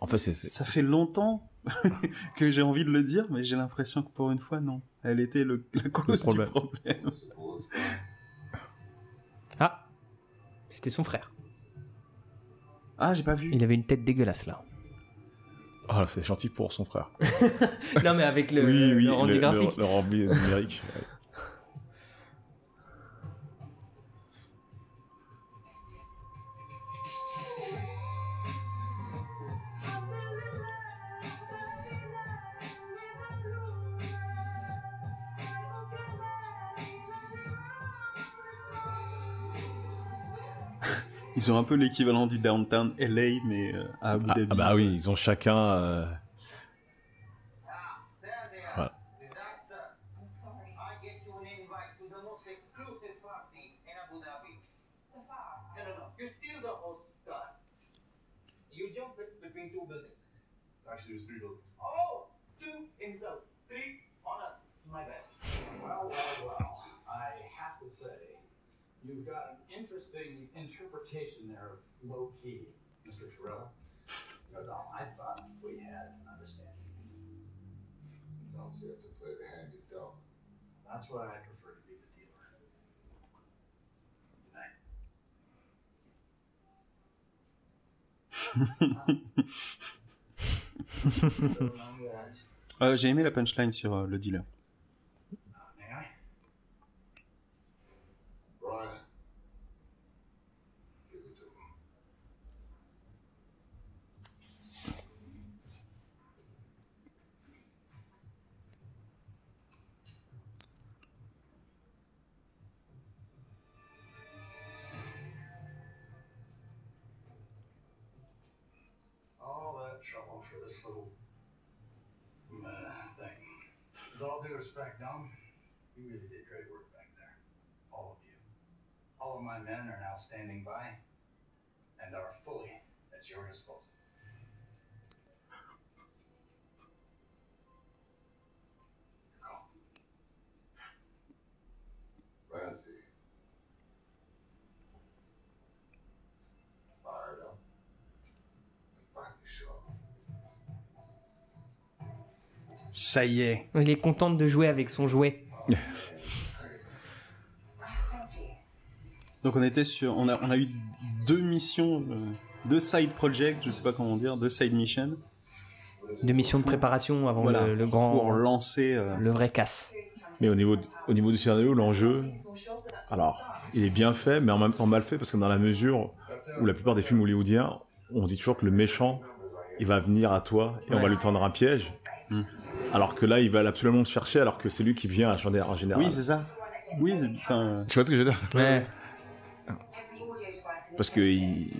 Speaker 3: En fait, c'est. c'est-
Speaker 1: Ça fait longtemps que j'ai envie de le dire, mais j'ai l'impression que pour une fois, non. Elle était le, la cause
Speaker 3: problème.
Speaker 1: du problème.
Speaker 2: Ah. C'était son frère.
Speaker 1: Ah, j'ai pas vu.
Speaker 2: Il avait une tête dégueulasse là.
Speaker 3: Ah, c'est gentil pour son frère.
Speaker 2: non mais avec le,
Speaker 3: oui, oui,
Speaker 2: le rendu
Speaker 3: le,
Speaker 2: graphique.
Speaker 3: le rendu numérique.
Speaker 1: Ils ont un peu l'équivalent du downtown LA, mais euh, à Abu
Speaker 3: Ah,
Speaker 1: Dhabi.
Speaker 3: ah bah oui, ils ont chacun. euh, Voilà.
Speaker 14: I'm sorry.
Speaker 13: I get you an invite to the most exclusive party in Abu Dhabi.
Speaker 14: Safar.
Speaker 13: No, no, no. You're still the host star. You jump it between two buildings.
Speaker 8: Actually, it was three buildings.
Speaker 13: Oh, two insult, three honor. My bad.
Speaker 11: Well, well, well. I have to say, you've got an interesting interpretation there of low key. Mr. Torella? No, no, I thought we had an understanding.
Speaker 5: Sometimes you have to play the hand you're dealt.
Speaker 11: That's why I prefer to be the dealer. Good night.
Speaker 1: Euh, J'ai aimé la punchline sur euh, le dealer.
Speaker 11: This little uh, thing. With all due respect, Dom, you really did great work back there. All of you. All of my men are now standing by and are fully at your disposal.
Speaker 5: Fired
Speaker 1: Ça y est.
Speaker 2: Il est content de jouer avec son jouet.
Speaker 1: Donc on était sur, on a, on a eu deux missions, euh, deux side projects, je sais pas comment dire, deux side missions.
Speaker 2: De mission de préparation avant
Speaker 1: Voilà,
Speaker 2: le, le grand.
Speaker 1: pour lancer euh,
Speaker 2: le vrai casse.
Speaker 3: Mais au niveau, au niveau du scénario, l'enjeu, alors, il est bien fait, mais en même temps mal fait, parce que dans la mesure où la plupart des films hollywoodiens, on dit toujours que le méchant, il va venir à toi et on va lui tendre un piège.
Speaker 1: Hmm.
Speaker 3: Alors que là, il va absolument te chercher, alors que c'est lui qui vient en général. en général.
Speaker 1: Oui, c'est ça. Oui, c'est- enfin.
Speaker 3: Tu vois ce que je veux dire?
Speaker 2: Ouais.
Speaker 3: Parce que ils,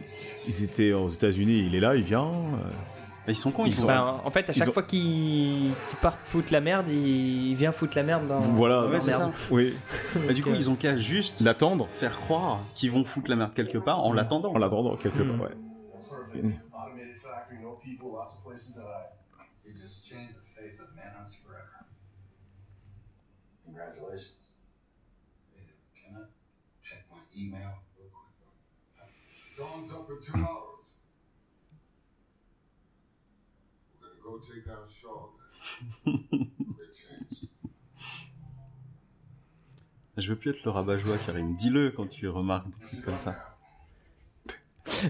Speaker 3: ils étaient aux États-Unis, il est là, il vient. euh,
Speaker 1: Ils sont cons,
Speaker 3: ils sont.
Speaker 2: Ben, en fait, à
Speaker 3: ils
Speaker 2: chaque
Speaker 3: ont-
Speaker 2: fois qu'il qu'il part foutre la merde, il vient foutre la merde dans.
Speaker 3: Voilà,
Speaker 1: Ouais, c'est
Speaker 2: merde.
Speaker 1: ça.
Speaker 3: Oui.
Speaker 1: Bah, du coup, ils ont qu'à juste
Speaker 3: l'attendre,
Speaker 1: faire croire qu'ils vont foutre la merde quelque part en l'attendant.
Speaker 3: En l'attendant quelque
Speaker 2: Hmm.
Speaker 3: part, ouais.
Speaker 11: You just changed the face of Manhunt forever.
Speaker 5: Congratulations.
Speaker 11: Can I check my email real quick?
Speaker 5: Dawn's up in two hours. We're gonna go take down Shaw then.
Speaker 1: Je veux plus être le rabat-joie, Karim. Dis-le quand tu remarques des trucs comme ça.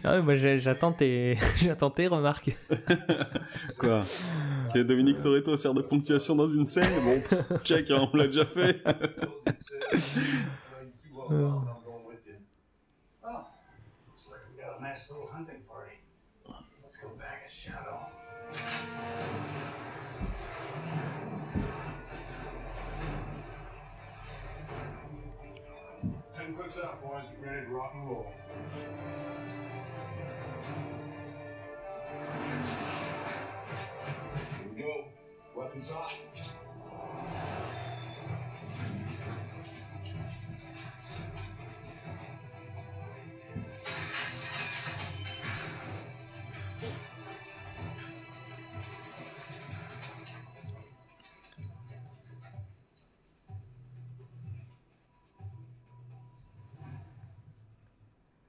Speaker 2: Ah ouais, moi j'attends tes... j'attends tes remarques.
Speaker 1: Quoi Que Dominique Toretto sert de ponctuation dans une scène Bon, pff, check, hein, on l'a déjà fait.
Speaker 12: I know you too well, Bob, and I'm going with you.
Speaker 11: Oh, looks like we got a nice little hunting party. Let's go back at Shadow.
Speaker 12: Ten clicks out, boys. Get ready to rock and roll. Weapons hot.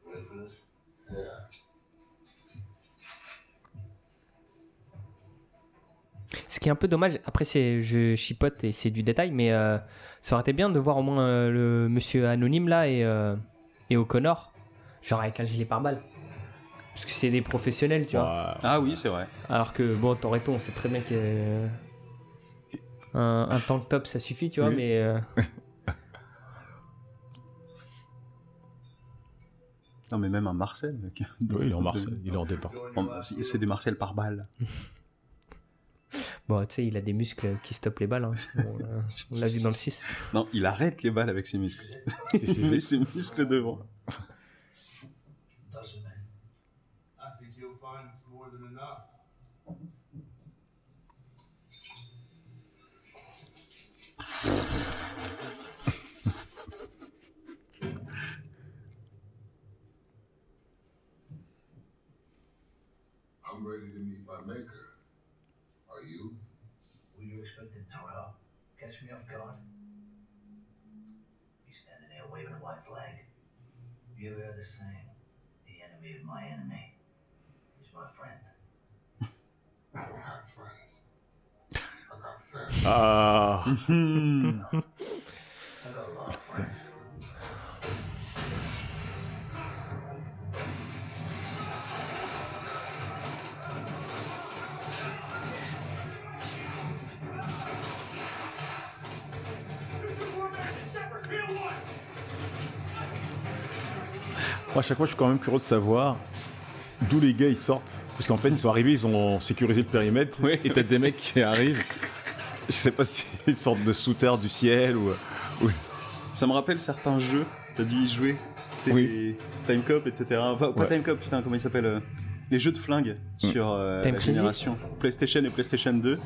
Speaker 12: Ready for this?
Speaker 5: Yeah.
Speaker 2: Qui est un peu dommage, après c'est je chipote et c'est du détail, mais euh, ça aurait été bien de voir au moins euh, le monsieur anonyme là et, euh, et O'Connor, genre avec un gilet pare-balles. Parce que c'est des professionnels, tu vois.
Speaker 1: Ah oui, c'est vrai.
Speaker 2: Alors que bon, Toretto, on sait très bien que euh, un, un tank top ça suffit, tu vois,
Speaker 3: Oui.
Speaker 2: mais euh,
Speaker 1: Non, mais même un Marcel.
Speaker 3: il est en Marcel, il est en départ.
Speaker 1: C'est des Marcel par balle.
Speaker 2: bon, tu sais, il a des muscles qui stoppent les balles. hein. Bon, on l'a vu dans le 6.
Speaker 1: Non, il arrête les balles avec ses muscles. il met ses muscles devant.
Speaker 10: Flag. You ever heard the saying? The enemy of my enemy is
Speaker 4: my friend.
Speaker 5: I don't have friends. I got family.
Speaker 3: Ah.
Speaker 4: I got a lot of friends.
Speaker 3: Moi, à chaque fois, je suis quand même curieux de savoir d'où les gars ils sortent. Parce qu'en fait, ils sont arrivés, ils ont sécurisé le périmètre. Et t'as des mecs qui arrivent. Je sais pas s'ils sortent de sous terre, du ciel ou. ou-
Speaker 1: Ça me rappelle certains jeux, t'as dû y jouer. T'es
Speaker 3: Oui.
Speaker 1: Time Cop, etc. Enfin, pas
Speaker 3: Ouais.
Speaker 1: Time Cop, putain, comment il s'appelle euh, Les jeux de flingue sur euh, la génération PlayStation et PlayStation 2.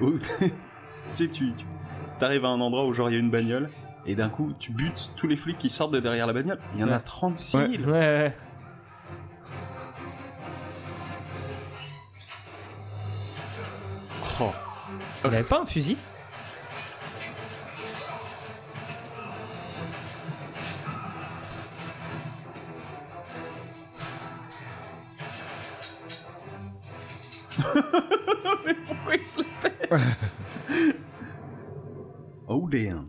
Speaker 1: Où tu sais, tu tu- t'arrives à un endroit où genre il y a une bagnole. Et d'un coup, tu butes tous les flics qui sortent de derrière la bagnole. Il y en a
Speaker 2: Ouais.
Speaker 1: 36 000.
Speaker 2: Ouais, ouais.
Speaker 1: Oh.
Speaker 2: Il avait pas un fusil?
Speaker 1: Mais pourquoi il se la pète? Oh damn.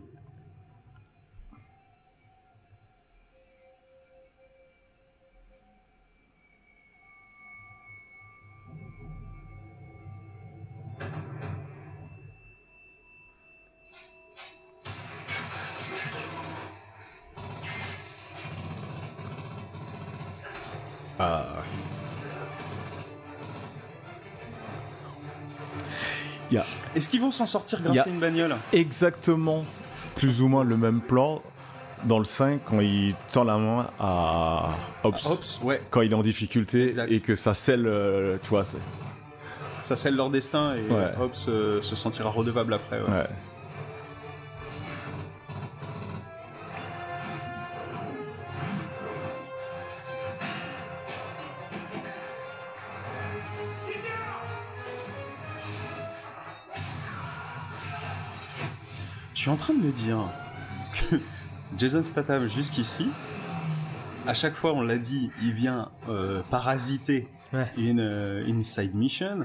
Speaker 1: S'en sortir grâce à une bagnole
Speaker 3: exactement plus ou moins le même plan dans le 5 quand il tend la main à
Speaker 1: ouais.
Speaker 3: Quand il est en difficulté
Speaker 1: Exact.
Speaker 3: et que ça scelle, euh, tu vois,
Speaker 1: Ça scelle leur destin et
Speaker 3: Ouais.
Speaker 1: Hobbs euh, se sentira redevable après. ouais. En train de me dire que Jason Statham, jusqu'ici, à chaque fois, on l'a dit, il vient euh, parasiter
Speaker 2: Ouais.
Speaker 1: une, euh, une side mission.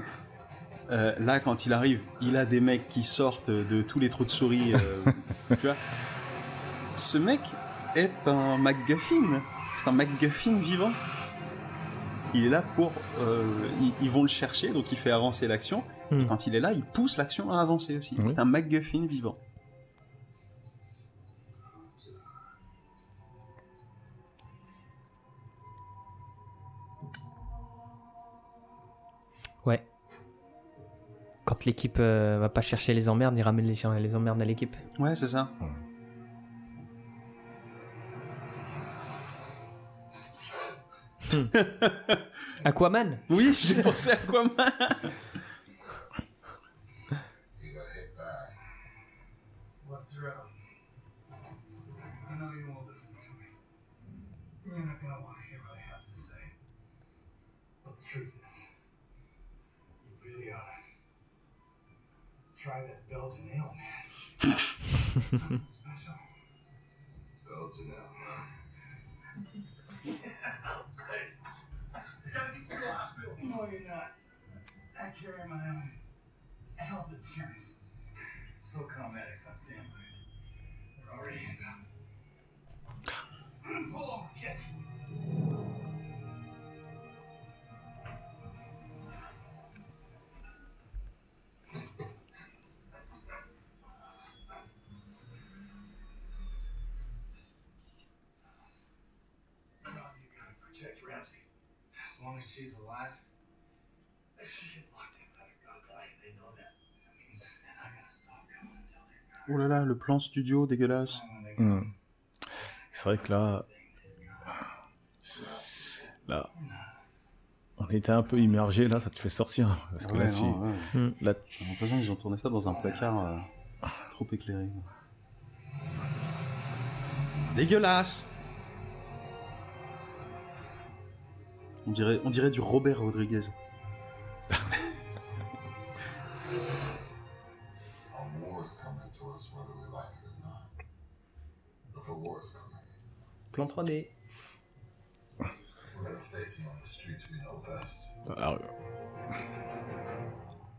Speaker 1: Euh, là, quand il arrive, il a des mecs qui sortent de tous les trous de souris. euh, tu vois Ce mec est un MacGuffin. C'est un MacGuffin vivant. Il est là pour. ils, ils vont le chercher, donc il fait avancer l'action. Et
Speaker 2: Hmm.
Speaker 1: quand il est là, il pousse l'action à avancer aussi. C'est un MacGuffin vivant.
Speaker 2: Quand l'équipe euh, va pas chercher les emmerdes, il ramène les, gens- les emmerdes à l'équipe.
Speaker 1: Ouais, c'est ça.
Speaker 2: Aquaman
Speaker 1: Oui, j'ai pensé à quoi
Speaker 7: try that Belgian ale, man. Something special.
Speaker 5: Belgian out.
Speaker 7: You gotta get to the hospital. No, you're not. I carry my own health insurance. SoCal medics on standby. They're already in. Pull over, kid.
Speaker 4: Stop coming until they're
Speaker 1: Oh là là, le plan studio dégueulasse.
Speaker 3: Hmm. C'est vrai que là, là, on était un peu immergé. Là, ça te fait sortir parce que
Speaker 1: Ouais,
Speaker 3: là, tu-
Speaker 1: ouais.
Speaker 2: Hmm.
Speaker 3: là,
Speaker 1: J'ai l'impression qu'ils ont tourné ça dans un placard euh, trop éclairé. Dégueulasse on dirait, on dirait du Robert Rodriguez.
Speaker 5: A war is coming to us whether we like it or not. If a war is coming,
Speaker 2: Plan 3D.
Speaker 5: we
Speaker 8: We're gonna face him on the streets we know best.
Speaker 3: Alors,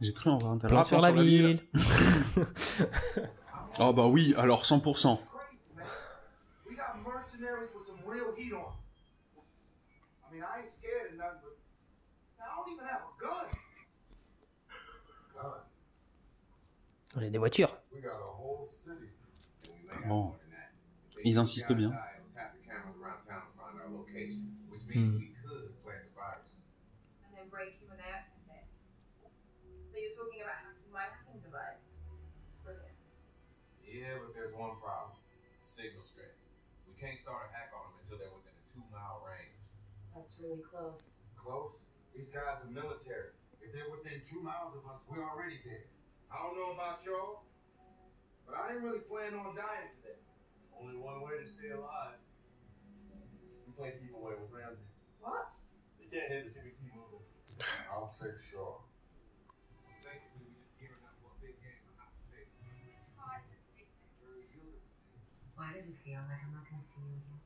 Speaker 1: J'ai cru en voir un tel.
Speaker 2: Plan
Speaker 1: Ah,
Speaker 2: sur la ville.
Speaker 1: Oh bah oui, alors 100%.
Speaker 10: We got mercenaries with some real heat on. 'em. I ain't scared of nothing, but I don't even have a gun.
Speaker 8: Gun?
Speaker 2: On a des voitures.
Speaker 8: We got a whole city.
Speaker 1: Bon. Ils insistent bien.
Speaker 15: Tap the cameras around town to find our location, which means we could plant the virus.
Speaker 14: And then break human access it. So you're talking about hacking my hacking device. It's brilliant.
Speaker 15: Yeah, but there's one problem. Signal strength. We can't start a hack on them until they're within a two mile range.
Speaker 14: That's really close.
Speaker 10: Close. These guys are military. If they're within two miles of us, we're already dead. I don't know about y'all, but I didn't really plan on dying today.
Speaker 12: Only one way to stay alive. We play keep away with Ramsey.
Speaker 14: What?
Speaker 12: They can't hit us if we keep moving.
Speaker 8: I'll take Shaw.
Speaker 15: Basically, we just gearing up for a big game of hot potato.
Speaker 14: Which part did it Why does it feel like I'm not gonna see you again?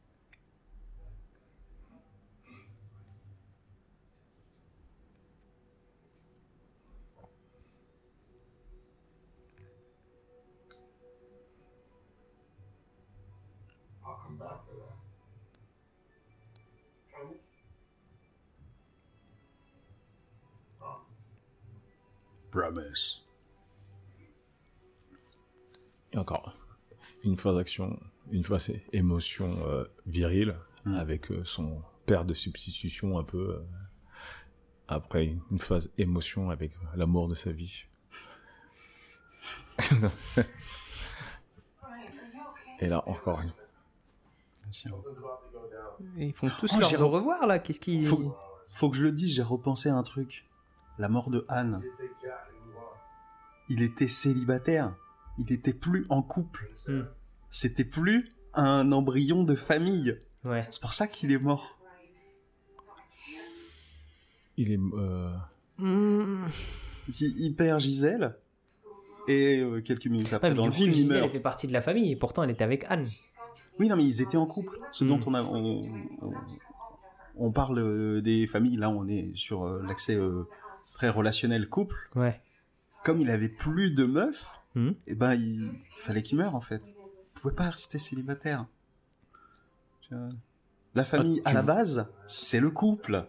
Speaker 14: Promise.
Speaker 3: Et encore, une phase action, une phase émotion euh, virile, avec euh, son père de substitution un peu. euh, après, une phase émotion avec l'amour de sa vie. Et là, encore une.
Speaker 2: Ils font tous
Speaker 1: Oh,
Speaker 2: leurs au
Speaker 1: re-
Speaker 2: revoir là. Qu'est-ce qui.
Speaker 1: Faut, faut que je le dise, j'ai repensé à un truc. La mort de Anne. Il était célibataire. Il était plus en couple.
Speaker 2: Hmm.
Speaker 1: C'était plus un embryon de famille.
Speaker 2: Ouais.
Speaker 1: C'est pour ça qu'il est mort.
Speaker 3: Il est. euh,
Speaker 2: Hmm.
Speaker 1: Il, il perd Gisèle. Et euh, quelques minutes après,
Speaker 2: Ouais,
Speaker 1: dans le film, il
Speaker 2: Gisèle, elle
Speaker 1: meurt.
Speaker 2: fait partie de la famille et pourtant elle était avec Anne.
Speaker 1: Oui, non, mais ils étaient en couple. Ce dont
Speaker 2: Hmm.
Speaker 1: on a. On, on- on parle euh, des familles, là, on est sur euh, l'accès euh, très relationnel couple.
Speaker 2: Ouais.
Speaker 1: Comme il avait plus de meufs,
Speaker 2: Hmm.
Speaker 1: et ben il fallait qu'il meure en fait. Il pouvait pas rester célibataire. La famille,
Speaker 3: Ah,
Speaker 1: à la base, c'est le couple.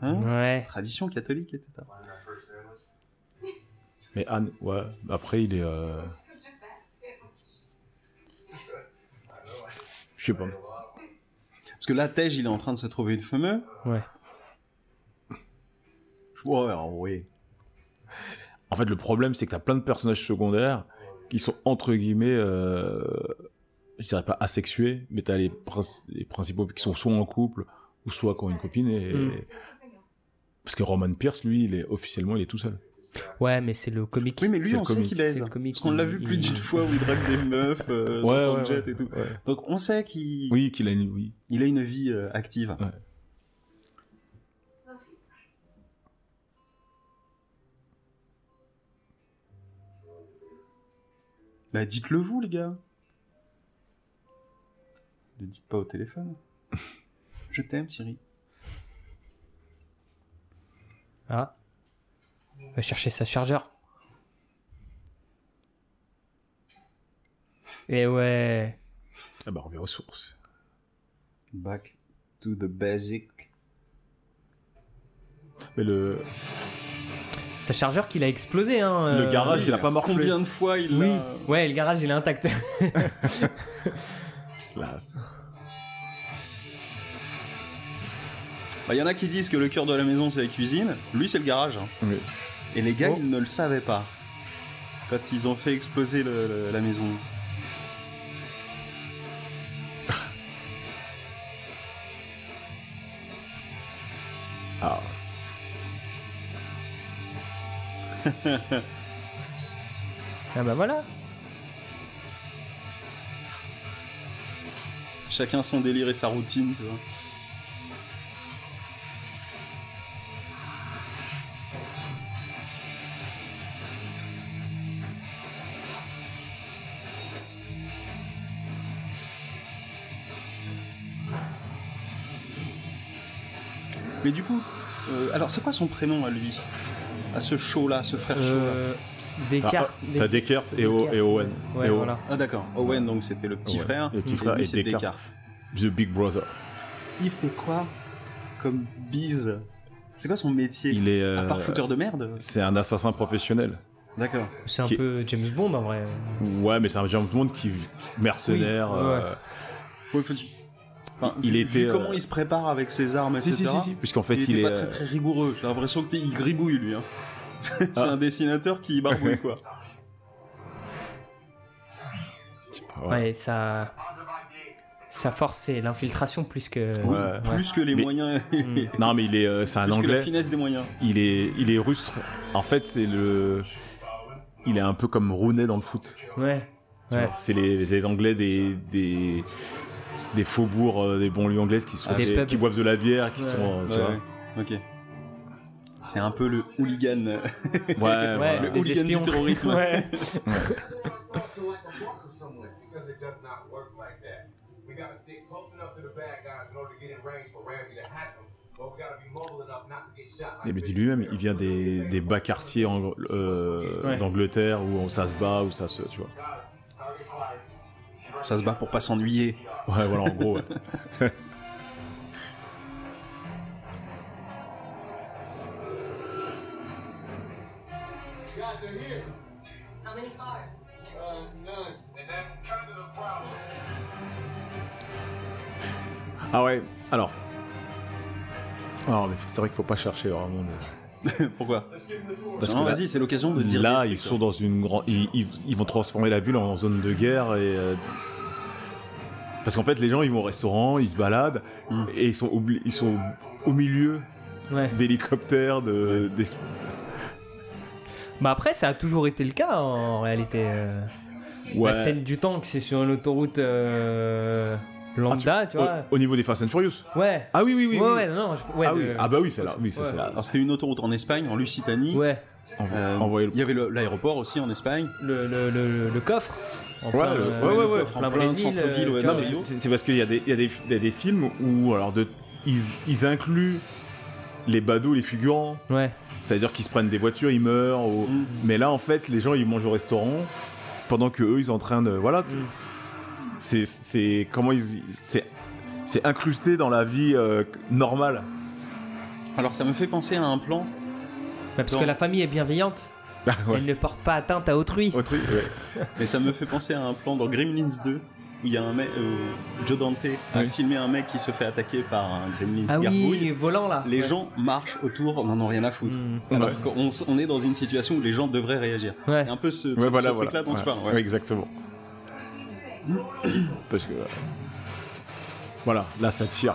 Speaker 1: Hein
Speaker 2: Ouais.
Speaker 1: Tradition catholique, etc.
Speaker 3: Mais Anne, ouais. Après, il est. euh, Je sais pas.
Speaker 1: Parce que là, Tej, il est en train de se trouver une fameuse.
Speaker 2: Ouais.
Speaker 1: Ouais, alors, oui.
Speaker 3: En fait, le problème, c'est que t'as plein de personnages secondaires qui sont entre guillemets, euh, je dirais pas asexués, mais t'as les, les principaux qui sont soit en couple ou soit qui ont une copine. Et...
Speaker 2: Mm.
Speaker 3: Parce que Roman Pierce, lui, il est officiellement, il est tout seul.
Speaker 2: Ouais, mais c'est le comique.
Speaker 1: Oui, mais lui,
Speaker 3: C'est
Speaker 1: on sait qu'il baise.
Speaker 2: C'est le comique,
Speaker 1: Parce qu'on l'a
Speaker 2: il-
Speaker 1: vu plus d'une fois où il drague des meufs euh,
Speaker 3: Ouais,
Speaker 1: dans son
Speaker 3: ouais,
Speaker 1: jet
Speaker 3: ouais,
Speaker 1: et tout.
Speaker 3: ouais.
Speaker 1: Donc on sait qu'il
Speaker 3: Oui, qu'il a une, oui.
Speaker 1: il a une vie euh, active.
Speaker 3: Ouais.
Speaker 1: Bah dites-le vous, les gars. Ne dites pas au téléphone. Je t'aime, Siri.
Speaker 2: Ah. Va chercher sa chargeur. Et ouais.
Speaker 3: Ah bah, on revient aux sources.
Speaker 1: Back to the basic.
Speaker 3: Mais le,
Speaker 2: Sa chargeur qu'il a explosé, hein.
Speaker 3: le
Speaker 2: euh,
Speaker 3: garage, il a pas morflé.
Speaker 1: Combien de fois il
Speaker 2: Oui.
Speaker 1: l'a-
Speaker 2: Ouais, le garage, il est intact.
Speaker 3: Là,
Speaker 1: Bah, y en a qui disent que le cœur de la maison c'est la cuisine. Lui, c'est le garage. hein.
Speaker 3: oui.
Speaker 1: Et les gars,
Speaker 2: Oh.
Speaker 1: ils ne le savaient pas. Quand ils ont fait exploser le- le- la maison.
Speaker 3: ah
Speaker 2: bah voilà.
Speaker 1: Chacun son délire et sa routine, tu vois. Mais du coup, euh, alors c'est quoi son prénom à lui? À ce show-là, à ce frère
Speaker 2: Euh,
Speaker 1: show-là
Speaker 2: Descartes.
Speaker 3: T'as- T'as Descartes et, O- et Owen.
Speaker 2: Ouais,
Speaker 3: Et O-
Speaker 2: voilà.
Speaker 1: Ah d'accord, Owen donc c'était le petit
Speaker 3: Owen.
Speaker 1: frère.
Speaker 3: Le petit frère
Speaker 1: lui,
Speaker 3: et
Speaker 1: c'est
Speaker 3: Descartes. The Big Brother.
Speaker 1: Il fait quoi comme bise C'est quoi son métier
Speaker 3: Il est.
Speaker 1: À
Speaker 3: euh,
Speaker 1: part fouteur de merde
Speaker 3: C'est un assassin professionnel.
Speaker 1: D'accord.
Speaker 2: C'est un
Speaker 3: Qui-
Speaker 2: peu James Bond en vrai.
Speaker 3: Ouais, mais c'est un James Bond qui mercenaire.
Speaker 2: Oui,
Speaker 3: euh,
Speaker 1: Ouais, faut- Enfin,
Speaker 3: Il
Speaker 1: vu-
Speaker 3: était,
Speaker 1: vu
Speaker 3: euh,
Speaker 1: comment il se prépare avec ses armes, etc.
Speaker 3: si, si, si, puisqu'en fait,
Speaker 1: il,
Speaker 3: il
Speaker 1: était
Speaker 3: est,
Speaker 1: pas très très rigoureux. J'ai l'impression que t'es- il gribouille lui. Hein. c'est
Speaker 3: Ah.
Speaker 1: un dessinateur qui barbouille quoi.
Speaker 2: Ouais, ça. Sa force, c'est l'infiltration plus que.
Speaker 1: Oui,
Speaker 3: Ouais.
Speaker 1: plus que les
Speaker 3: Mais-
Speaker 1: moyens.
Speaker 3: Non, mais il est, euh, c'est un
Speaker 1: plus que
Speaker 3: anglais.
Speaker 1: la finesse des moyens.
Speaker 3: Il est, il est rustre. En fait, c'est le. Il est un peu comme Rooney dans le foot.
Speaker 2: Ouais. Ouais.
Speaker 3: C'est les, les Anglais des, des, des faubourgs, euh, des banlieues anglaises qui, sont
Speaker 1: Ah, des
Speaker 3: des-
Speaker 1: pubs.
Speaker 3: qui boivent de la bière, qui
Speaker 1: Ouais.
Speaker 3: sont. euh, tu
Speaker 1: Ouais,
Speaker 3: vois.
Speaker 1: ouais. Ok. C'est un peu le hooligan.
Speaker 3: Ouais, voilà.
Speaker 1: le
Speaker 2: des
Speaker 1: hooligan
Speaker 2: espions.
Speaker 1: terrorisme.
Speaker 2: Ouais.
Speaker 8: brought to like a bunker somewhere because it does not work like that. We gotta stick close enough to the bad guys in order to get in range for Ramsey to hack them, but we gotta be mobile enough not to get shot.
Speaker 3: Et
Speaker 8: Like
Speaker 3: mais dis lui-même, il vient des, des bas quartiers en- euh,
Speaker 2: Ouais.
Speaker 3: d'Angleterre où ça se bat, où ça se. Tu vois.
Speaker 1: Ça se bat pour pas s'ennuyer.
Speaker 3: Ouais, voilà, en gros. ouais. Ah ouais, alors. Alors, mais c'est vrai qu'il faut pas chercher vraiment.
Speaker 1: Pourquoi?
Speaker 3: Parce
Speaker 1: Non,
Speaker 3: que là-
Speaker 1: vas-y, c'est l'occasion de dire.
Speaker 3: Là, ils sont dans une grande. Ils, ils- ils vont transformer la ville en zone de guerre et. euh, Parce qu'en fait, les gens, ils vont au restaurant, ils se baladent
Speaker 1: Hmm.
Speaker 3: et ils sont, ils sont au milieu
Speaker 2: Ouais.
Speaker 3: d'hélicoptères, de, des-
Speaker 2: Bah après, ça a toujours été le cas en réalité. euh.
Speaker 3: Ouais.
Speaker 2: La scène du tank, c'est sur une autoroute euh, lambda, tu, vois.
Speaker 3: au niveau des Fast and Furious.
Speaker 2: Ouais.
Speaker 3: Ah oui, oui, oui.
Speaker 2: Ouais,
Speaker 3: oui.
Speaker 2: ouais, non, non, je- ouais,
Speaker 3: ah, oui. ah bah oui, c'est là. Oui, ça,
Speaker 2: Ouais.
Speaker 3: c'est là.
Speaker 1: Alors c'était une autoroute en Espagne, en Lusitanie.
Speaker 2: Ouais.
Speaker 1: Euh,
Speaker 3: Envoyer le-
Speaker 1: Il y avait le- l'aéroport aussi en Espagne.
Speaker 2: Le, le, le, le coffre. En
Speaker 3: Ouais,
Speaker 2: plein,
Speaker 3: le-
Speaker 2: euh,
Speaker 3: ouais, ouais,
Speaker 1: le
Speaker 3: ouais.
Speaker 1: coffre en
Speaker 2: plein
Speaker 1: plein
Speaker 2: Brésil,
Speaker 1: centre-ville, ouais,
Speaker 2: tu
Speaker 1: non,
Speaker 2: vois,
Speaker 1: mais
Speaker 3: C'est- parce qu'il y, a des- y, y a films où alors de, ils, ils incluent les badauds, les figurants.
Speaker 2: Ouais.
Speaker 3: C'est-à-dire qu'ils se prennent des voitures, ils meurent. ou-
Speaker 1: Mm.
Speaker 3: Mais là, en fait, les gens, ils mangent au restaurant pendant que eux, ils sont en train de. Voilà. C'est, c'est comment ils. C'est, c'est incrusté dans la vie euh, normale.
Speaker 1: Alors ça me fait penser à un plan.
Speaker 2: Bah, parce que la famille est bienveillante.
Speaker 3: Ah, ouais.
Speaker 2: Elle ne porte pas atteinte à autrui.
Speaker 3: Autrui, ouais.
Speaker 1: Mais ça me fait penser à un plan dans Gremlins 2 où il y a un mec, euh, Joe Dante a
Speaker 3: Oui.
Speaker 1: filmé un mec qui se fait attaquer par un Gremlins
Speaker 2: Ah
Speaker 1: gargouille.
Speaker 2: oui, volant là.
Speaker 1: Les
Speaker 2: Ouais.
Speaker 1: gens marchent autour, n'en ont rien à foutre.
Speaker 2: Mm.
Speaker 1: Alors
Speaker 3: Ouais.
Speaker 1: qu'on on est dans une situation où les gens devraient réagir.
Speaker 2: Ouais.
Speaker 1: C'est un peu ce,
Speaker 3: Ouais,
Speaker 1: ce
Speaker 3: voilà,
Speaker 1: truc-là
Speaker 3: voilà.
Speaker 1: dont tu parles. ouais.
Speaker 3: Ouais, exactement. Parce que. Voilà, là, ça tire.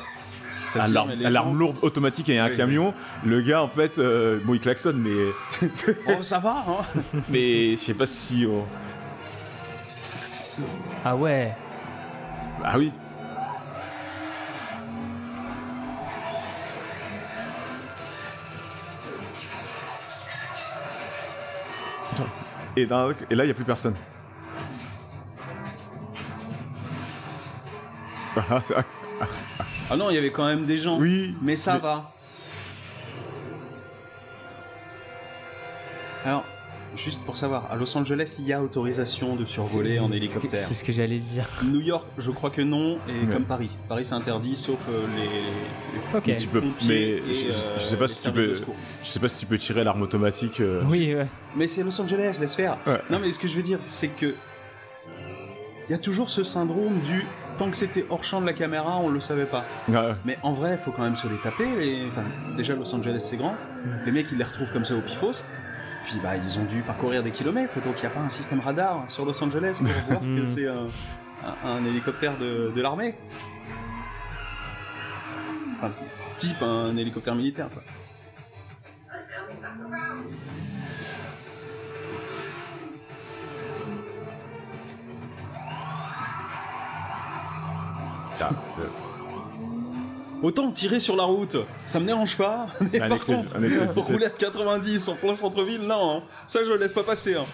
Speaker 1: Ça tire, mais les gens-
Speaker 3: lourde automatique et un
Speaker 1: Oui,
Speaker 3: camion, le gars en fait, euh, bon il klaxonne mais
Speaker 1: Oh, ça va, hein.
Speaker 3: Mais je sais pas si oh,
Speaker 2: Ah ouais.
Speaker 3: ah oui. Et, dans- et là il y a plus personne.
Speaker 1: Ah non, il y avait quand même des gens.
Speaker 3: Oui,
Speaker 1: Mais ça
Speaker 3: mais-
Speaker 1: va. Alors, juste pour savoir, à Los Angeles, il y a autorisation de survoler en hélicoptère.
Speaker 2: C'est ce que j'allais dire.
Speaker 1: New York, je crois que non, et
Speaker 3: Ouais.
Speaker 1: comme Paris. Paris, c'est interdit, sauf euh, les,
Speaker 2: Ok.
Speaker 3: Mais tu peux, mais
Speaker 1: et,
Speaker 3: je, je- je sais
Speaker 1: euh,
Speaker 3: pas si tu peux, je sais pas si tu peux tirer l'arme automatique. euh,
Speaker 2: Oui, ouais.
Speaker 1: Mais c'est Los Angeles, laisse faire.
Speaker 3: Ouais.
Speaker 1: Non, mais ce que je veux dire, c'est que. Il y a toujours ce syndrome du. Tant que c'était hors champ de la caméra, on le savait pas.
Speaker 3: ouais.
Speaker 1: Mais en vrai, faut quand même se les taper. Les... Enfin, déjà, Los Angeles, c'est grand. Les mecs, ils les retrouvent comme ça au pifos. Puis, bah, ils ont dû parcourir des kilomètres. Donc, il n'y a pas un système radar sur Los Angeles pour voir que
Speaker 2: Mm.
Speaker 1: c'est un, un- un hélicoptère de, de l'armée. Enfin, type un hélicoptère militaire, quoi. Autant tirer sur la route, ça me dérange pas. Mais
Speaker 3: Un
Speaker 1: par
Speaker 3: excès
Speaker 1: contre,
Speaker 3: un vitesse.
Speaker 1: rouler à 90 en plein centre-ville, non. hein. Ça, je laisse pas passer. hein.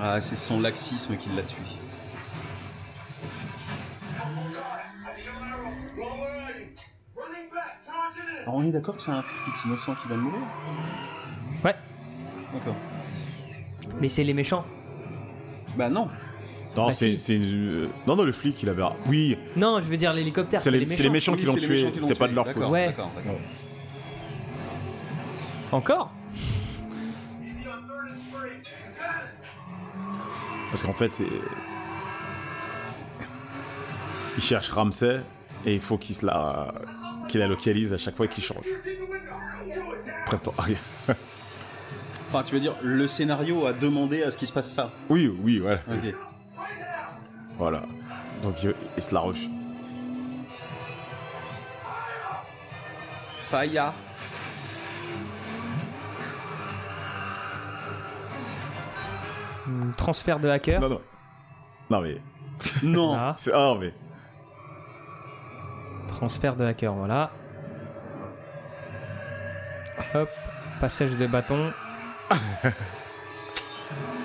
Speaker 1: Ah, c'est son laxisme qui l'a tué. Alors on est d'accord que c'est un flic innocent qui va mourir?
Speaker 2: Ouais.
Speaker 1: D'accord.
Speaker 2: Mais c'est les méchants.
Speaker 1: Bah non.
Speaker 3: Non,
Speaker 2: Bah,
Speaker 3: c'est,
Speaker 2: si.
Speaker 3: euh, non, non, le flic, il avait. Oui,
Speaker 2: Non, je veux dire l'hélicoptère.
Speaker 3: c'est les, c'est les méchants qui l'ont tué.
Speaker 1: méchants qui l'ont
Speaker 3: C'est pas de leur faute.
Speaker 2: Ouais.
Speaker 1: D'accord, d'accord.
Speaker 2: Encore?
Speaker 3: Parce qu'en fait, c'est- il cherche Ramsey et il faut qu'il se la, qu'il la localise à chaque fois qu'il change. Prends-toi. Ah,
Speaker 1: Enfin, tu veux dire, le scénario a demandé à ce qu'il se passe ça.
Speaker 3: Oui, oui, voilà.
Speaker 1: Ok.
Speaker 3: Voilà. Donc il, il se la refuse.
Speaker 1: Faya.
Speaker 2: Hmm, Transfert de hacker.
Speaker 3: Non, non. Non, mais.
Speaker 1: Non.
Speaker 3: C'est- Ah, mais.
Speaker 2: Transfert de hacker, voilà. Hop, passage de bâton.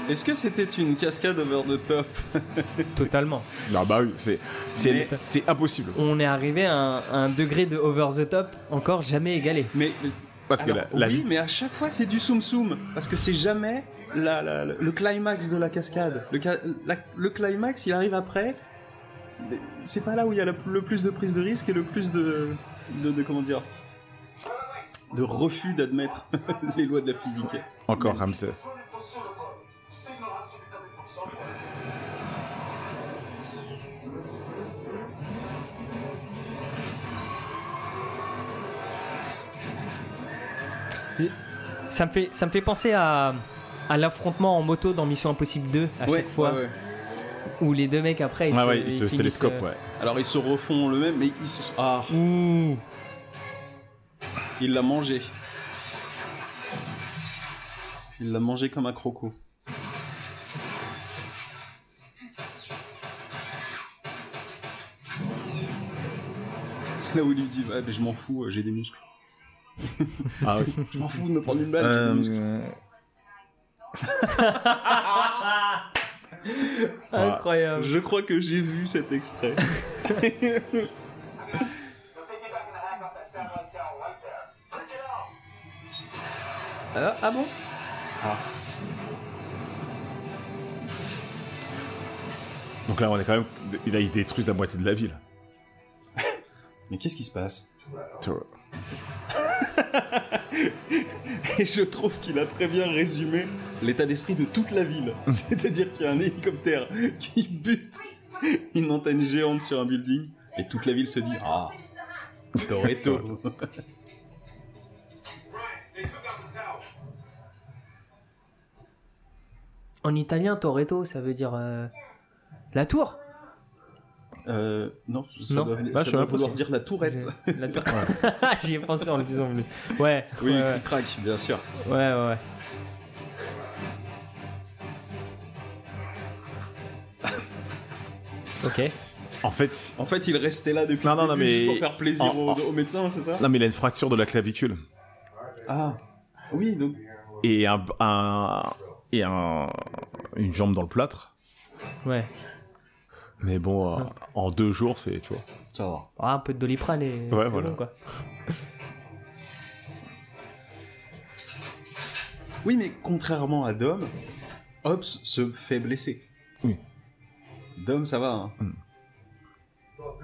Speaker 1: Est-ce que c'était une cascade over the top
Speaker 2: Totalement.
Speaker 3: Non, bah oui, c'est, c'est,
Speaker 2: Mais-
Speaker 3: c'est impossible.
Speaker 2: On est arrivé à un, degré de over the top encore jamais égalé.
Speaker 1: Mais
Speaker 3: Parce que
Speaker 1: alors,
Speaker 3: la, la
Speaker 1: oui,
Speaker 3: vie.
Speaker 1: mais à chaque fois c'est du soum soum parce que c'est jamais la- la- le climax de la cascade. Le, ca- la- le climax, il arrive après. Mais C'est pas là où il y a le, le plus de prise de risque et le plus de, de, de- comment dire de refus d'admettre les lois de la physique.
Speaker 3: Encore Ramsey.
Speaker 2: Ça me fait, ça me fait penser à, à l'affrontement en moto dans Mission Impossible 2 à
Speaker 1: Ouais,
Speaker 2: chaque fois.
Speaker 1: ouais, ouais.
Speaker 2: Où les deux mecs après ils
Speaker 3: Ah
Speaker 2: se, ils
Speaker 3: se
Speaker 2: finissent,
Speaker 3: télescope,
Speaker 2: euh,
Speaker 3: ouais.
Speaker 1: Alors ils se refont le même, mais ils se... Ah,
Speaker 2: Ouh.
Speaker 1: Il l'a mangé. Il l'a mangé comme un croco. C'est là où il lui dit Ouais, mais je m'en fous, j'ai des muscles.
Speaker 3: Ah oui.
Speaker 1: Je m'en fous de me prendre une balle, j'ai des muscles.
Speaker 3: Euh,
Speaker 2: Incroyable.
Speaker 1: Je crois que j'ai vu cet extrait.
Speaker 2: Ah, ah bon
Speaker 3: Donc là, on est quand même. Il a détruit la moitié de la ville.
Speaker 1: Mais qu'est-ce qui se passe? Et je trouve qu'il a très bien résumé l'état d'esprit de toute la ville. C'est-à-dire qu'il y a un hélicoptère qui bute une antenne géante sur un building et toute la ville se dit Ah, Toretto.
Speaker 2: En italien, Toretto, ça veut dire euh, la tour?
Speaker 1: Euh, non, ça
Speaker 2: Non.
Speaker 1: doit,
Speaker 3: Ah,
Speaker 1: ça doit vouloir dire la tourette.
Speaker 2: La tour. J'y ai pensé en le disant. Ouais.
Speaker 1: Oui,
Speaker 2: ouais, ouais.
Speaker 1: crac, bien sûr.
Speaker 2: Ouais, ouais, ouais. Ok.
Speaker 3: En fait.
Speaker 1: En fait, il restait là depuis
Speaker 3: Non,
Speaker 1: le
Speaker 3: non, non, mais-
Speaker 1: pour faire plaisir
Speaker 3: en-
Speaker 1: au,
Speaker 3: en-
Speaker 1: au médecin, c'est ça?
Speaker 3: Non, mais il a une fracture de la clavicule.
Speaker 1: Ah, oui, donc.
Speaker 3: Et un. un et un. Une jambe dans le plâtre.
Speaker 2: Ouais.
Speaker 3: Mais bon, euh, en deux jours, c'est. Tu vois.
Speaker 1: Ça va.
Speaker 2: Ah, un peu de doliprane et.
Speaker 3: Ouais, voilà.
Speaker 2: bon, quoi.
Speaker 1: Oui, mais contrairement à Dom, Hobbs se fait blesser.
Speaker 3: Oui.
Speaker 1: Dom, ça va. Hein.
Speaker 5: Thought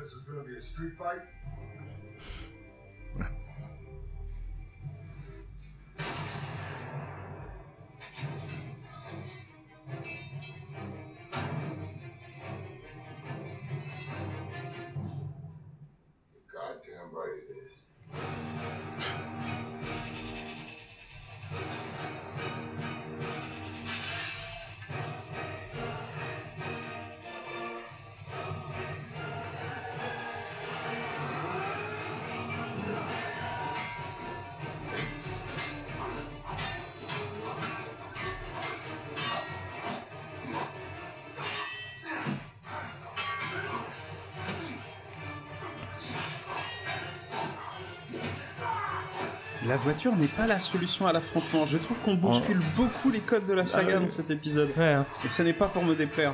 Speaker 1: La voiture n'est pas la solution à l'affrontement. Je trouve qu'on bouscule beaucoup les codes de la saga
Speaker 3: Ah
Speaker 1: dans cet épisode.
Speaker 2: Ouais, hein.
Speaker 1: Et ça n'est pas pour me déplaire.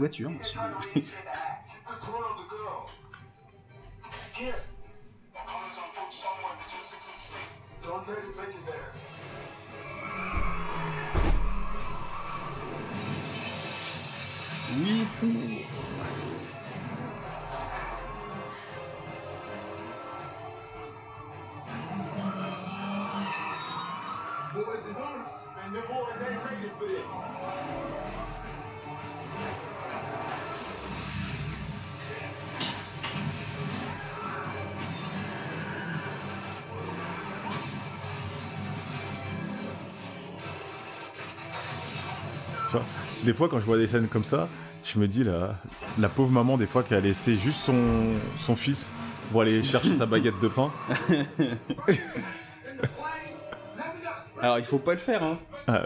Speaker 1: Voiture.
Speaker 3: Des fois, quand je vois des scènes comme ça, je me dis, la, la pauvre maman, des fois, qui a laissé juste son, son fils pour aller chercher sa baguette de pain.
Speaker 1: Alors, il faut pas le faire, hein.
Speaker 3: Ah,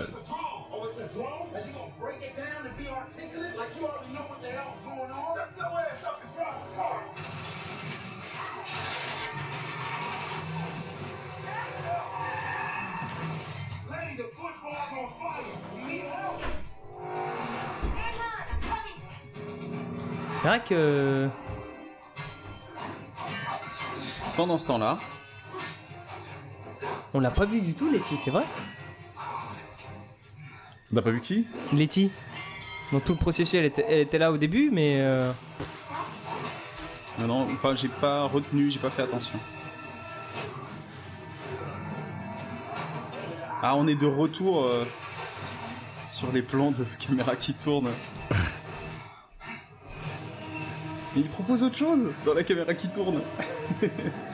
Speaker 2: C'est vrai que.
Speaker 1: Pendant ce temps-là,
Speaker 2: On l'a pas vu du tout, Letty, c'est vrai
Speaker 3: T'as pas vu qui?
Speaker 2: Letty. Dans tout le processus, elle était, elle était là au début, mais. euh,
Speaker 1: non, non, enfin, j'ai pas retenu, j'ai pas fait attention. Ah, on est de retour euh, sur les plans de caméra qui tournent. Mais il propose autre chose dans la caméra qui tourne.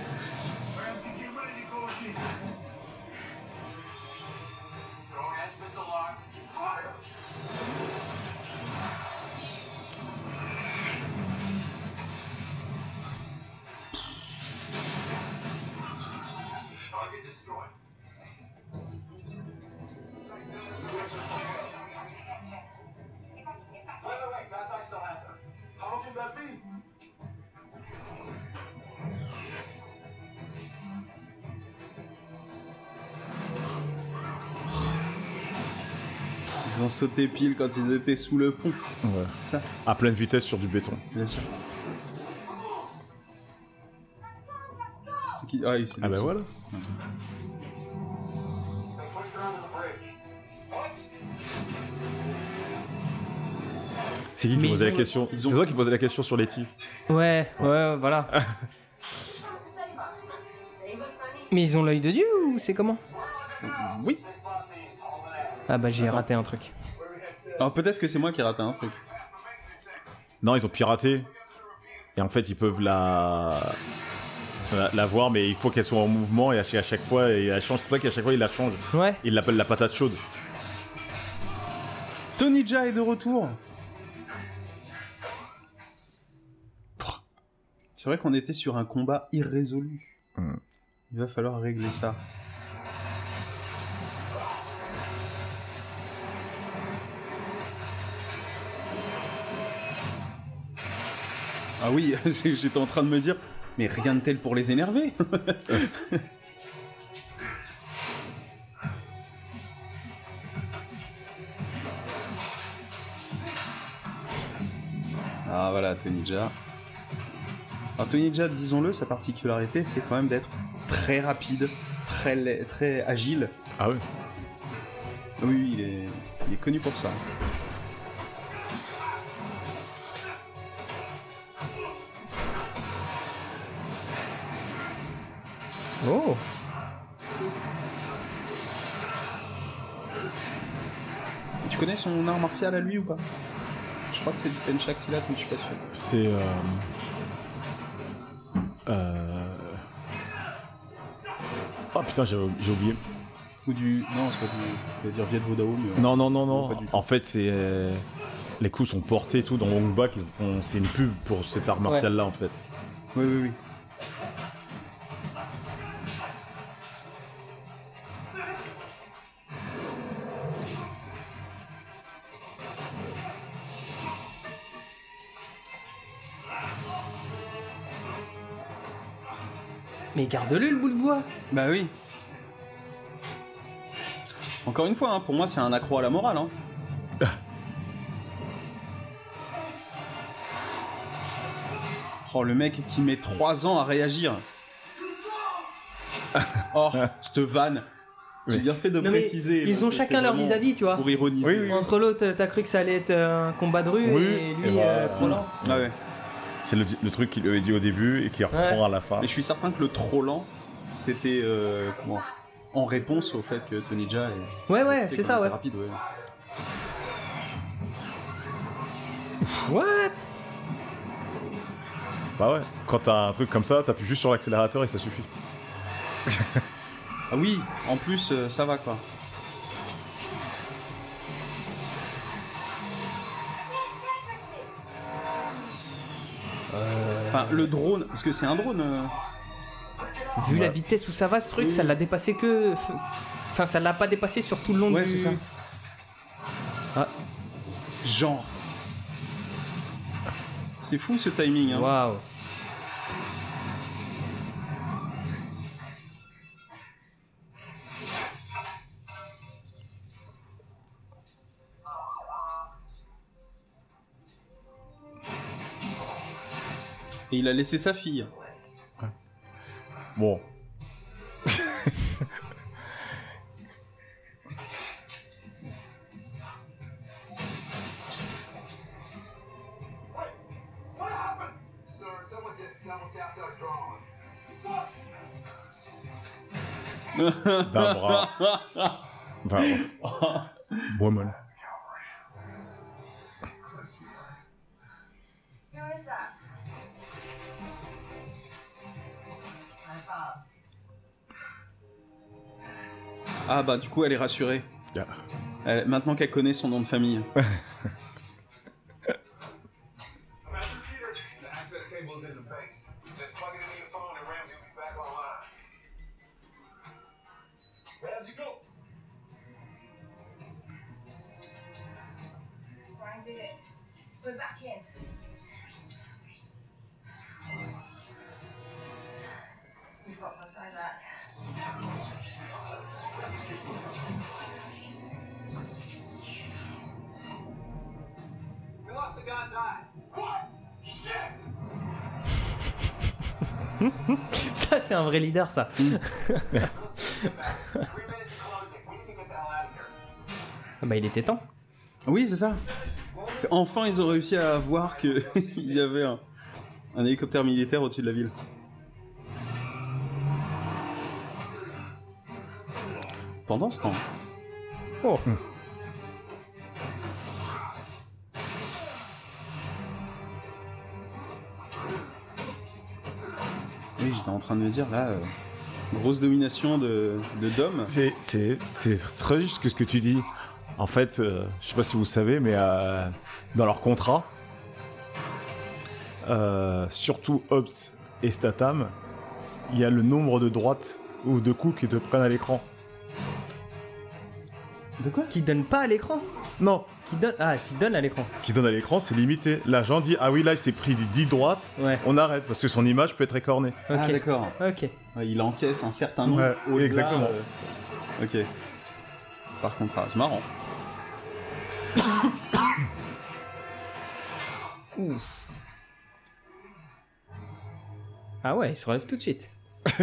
Speaker 1: sauté pile quand ils étaient sous le pont.
Speaker 3: Ouais.
Speaker 1: Ça.
Speaker 3: À pleine vitesse sur du béton.
Speaker 1: Bien sûr. C'est qui? Ah, oui, c'est
Speaker 3: Ah bah voilà. C'est qui qui
Speaker 2: Mais
Speaker 3: posait
Speaker 2: ils
Speaker 3: la
Speaker 2: ont-
Speaker 3: question? C'est toi qui posais la question sur Letty.
Speaker 2: Ouais, ouais, voilà. Mais ils ont l'œil de Dieu ou c'est comment?
Speaker 1: Oui.
Speaker 2: Ah bah j'ai raté un truc.
Speaker 1: Alors peut-être que c'est moi qui ai raté un truc.
Speaker 3: Non, ils ont piraté. Et en fait, ils peuvent la... la, la voir, mais il faut qu'elle soit en mouvement et à chaque, à chaque fois, et elle change. C'est vrai qu'à chaque fois, il la change.
Speaker 2: Ouais.
Speaker 3: Il l'appelle la patate chaude.
Speaker 1: Tony Jaa est de retour. C'est vrai qu'on était sur un combat irrésolu.
Speaker 3: Hmm.
Speaker 1: Il va falloir régler ça. Ah oui, j'étais en train de me dire, mais rien de tel pour les énerver. Ah voilà, Tony Jaa. Alors Tony Jaa, disons-le, sa particularité, c'est quand même d'être très rapide, très, très agile.
Speaker 3: Ah
Speaker 1: Oui, oui, il est, il est connu pour ça.
Speaker 2: Oh
Speaker 1: Tu connais son art martial à lui ou pas? Je crois que c'est du Penchak Silat, mais je suis pas sûr.
Speaker 3: C'est. Euh... Euh... Oh putain, j'ai oublié.
Speaker 1: Ou du. Non, c'est pas du. Je vais dire Viet Vo Dao, mais.
Speaker 3: Non, non, non, non.
Speaker 1: Tout.
Speaker 3: En fait, c'est. euh, Les coups sont portés et tout dans Hong Bak. C'est une pub pour cet art martial là en fait.
Speaker 1: Oui, oui, oui.
Speaker 2: Mais garde-le le bout de bois.
Speaker 1: Bah oui. Encore une fois, hein, pour moi, c'est un accro à la morale. Hein. oh, le mec qui met 3 ans à réagir. oh, cette vanne. J'ai bien fait de
Speaker 2: Non, mais
Speaker 1: préciser.
Speaker 2: ils
Speaker 1: parce
Speaker 2: ont
Speaker 1: que
Speaker 2: chacun
Speaker 1: c'est
Speaker 2: leur
Speaker 1: vraiment
Speaker 2: vis-à-vis, tu vois.
Speaker 1: Pour ironiser.
Speaker 2: Entre l'autre, t'as cru que ça allait être un combat de rue
Speaker 3: Oui,
Speaker 2: et lui,
Speaker 3: et voilà.
Speaker 2: euh, trop lent.
Speaker 1: Ah ouais.
Speaker 3: C'est le, le truc qu'il avait dit au début et qu'il reprend à la fin.
Speaker 1: Mais je suis certain que le trop lent, c'était euh, comment en réponse au fait que Tony Jaa est.
Speaker 2: Ouais, ouais, c'est ça, ouais.
Speaker 1: Rapide, ouais.
Speaker 2: What?
Speaker 3: Bah ouais. Quand t'as un truc comme ça, t'appuies juste sur l'accélérateur et ça suffit.
Speaker 1: Ah oui, en plus, euh, ça va quoi. Le drone, parce que c'est un drone. euh,
Speaker 2: Vu
Speaker 1: Ouais.
Speaker 2: la vitesse où ça va, ce truc, ça l'a dépassé que. Enfin, ça l'a pas dépassé sur tout le long
Speaker 1: Ouais,
Speaker 2: du.
Speaker 1: c'est ça. Ah. Genre. C'est fou ce timing. Hein.
Speaker 2: Waouh.
Speaker 1: Et il a laissé sa fille.
Speaker 3: Bon. D'un bras. D'un Woman.
Speaker 1: Ah bah du coup elle est rassurée.
Speaker 3: Yeah.
Speaker 1: Elle- maintenant qu'elle connaît son nom de famille.
Speaker 2: c'est un vrai leader, ça. ah bah, il était temps.
Speaker 1: Oui, c'est ça. Enfin, ils ont réussi à voir qu'il y avait un, un hélicoptère militaire au-dessus de la ville. Pendant ce temps.
Speaker 2: Oh.
Speaker 1: Oui, j'étais en train de me dire là, euh, grosse domination de, de Dom.
Speaker 3: C'est, c'est, c'est très juste que ce que tu dis. En fait, euh, je sais pas si vous savez, mais euh, dans leur contrat, euh, surtout Hobbs et Statham, il y a le nombre de droites ou de coups qui te prennent à l'écran.
Speaker 1: De quoi?
Speaker 2: Qui donne pas à l'écran?
Speaker 3: Non.
Speaker 2: Qui donne Ah, qui donne à l'écran.
Speaker 3: Qui donne à l'écran, c'est limité. L'agent dit Ah oui, là, il s'est pris 10 droites, on arrête parce que son image peut être écornée.
Speaker 1: Ah d'accord.
Speaker 2: Ok.
Speaker 1: Ouais, il encaisse un certain nombre.
Speaker 3: Ouais, exactement.
Speaker 1: euh, Ok. Par contre, c'est marrant.
Speaker 2: Ah ouais, il se relève tout de suite.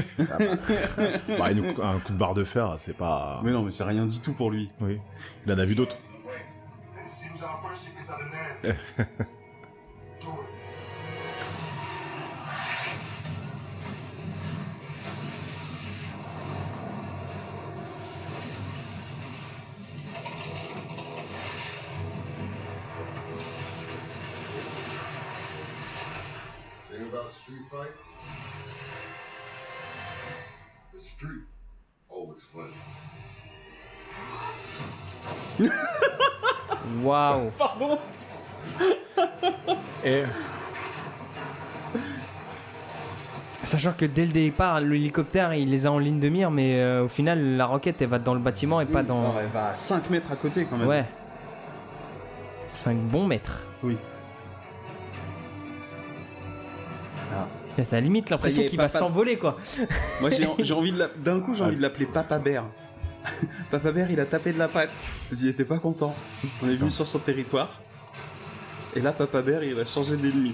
Speaker 3: Bah, une- un coup de barre de fer, c'est pas.
Speaker 1: Mais non, mais c'est rien du tout pour lui.
Speaker 3: Oui. Il en a vu d'autres.
Speaker 15: It seems our friendship is at an end. Do it.
Speaker 5: Thing about street fights, the street always wins.
Speaker 2: Waouh.
Speaker 1: Pardon.
Speaker 3: Et
Speaker 2: Sachant que dès le départ, l'hélicoptère il les a en ligne de mire, mais euh, au final, la roquette elle va dans le bâtiment et pas dans.
Speaker 1: Non, elle va à 5 mètres à côté quand même.
Speaker 2: Ouais. 5 bons mètres.
Speaker 1: Oui. Ah.
Speaker 2: T'as limite l'impression qu'il va s'envoler quoi.
Speaker 1: Moi j'ai envie de la- d'un coup j'ai envie de l'appeler Papa Bear. Papa Bear il a tapé de la patte qu'il était pas content. On est venu sur son territoire. Et là Papa Bear il va changer d'ennemi.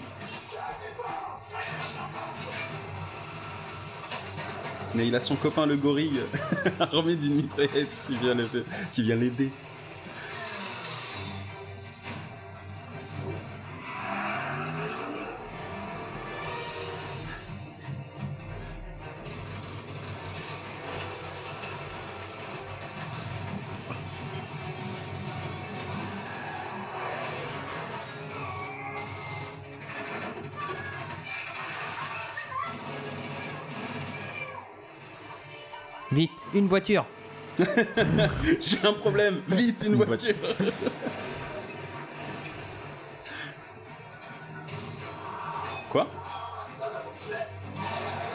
Speaker 1: Mais il a son copain le gorille armé d'une mitraillette qui vient l'aider.
Speaker 2: Une voiture.
Speaker 1: J'ai un problème, vite une, voiture. Quoi?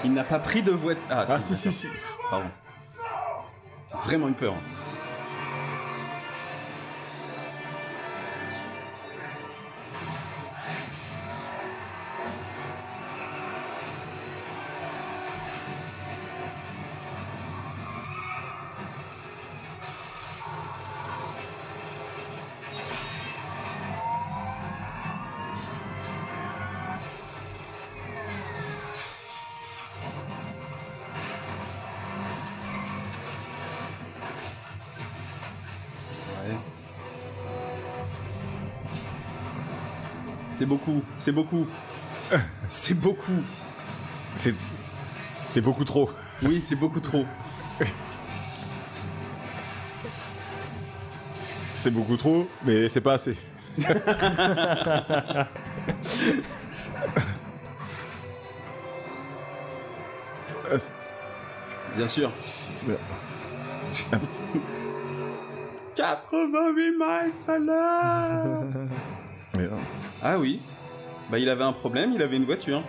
Speaker 1: Il n'a pas pris de voiture. Ah,
Speaker 3: Ah,
Speaker 1: si,
Speaker 3: si, si.
Speaker 1: Pardon. Vraiment eu peur. Ouais. Beaucoup, c'est beaucoup. C'est beaucoup.
Speaker 3: c'est c'est beaucoup trop.
Speaker 1: Oui, c'est beaucoup trop.
Speaker 3: C'est beaucoup trop, mais c'est pas assez.
Speaker 1: Bien sûr.
Speaker 3: Ouais.
Speaker 1: 88 miles à l'heure Ah oui. Bah il avait un problème, il avait une voiture.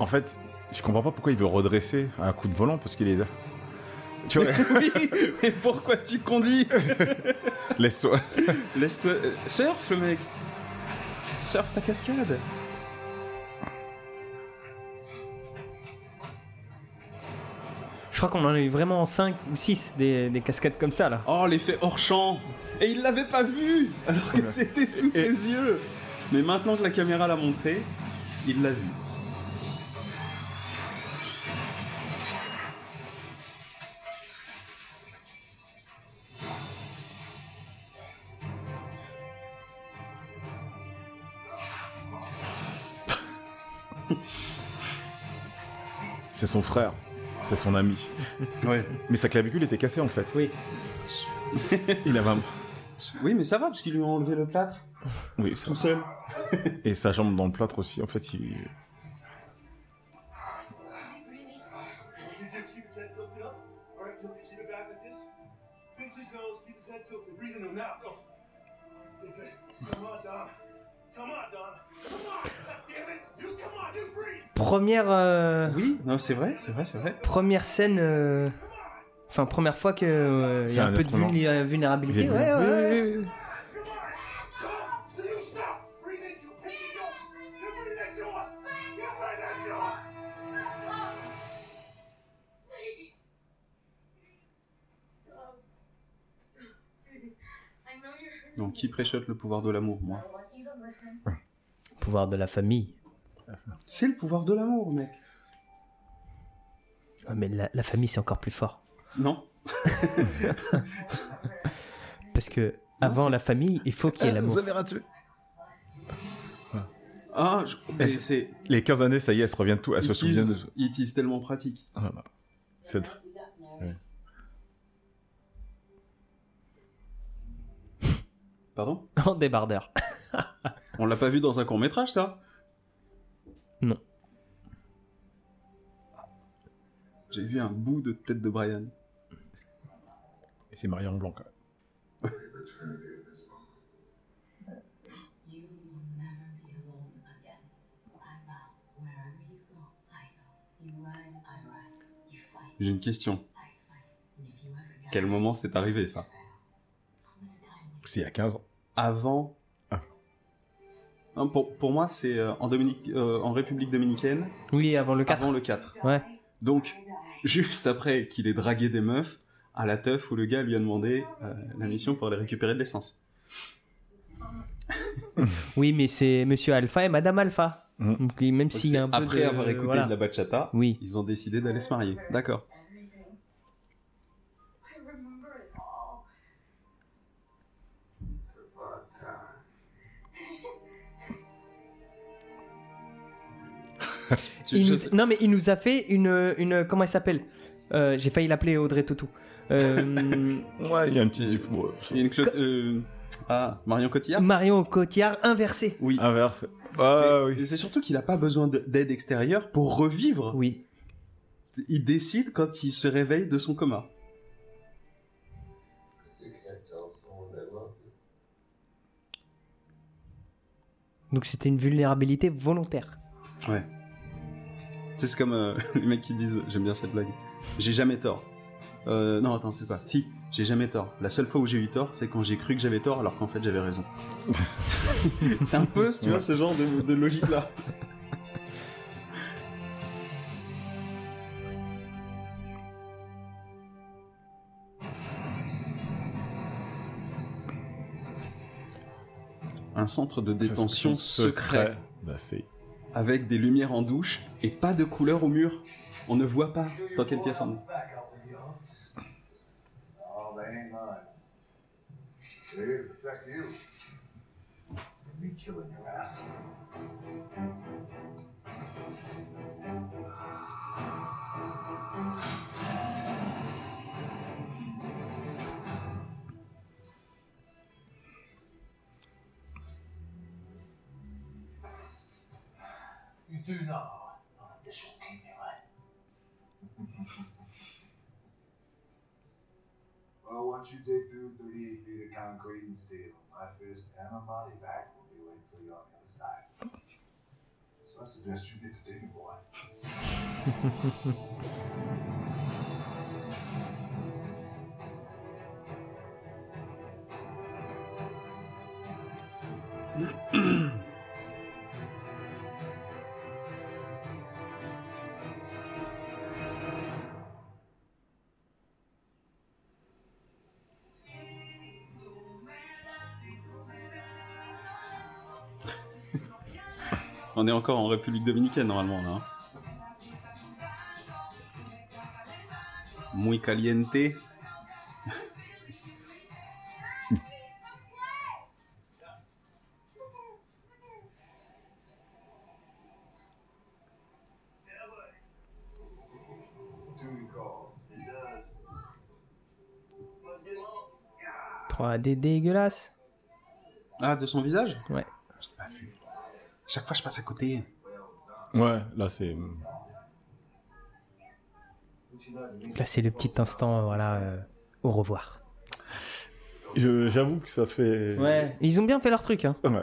Speaker 3: En fait, je comprends pas pourquoi il veut redresser à un coup de volant parce qu'il est. Tu vois,
Speaker 1: oui, mais pourquoi tu conduis?
Speaker 3: Laisse-toi.
Speaker 1: Laisse-toi... euh, surf le mec Surf ta cascade
Speaker 2: Je crois qu'on en a eu vraiment 5 ou 6 des, des cascades comme ça là.
Speaker 1: Oh, l'effet hors champ Et il l'avait pas vu Alors que c'était sous ses yeux Mais maintenant que la caméra l'a montré, il l'a vu.
Speaker 3: Son frère. C'est son ami.
Speaker 1: Ouais.
Speaker 3: Mais sa clavicule était cassée en fait.
Speaker 2: Oui.
Speaker 3: Il avait un...
Speaker 1: Oui, mais ça va, parce qu'ils lui ont enlevé le plâtre.
Speaker 3: Oui, ça-
Speaker 1: Tout seul.
Speaker 3: Et sa jambe dans le plâtre aussi, en fait, il...
Speaker 2: Première. euh,
Speaker 1: Oui, non, c'est vrai, c'est vrai, c'est vrai.
Speaker 2: Première scène. euh, Enfin, première fois que euh, il y
Speaker 3: C'est
Speaker 2: a un,
Speaker 3: un
Speaker 2: peu de vulné- vulnérabilité. Ouais, ouais, ouais.
Speaker 1: Donc, qui préchote le pouvoir de l'amour, moi?
Speaker 2: Pouvoir de la famille.
Speaker 1: C'est le pouvoir de l'amour, mec.
Speaker 2: Ouais, mais la, la famille, c'est encore plus fort.
Speaker 1: Non
Speaker 2: Parce que avant la famille, il faut qu'il y ait l'amour.
Speaker 3: Vous avez raté.
Speaker 1: Ah, je- mais
Speaker 3: Elle-
Speaker 1: c'est...
Speaker 3: Les 15 années, ça y est, elle se revient de tout. Elle se
Speaker 1: is-
Speaker 3: de...
Speaker 1: It is tellement pratique.
Speaker 3: Ah, bah. C'est... Ouais.
Speaker 1: Pardon?
Speaker 2: En débardeur.
Speaker 1: On l'a pas vu dans un court métrage, ça? J'ai vu un bout de tête de Brian.
Speaker 3: Et c'est Marion Blanc. quand même.
Speaker 1: J'ai une question. Quel moment c'est arrivé, ça?
Speaker 3: C'est il y a 15 ans.
Speaker 1: Avant. Non, pour, pour moi, c'est euh, en, Dominique, euh, en République dominicaine.
Speaker 2: Oui, avant le 4.
Speaker 1: Avant le 4.
Speaker 2: Ouais.
Speaker 1: Donc, juste après qu'il ait dragué des meufs, à la teuf où le gars lui a demandé euh, la mission pour aller récupérer de l'essence.
Speaker 2: Oui, mais c'est Monsieur Alpha et Madame Alpha.
Speaker 3: Mm.
Speaker 2: Donc, même s'il y a un peu
Speaker 1: Après
Speaker 2: de-
Speaker 1: avoir écouté
Speaker 2: voilà.
Speaker 1: de la bachata,
Speaker 2: Oui.
Speaker 1: ils ont décidé d'aller se marier. D'accord.
Speaker 2: Il nous- Non, mais il nous a fait une. une comment elle s'appelle? Euh, J'ai failli l'appeler Audrey Tautou. Euh,
Speaker 3: Ouais, il y a un petit.
Speaker 1: Il y a une clo- euh, Ah, Marion Cotillard?
Speaker 2: Marion Cotillard inversé.
Speaker 1: Oui.
Speaker 3: Inverse. Ah
Speaker 1: Mais-
Speaker 3: oui.
Speaker 1: C'est surtout qu'il n'a pas besoin de- d'aide extérieure pour revivre.
Speaker 2: Oui.
Speaker 1: Il décide quand il se réveille de son coma.
Speaker 2: Donc c'était une vulnérabilité volontaire.
Speaker 1: Ouais. Sais, C'est comme euh, les mecs qui disent, j'aime bien cette blague, j'ai jamais tort. Euh, non, attends, c'est pas. Si, j'ai jamais tort. La seule fois où j'ai eu tort, c'est quand j'ai cru que j'avais tort alors qu'en fait j'avais raison. c'est un peu, tu vois, ce genre de, de logique-là. Un centre de détention secret
Speaker 3: Bah, c'est.
Speaker 1: Avec des lumières en douche et pas de couleur au mur. On ne voit pas dans quelle pièce on est.
Speaker 10: do know none of this will keep me right.
Speaker 8: Well, once you dig through 38 feet of concrete and steel, my fist and a body bag will be waiting for you on the other side. So I suggest you get to digging, boy.
Speaker 1: est encore en République Dominicaine normalement là. Muy caliente.
Speaker 2: 3D dégueulasse.
Speaker 1: Ah, de son visage?
Speaker 2: Ouais.
Speaker 1: J'ai pas vu. Chaque fois je passe à côté.
Speaker 3: Ouais, là c'est.
Speaker 2: Là c'est le petit instant, voilà, euh, au revoir.
Speaker 3: Je- J'avoue que ça fait.
Speaker 2: Ouais. Ils ont bien fait leur truc, hein.
Speaker 3: Ouais.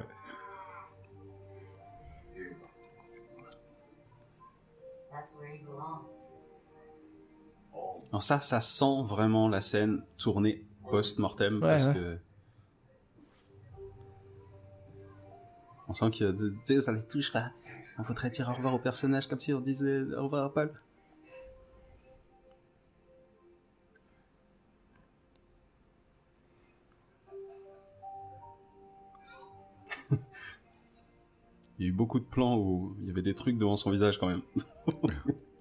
Speaker 6: That's where he belongs.
Speaker 1: Alors ça, ça sent vraiment la scène tournée post-mortem
Speaker 2: Ouais,
Speaker 1: parce
Speaker 2: ouais.
Speaker 1: que sent y a de- tu ça les touche là. On faudrait dire au revoir au personnage comme si on disait au revoir à Paul. Il y a eu beaucoup de plans où il y avait des trucs devant son visage quand même.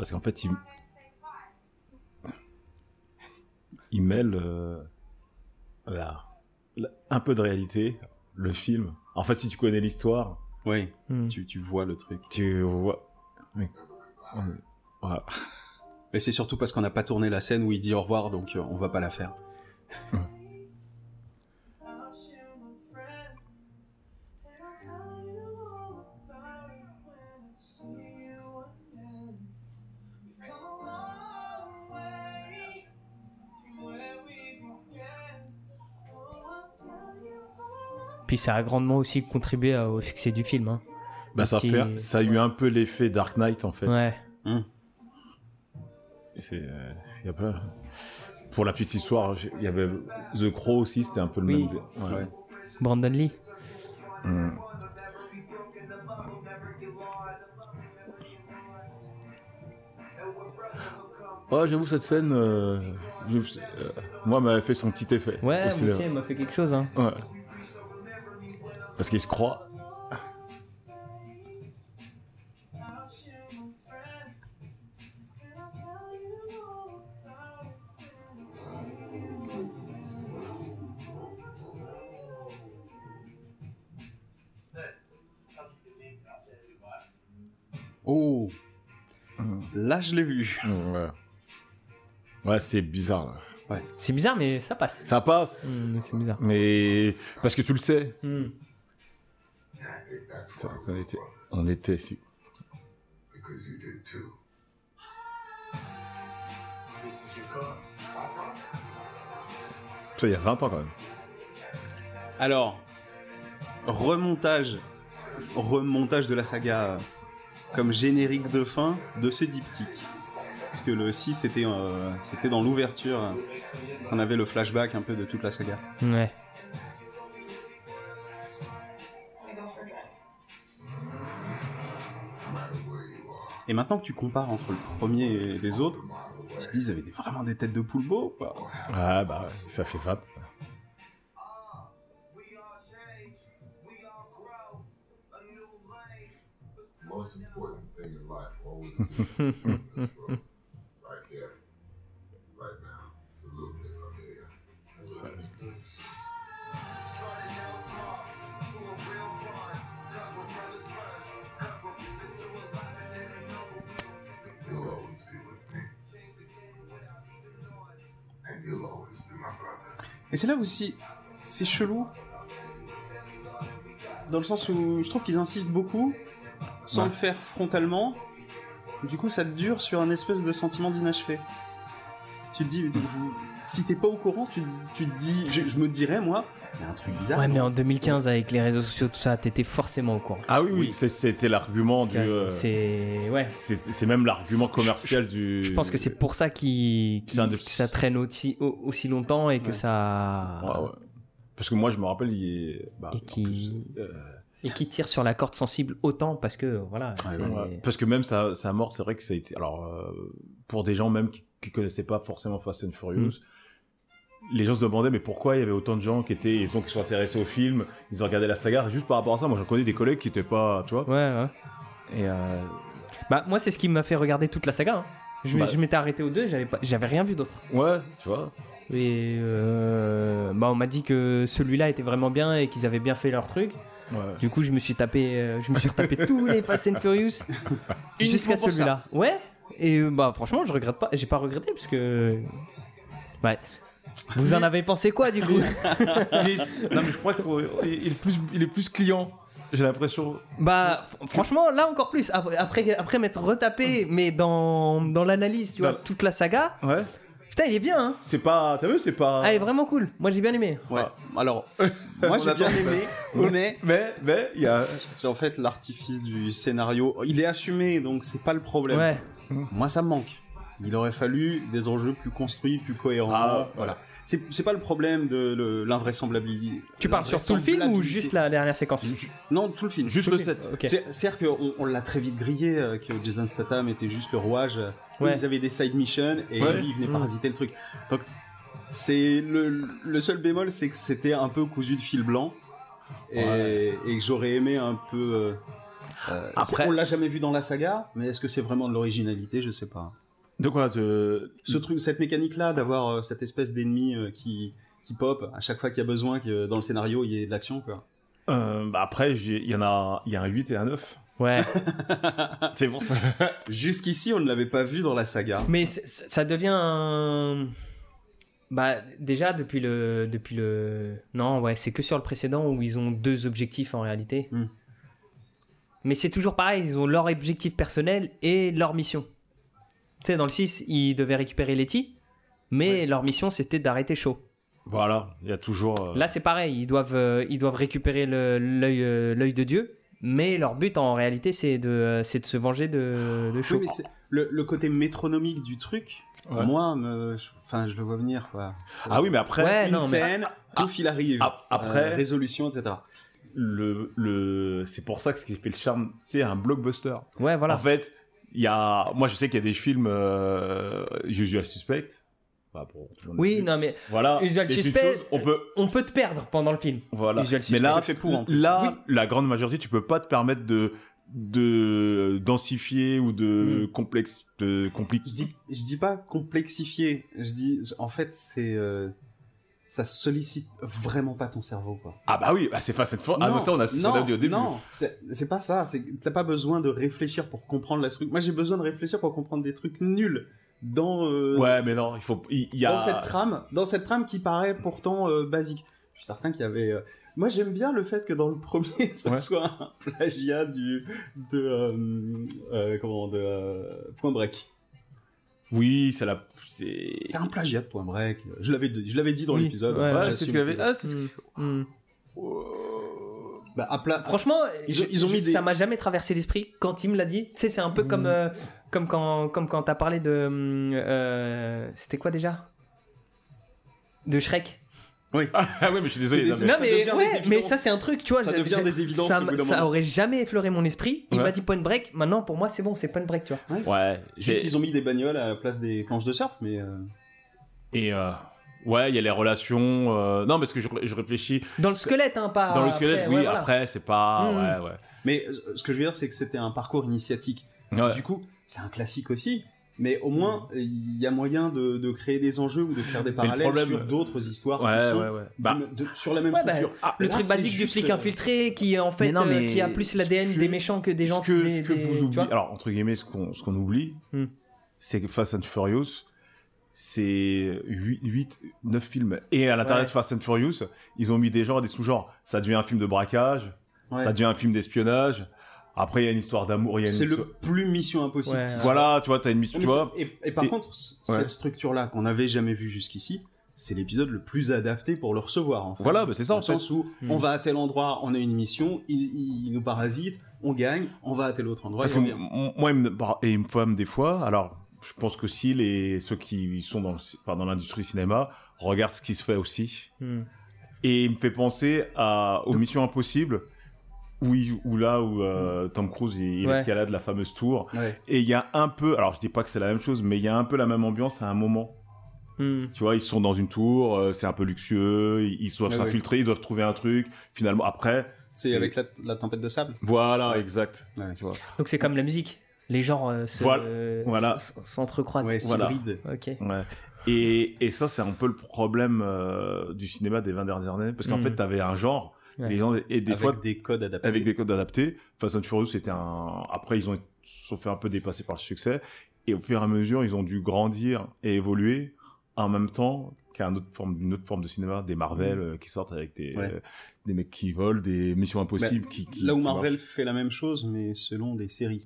Speaker 3: Parce qu'en fait, il, il mêle euh, la- la- un peu de réalité, le film. En fait, si tu connais l'histoire,
Speaker 1: Oui,
Speaker 2: Hmm.
Speaker 1: tu, tu vois le truc.
Speaker 3: Tu vois. Mais- on- Voilà.
Speaker 1: Mais c'est surtout parce qu'on n'a pas tourné la scène où il dit au revoir, donc euh, on va pas la faire.
Speaker 2: Puis ça a grandement aussi contribué au succès du film. Hein.
Speaker 3: Bah, ça, fait, ça a eu un peu l'effet Dark Knight en fait.
Speaker 2: Ouais.
Speaker 3: Et C'est, euh, y a pas... Pour la petite histoire, il y avait The Crow aussi, c'était un peu le
Speaker 2: Oui.
Speaker 3: même. Ouais.
Speaker 2: Brandon Lee.
Speaker 3: Hmm. Ouais, j'avoue, cette scène, euh, je- euh, moi, m'avait fait son petit effet.
Speaker 2: Ouais,
Speaker 3: cinéma.
Speaker 2: aussi, elle m'a fait quelque chose. Hein.
Speaker 3: Ouais. Parce qu'il se croit.
Speaker 1: Oh Là, je l'ai vu.
Speaker 3: Ouais. Ouais, c'est bizarre. Là.
Speaker 1: Ouais.
Speaker 2: C'est bizarre, mais ça passe.
Speaker 3: Ça passe.
Speaker 2: Hmm, c'est bizarre.
Speaker 3: Mais parce que tu le sais.
Speaker 2: Hmm.
Speaker 3: Ça, on était, on était. Ça, il y a 20 ans quand même.
Speaker 1: Alors, remontage, remontage de la saga comme générique de fin de ce diptyque. Parce que le 6 c'était euh, c'était dans l'ouverture, euh, on avait le flashback un peu de toute la saga.
Speaker 2: Ouais.
Speaker 1: Et maintenant que tu compares entre le premier et les autres, tu te dis ils avaient des- vraiment des têtes de poule beaux quoi.
Speaker 3: Ah bah, ouais, ça fait 20.
Speaker 1: Et c'est là aussi, c'est chelou. Dans le sens où je trouve qu'ils insistent beaucoup, sans
Speaker 3: Ouais.
Speaker 1: le faire frontalement. Du coup, ça dure sur un espèce de sentiment d'inachevé. Tu te dis, tu- si t'es pas au courant, tu, tu te dis, je, je me dirais, moi, il y a un truc bizarre.
Speaker 2: Ouais, mais en 2015, avec les réseaux sociaux, tout ça, t'étais forcément au courant.
Speaker 3: Ah oui, oui, c'est- c'était l'argument du. euh,
Speaker 2: C'est. Ouais.
Speaker 3: C'est c'est même l'argument commercial du.
Speaker 2: Je pense que c'est pour ça
Speaker 3: de-
Speaker 2: que ça traîne aussi, au- aussi longtemps et que ça.
Speaker 3: Ouais, ouais. Parce que moi, je me rappelle, il est. bah,
Speaker 2: Et qui.
Speaker 3: plus, euh,
Speaker 2: Et qui tire sur la corde sensible autant parce que voilà.
Speaker 3: Ouais, Parce que même sa, sa mort, c'est vrai que ça a été. Alors, euh, pour des gens même qui, qui connaissaient pas forcément Fast and Furious,
Speaker 2: Mm.
Speaker 3: Les gens se demandaient mais pourquoi il y avait autant de gens qui étaient et donc qui sont intéressés au film, ils ont regardé la saga. Et juste par rapport à ça, moi j'en connais des collègues qui étaient pas, tu vois.
Speaker 2: Ouais, ouais.
Speaker 3: Et euh,
Speaker 2: Bah, moi, c'est ce qui m'a fait regarder toute la saga. hein. Je,
Speaker 3: Bah.
Speaker 2: je m'étais arrêté aux deux, j'avais pas- j'avais rien vu d'autre.
Speaker 3: ouais, tu vois.
Speaker 2: Et euh, bah, on m'a dit que celui-là était vraiment bien et qu'ils avaient bien fait leur truc.
Speaker 3: Ouais.
Speaker 2: Du coup, je me suis tapé, euh, je me suis retapé tous les Fast and Furious jusqu'à celui-là. Ouais. Et bah franchement, je regrette pas. J'ai pas regretté parce que. Ouais. Vous en avez pensé quoi du coup
Speaker 3: Il est- Non mais je crois qu'il est plus, il est plus client. J'ai l'impression.
Speaker 2: Bah franchement, là encore plus. Après, après, après m'être retapé, mais dans, dans l'analyse, tu vois,
Speaker 3: Dans-
Speaker 2: toute la saga.
Speaker 3: Ouais.
Speaker 2: Putain, il est bien. Hein.
Speaker 3: C'est pas. T'as vu, c'est pas.
Speaker 2: Ah, il est vraiment cool. Moi, j'ai bien aimé.
Speaker 1: Ouais. Alors, moi j'ai bien aimé, mais
Speaker 3: Mais, mais, il y a.
Speaker 1: en fait l'artifice du scénario, il est assumé, donc c'est pas le problème.
Speaker 2: Ouais.
Speaker 1: Moi ça me manque. Il aurait fallu des enjeux plus construits, plus cohérents.
Speaker 3: Ah,
Speaker 1: voilà. C'est pas le problème de l'invraisemblabilité.
Speaker 2: Tu parles sur tout le film ou juste la dernière séquence
Speaker 1: Non, tout le film.
Speaker 3: Juste
Speaker 1: Tout
Speaker 3: le
Speaker 1: film.
Speaker 3: set.
Speaker 2: Ok.
Speaker 1: C'est- C'est-à-dire qu'on on l'a très vite grillé, euh, que Jason Statham était juste le rouage. euh,
Speaker 2: Ouais.
Speaker 1: Ils avaient des side missions et
Speaker 3: Ouais.
Speaker 1: lui, il venait
Speaker 2: Mm.
Speaker 1: parasiter le truc. Donc, c'est le, le seul bémol, c'est que c'était un peu cousu de fil blanc. Et,
Speaker 3: Ouais.
Speaker 1: et que j'aurais aimé un peu. euh, euh,
Speaker 3: Après-
Speaker 1: on l'a jamais vu dans la saga, mais est-ce que c'est vraiment de l'originalité? Je sais pas.
Speaker 3: De quoi te...
Speaker 1: Ce truc, cette mécanique-là, d'avoir euh, cette espèce d'ennemi euh, qui, qui pop à chaque fois qu'il y a besoin que dans le scénario il y ait de l'action, quoi.
Speaker 3: Euh, bah après, il y en a, il y a un 8 et un 9.
Speaker 2: Ouais.
Speaker 3: C'est pour ça.
Speaker 1: Jusqu'ici, on ne l'avait pas vu dans la saga.
Speaker 2: Mais ça devient un. Bah, déjà, depuis le. Depuis le... Non, ouais, c'est que sur le précédent où ils ont deux objectifs en réalité.
Speaker 1: Hmm.
Speaker 2: Mais c'est toujours pareil, ils ont leur objectif personnel et leur mission. Tu sais, dans le 6, ils devaient récupérer Letty, mais leur mission c'était d'arrêter Shaw.
Speaker 3: Voilà, il y a toujours. euh,
Speaker 2: Là, c'est pareil, ils doivent, euh, ils doivent récupérer l'œil euh, l'œil de Dieu, mais leur but en réalité c'est de, euh, c'est de se venger de, de Shaw.
Speaker 1: Oui, mais c'est- le, le côté métronomique du truc,
Speaker 3: Ouais.
Speaker 1: moi, me, je- enfin, je le vois venir. Quoi.
Speaker 3: Ah oui, mais après,
Speaker 2: Ouais,
Speaker 1: une
Speaker 2: non, mais-
Speaker 1: scène, pouf, il arrive.
Speaker 3: Ah, après-
Speaker 1: Euh, résolution, etc.
Speaker 3: le, le, c'est pour ça que ce qui fait le charme, c'est un blockbuster.
Speaker 2: Ouais, voilà.
Speaker 3: En fait, il y a, moi je sais qu'il y a des films euh, Usual Suspect. Bah, bon,
Speaker 2: Oui,
Speaker 3: vu.
Speaker 2: non, mais
Speaker 3: Voilà.
Speaker 2: Usual Suspect,
Speaker 3: chose, on peut,
Speaker 2: on peut te perdre pendant le film.
Speaker 3: voilà.
Speaker 2: Usual
Speaker 3: Mais là,
Speaker 1: C'est fait pour, en plus.
Speaker 3: là, la grande majorité, tu peux pas te permettre de de densifier ou de complexe de compliquer.
Speaker 1: Je dis, je dis pas complexifier. Je dis, en fait, c'est, euh, ça sollicite vraiment pas ton cerveau, quoi.
Speaker 3: Ah bah oui, bah c'est Fast and Furious. Ah mais ça on a, on
Speaker 1: non,
Speaker 3: a dit au début.
Speaker 1: Non, c'est pas ça. T'as pas besoin de réfléchir pour comprendre la truc. Moi, j'ai besoin de réfléchir pour comprendre des trucs nuls dans euh,
Speaker 3: Ouais, mais non, il faut, il y, a.
Speaker 1: dans cette trame, dans cette trame qui paraît pourtant euh, basique. Je suis certain qu'il y avait. euh, Moi, j'aime bien le fait que dans le premier, ça
Speaker 3: Ouais.
Speaker 1: soit un plagiat du de comment de Point Break.
Speaker 3: Oui, c'est la, c'est.
Speaker 1: C'est un plagiat de Point Break. Je l'avais dit, je l'avais dit dans
Speaker 2: Oui,
Speaker 1: l'épisode.
Speaker 2: ouais,
Speaker 1: Ouais,
Speaker 3: c'est
Speaker 1: j'assume
Speaker 3: ce qu'il avait.
Speaker 1: que-
Speaker 3: Ah, c'est ce.
Speaker 1: Bah, à plat-
Speaker 2: Franchement,
Speaker 1: Ils ont-
Speaker 2: je-
Speaker 1: ils ont
Speaker 2: je-
Speaker 1: mis des-
Speaker 2: ça m'a jamais traversé l'esprit quand il me l'a dit. Tu sais, c'est un peu comme, euh, comme quand, comme quand t'as parlé de. hum, euh, C'était quoi déjà? De Shrek.
Speaker 1: Oui.
Speaker 3: Ah oui, mais je suis désolé. Non,
Speaker 1: des-
Speaker 3: mais-
Speaker 2: non,
Speaker 1: ça
Speaker 2: mais,
Speaker 1: devient des
Speaker 2: ouais,
Speaker 1: évidences.
Speaker 2: mais ça, c'est un truc, tu vois.
Speaker 1: Ça devient des évidences
Speaker 2: Ça,
Speaker 1: au bout d'un
Speaker 2: ça
Speaker 1: moment.
Speaker 2: aurait jamais effleuré mon esprit. Il
Speaker 3: Ouais.
Speaker 2: m'a dit Point Break. Maintenant, pour moi, c'est bon, c'est Point Break, tu vois.
Speaker 3: Ouais.
Speaker 1: Juste,
Speaker 3: c'est-
Speaker 1: ils ont mis des bagnoles à la place des planches de surf, mais. euh,
Speaker 3: Et euh, ouais, il y a les relations. euh, Non, parce que je, je réfléchis.
Speaker 2: Dans le squelette, hein, pas.
Speaker 3: Dans le squelette,
Speaker 2: après,
Speaker 3: oui,
Speaker 2: ouais, voilà.
Speaker 3: après, c'est pas.
Speaker 2: Mm.
Speaker 3: Ouais, ouais.
Speaker 1: Mais euh, ce que je veux dire, c'est que c'était un parcours initiatique.
Speaker 3: Ouais.
Speaker 1: Du coup, c'est un classique aussi. Mais au moins, il y a moyen de, de créer des enjeux ou de faire des
Speaker 3: le
Speaker 1: parallèles
Speaker 3: problème-
Speaker 1: sur d'autres histoires
Speaker 3: Ouais,
Speaker 1: qui sont
Speaker 3: ouais, ouais. Bah,
Speaker 1: de- sur la même
Speaker 2: Ouais, bah,
Speaker 1: structure. Ah,
Speaker 2: le
Speaker 1: là,
Speaker 2: truc basique du flic
Speaker 1: euh,
Speaker 2: infiltré qui en fait
Speaker 3: Mais non,
Speaker 2: euh, qui a plus l'ADN des méchants que des gens
Speaker 3: que,
Speaker 2: des-
Speaker 3: ce que vous oubliez, alors entre guillemets, ce qu'on ce qu'on oublie,
Speaker 2: Hmm.
Speaker 3: c'est que Fast and Furious, c'est 8, 8, 9 films. Et à l'intérieur
Speaker 2: Ouais.
Speaker 3: de Fast and Furious, ils ont mis des genres et des sous-genres. Ça devient un film de braquage,
Speaker 1: Ouais.
Speaker 3: ça devient un film d'espionnage. Après, il y a une histoire d'amour, il y a une
Speaker 1: C'est
Speaker 3: histoire-
Speaker 1: le plus mission impossible.
Speaker 2: Ouais.
Speaker 3: Voilà, tu vois, t'as une mission, tu vois.
Speaker 1: Et, et par
Speaker 3: Et-
Speaker 1: contre,
Speaker 3: Ouais.
Speaker 1: cette structure-là qu'on n'avait jamais vue jusqu'ici, c'est l'épisode le plus adapté pour le recevoir. En fait.
Speaker 3: Voilà, bah, c'est ça,
Speaker 1: Dans
Speaker 3: en
Speaker 1: le
Speaker 3: fait.
Speaker 1: sens où
Speaker 2: Hmm.
Speaker 1: on va à tel endroit, on a une mission, il, il nous parasite, on gagne, on va à tel autre endroit.
Speaker 3: Parce que moi, il me, bah, et il me femme des fois. Alors, je pense que si les ceux qui sont dans, enfin, l'industrie cinéma regardent ce qui se fait aussi,
Speaker 2: Hmm.
Speaker 3: et il me fait penser à aux Missions Impossibles, où, il- où là où euh, Tom Cruise il, il
Speaker 2: Ouais.
Speaker 3: escalade la fameuse tour,
Speaker 1: Ouais.
Speaker 3: et il y a un peu, alors je dis pas que c'est la même chose, mais il y a un peu la même ambiance à un moment.
Speaker 2: Hmm.
Speaker 3: Tu vois, ils sont dans une tour, euh, c'est un peu luxueux, ils, ils doivent
Speaker 1: ouais.
Speaker 3: s'infiltrer, ils doivent trouver un truc. Finalement, après,
Speaker 1: C'est avec la, la tempête de sable.
Speaker 3: voilà, exact.
Speaker 1: Ouais.
Speaker 3: Tu vois.
Speaker 2: Donc c'est comme la musique. Les genres euh, se-
Speaker 3: Voilà.
Speaker 2: euh, s'entrecroisent.
Speaker 1: Ouais,
Speaker 3: Voilà.
Speaker 1: hybride.
Speaker 2: Ok.
Speaker 3: Ouais. Et, et ça, c'est un peu le problème euh, du cinéma des 20 dernières années. Parce qu'en
Speaker 2: Mm.
Speaker 3: fait, t'avais un genre,
Speaker 2: Ouais.
Speaker 3: les gens, et des
Speaker 1: avec
Speaker 3: fois,
Speaker 1: des codes adaptés.
Speaker 3: avec des codes adaptés. Fast and Furious, c'était un. Après, ils ont se sont fait un peu dépasser par le succès. Et au fur et à mesure, ils ont dû grandir et évoluer en même temps qu'une autre forme, une autre forme de cinéma, des Marvel euh, qui sortent avec des,
Speaker 1: Ouais.
Speaker 3: euh, des mecs qui volent, des missions impossibles
Speaker 1: Bah,
Speaker 3: qui, qui-
Speaker 1: Là où
Speaker 3: qui
Speaker 1: Marvel
Speaker 3: marchent.
Speaker 1: fait la même chose, mais selon des séries.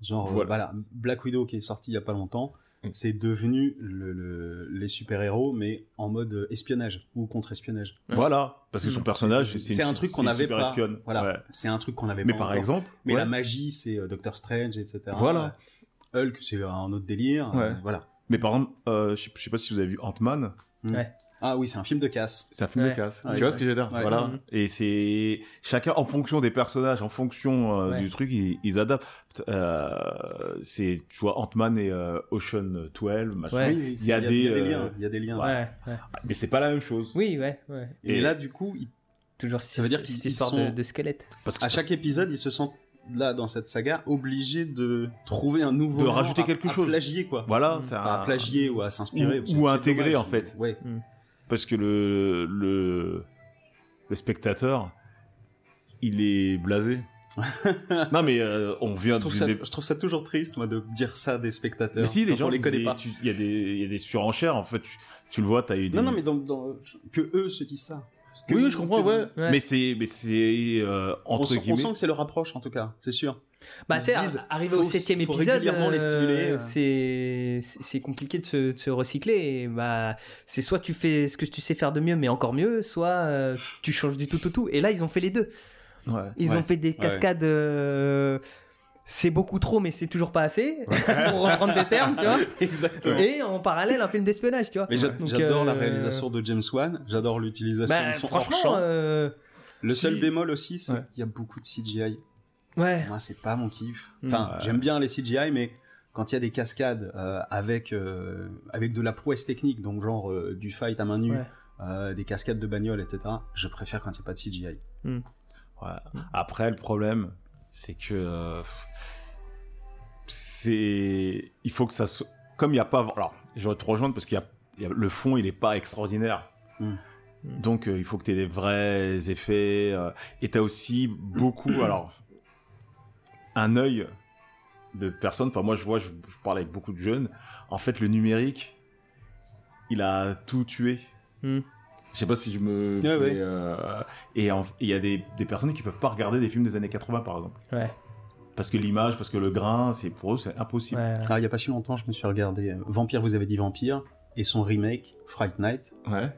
Speaker 1: Genre, euh,
Speaker 3: Voilà.
Speaker 1: voilà, Black Widow qui est sorti il y a pas longtemps,
Speaker 3: Mm.
Speaker 1: C'est devenu le, le- les super-héros, mais en mode euh, espionnage ou contre-espionnage.
Speaker 3: Voilà, parce que son
Speaker 1: Mm.
Speaker 3: personnage,
Speaker 1: C'est un truc qu'on n'avait pas.
Speaker 3: espionne.
Speaker 1: Voilà,
Speaker 3: Ouais.
Speaker 1: c'est un truc qu'on avait
Speaker 3: Mais
Speaker 1: pas
Speaker 3: par
Speaker 1: encore.
Speaker 3: exemple,
Speaker 1: Mais
Speaker 3: ouais.
Speaker 1: la magie, c'est euh, Doctor Strange, etc.
Speaker 3: Voilà.
Speaker 1: Hulk, c'est un autre délire.
Speaker 3: Ouais.
Speaker 1: euh, voilà.
Speaker 3: Mais par exemple, euh, je sais- je sais pas si vous avez vu Ant-Man.
Speaker 2: Ouais.
Speaker 1: Ah oui, c'est un film de casse.
Speaker 3: C'est un film
Speaker 2: Ouais.
Speaker 3: de casse.
Speaker 1: Ouais,
Speaker 3: tu vois ce que je veux dire
Speaker 1: Ouais.
Speaker 3: Voilà.
Speaker 2: Mhm.
Speaker 3: Et c'est chacun en fonction des personnages, en fonction euh,
Speaker 2: Ouais.
Speaker 3: du truc, ils, ils adaptent. Euh, c'est tu vois Ant-Man et euh, Ocean 12, machin.
Speaker 2: Ouais.
Speaker 1: Oui, oui,
Speaker 3: Il y a des,
Speaker 1: il y a des liens. Il y a des liens.
Speaker 2: Ouais. ouais.
Speaker 3: Mais c'est pas la même chose.
Speaker 2: Oui, ouais, ouais.
Speaker 1: Et,
Speaker 3: Et-
Speaker 1: là, du coup, ils-
Speaker 2: Toujours
Speaker 1: Ça veut dire qu'ils
Speaker 2: cette histoire
Speaker 1: sont-
Speaker 2: de, de squelette.
Speaker 3: Parce que
Speaker 1: à chaque épisode, ils se sentent là dans cette saga obligés de trouver un nouveau
Speaker 3: De rajouter
Speaker 1: à-
Speaker 3: quelque
Speaker 1: à
Speaker 3: chose.
Speaker 1: plagier quoi.
Speaker 3: voilà,
Speaker 2: Mm.
Speaker 3: c'est
Speaker 1: Enfin, à
Speaker 3: un-
Speaker 1: plagier ou à s'inspirer.
Speaker 3: Ou-
Speaker 1: c'est
Speaker 3: intégrer,
Speaker 1: dommage.
Speaker 3: en fait.
Speaker 1: Ouais.
Speaker 3: Parce que le le le spectateur, il est blasé. non mais euh, on vient
Speaker 1: Je trouve, ça, je trouve ça toujours triste, moi, de dire ça des spectateurs.
Speaker 3: Mais si les gens
Speaker 1: on les connaît
Speaker 3: des-
Speaker 1: pas.
Speaker 3: Il y a des il y a des surenchères en fait. Tu, tu le vois, t'as eu des.
Speaker 1: Non, non, mais dans, dans- que eux se disent ça. Que-
Speaker 3: Oui, oui, je comprends,
Speaker 1: que-
Speaker 3: ouais.
Speaker 2: Ouais.
Speaker 3: Mais c'est mais c'est euh,
Speaker 1: On,
Speaker 3: entre
Speaker 1: sent, on
Speaker 3: guillemets.
Speaker 1: sent que c'est le rapproche, en tout cas, c'est sûr.
Speaker 2: Bah, c'est arrivé au septième épisode,
Speaker 1: régulièrement les
Speaker 2: euh,
Speaker 1: stimuler, euh.
Speaker 2: c'est c'est compliqué de se, de se recycler. Et bah, c'est soit tu fais ce que tu sais faire de mieux, mais encore mieux, soit euh, tu changes du tout au tout. Et là, ils ont fait les deux.
Speaker 3: Ouais.
Speaker 2: Ils
Speaker 1: Ouais.
Speaker 2: ont fait des
Speaker 1: Ouais.
Speaker 2: cascades. euh, c'est beaucoup trop, mais c'est toujours pas assez. pour reprendre des termes, tu vois.
Speaker 1: Exactement.
Speaker 2: Et en parallèle, un film d'espionnage, tu vois.
Speaker 1: Mais j'adore la
Speaker 2: euh,
Speaker 1: réalisation de James Wan, j'adore l'utilisation
Speaker 2: bah,
Speaker 1: de son
Speaker 2: franchement, euh,
Speaker 1: Le seul
Speaker 3: si-
Speaker 1: bémol aussi, c'est
Speaker 3: Ouais.
Speaker 1: qu'il y a beaucoup de CGI.
Speaker 2: ouais.
Speaker 1: Moi, c'est pas mon kiff.
Speaker 2: Mm.
Speaker 1: Enfin, j'aime bien les CGI, mais quand il y a des cascades euh, avec, euh, avec de la prouesse technique, donc genre euh, du fight à main nue,
Speaker 2: Ouais.
Speaker 1: euh, des cascades de bagnole, etc., je préfère quand il n'y a pas de CGI.
Speaker 3: Ouais. Après, le problème, c'est que euh, c'est, il faut que ça soit, comme il n'y a pas, alors, je vais te rejoindre parce qu'il y y a- le fond, il n'est pas extraordinaire.
Speaker 1: Mm.
Speaker 3: Donc, euh, il faut que tu aies des vrais effets. euh, et tu as aussi beaucoup, alors, un œil de personnes. Enfin, moi, je vois, je, je parle avec beaucoup de jeunes. En fait, le numérique, il a tout tué.
Speaker 2: Mm.
Speaker 3: Je sais pas si je me
Speaker 1: Ouais,
Speaker 3: fais,
Speaker 1: ouais.
Speaker 3: euh, et il y a des, des personnes qui peuvent pas regarder des films des années 80 par exemple
Speaker 2: Ouais.
Speaker 3: parce que l'image parce que le grain c'est pour eux c'est impossible
Speaker 2: ouais.
Speaker 1: Ah, il n'y a pas si longtemps, je me suis regardé euh, Vampire, vous avez dit Vampire, et son remake, Fright Night.
Speaker 3: ouais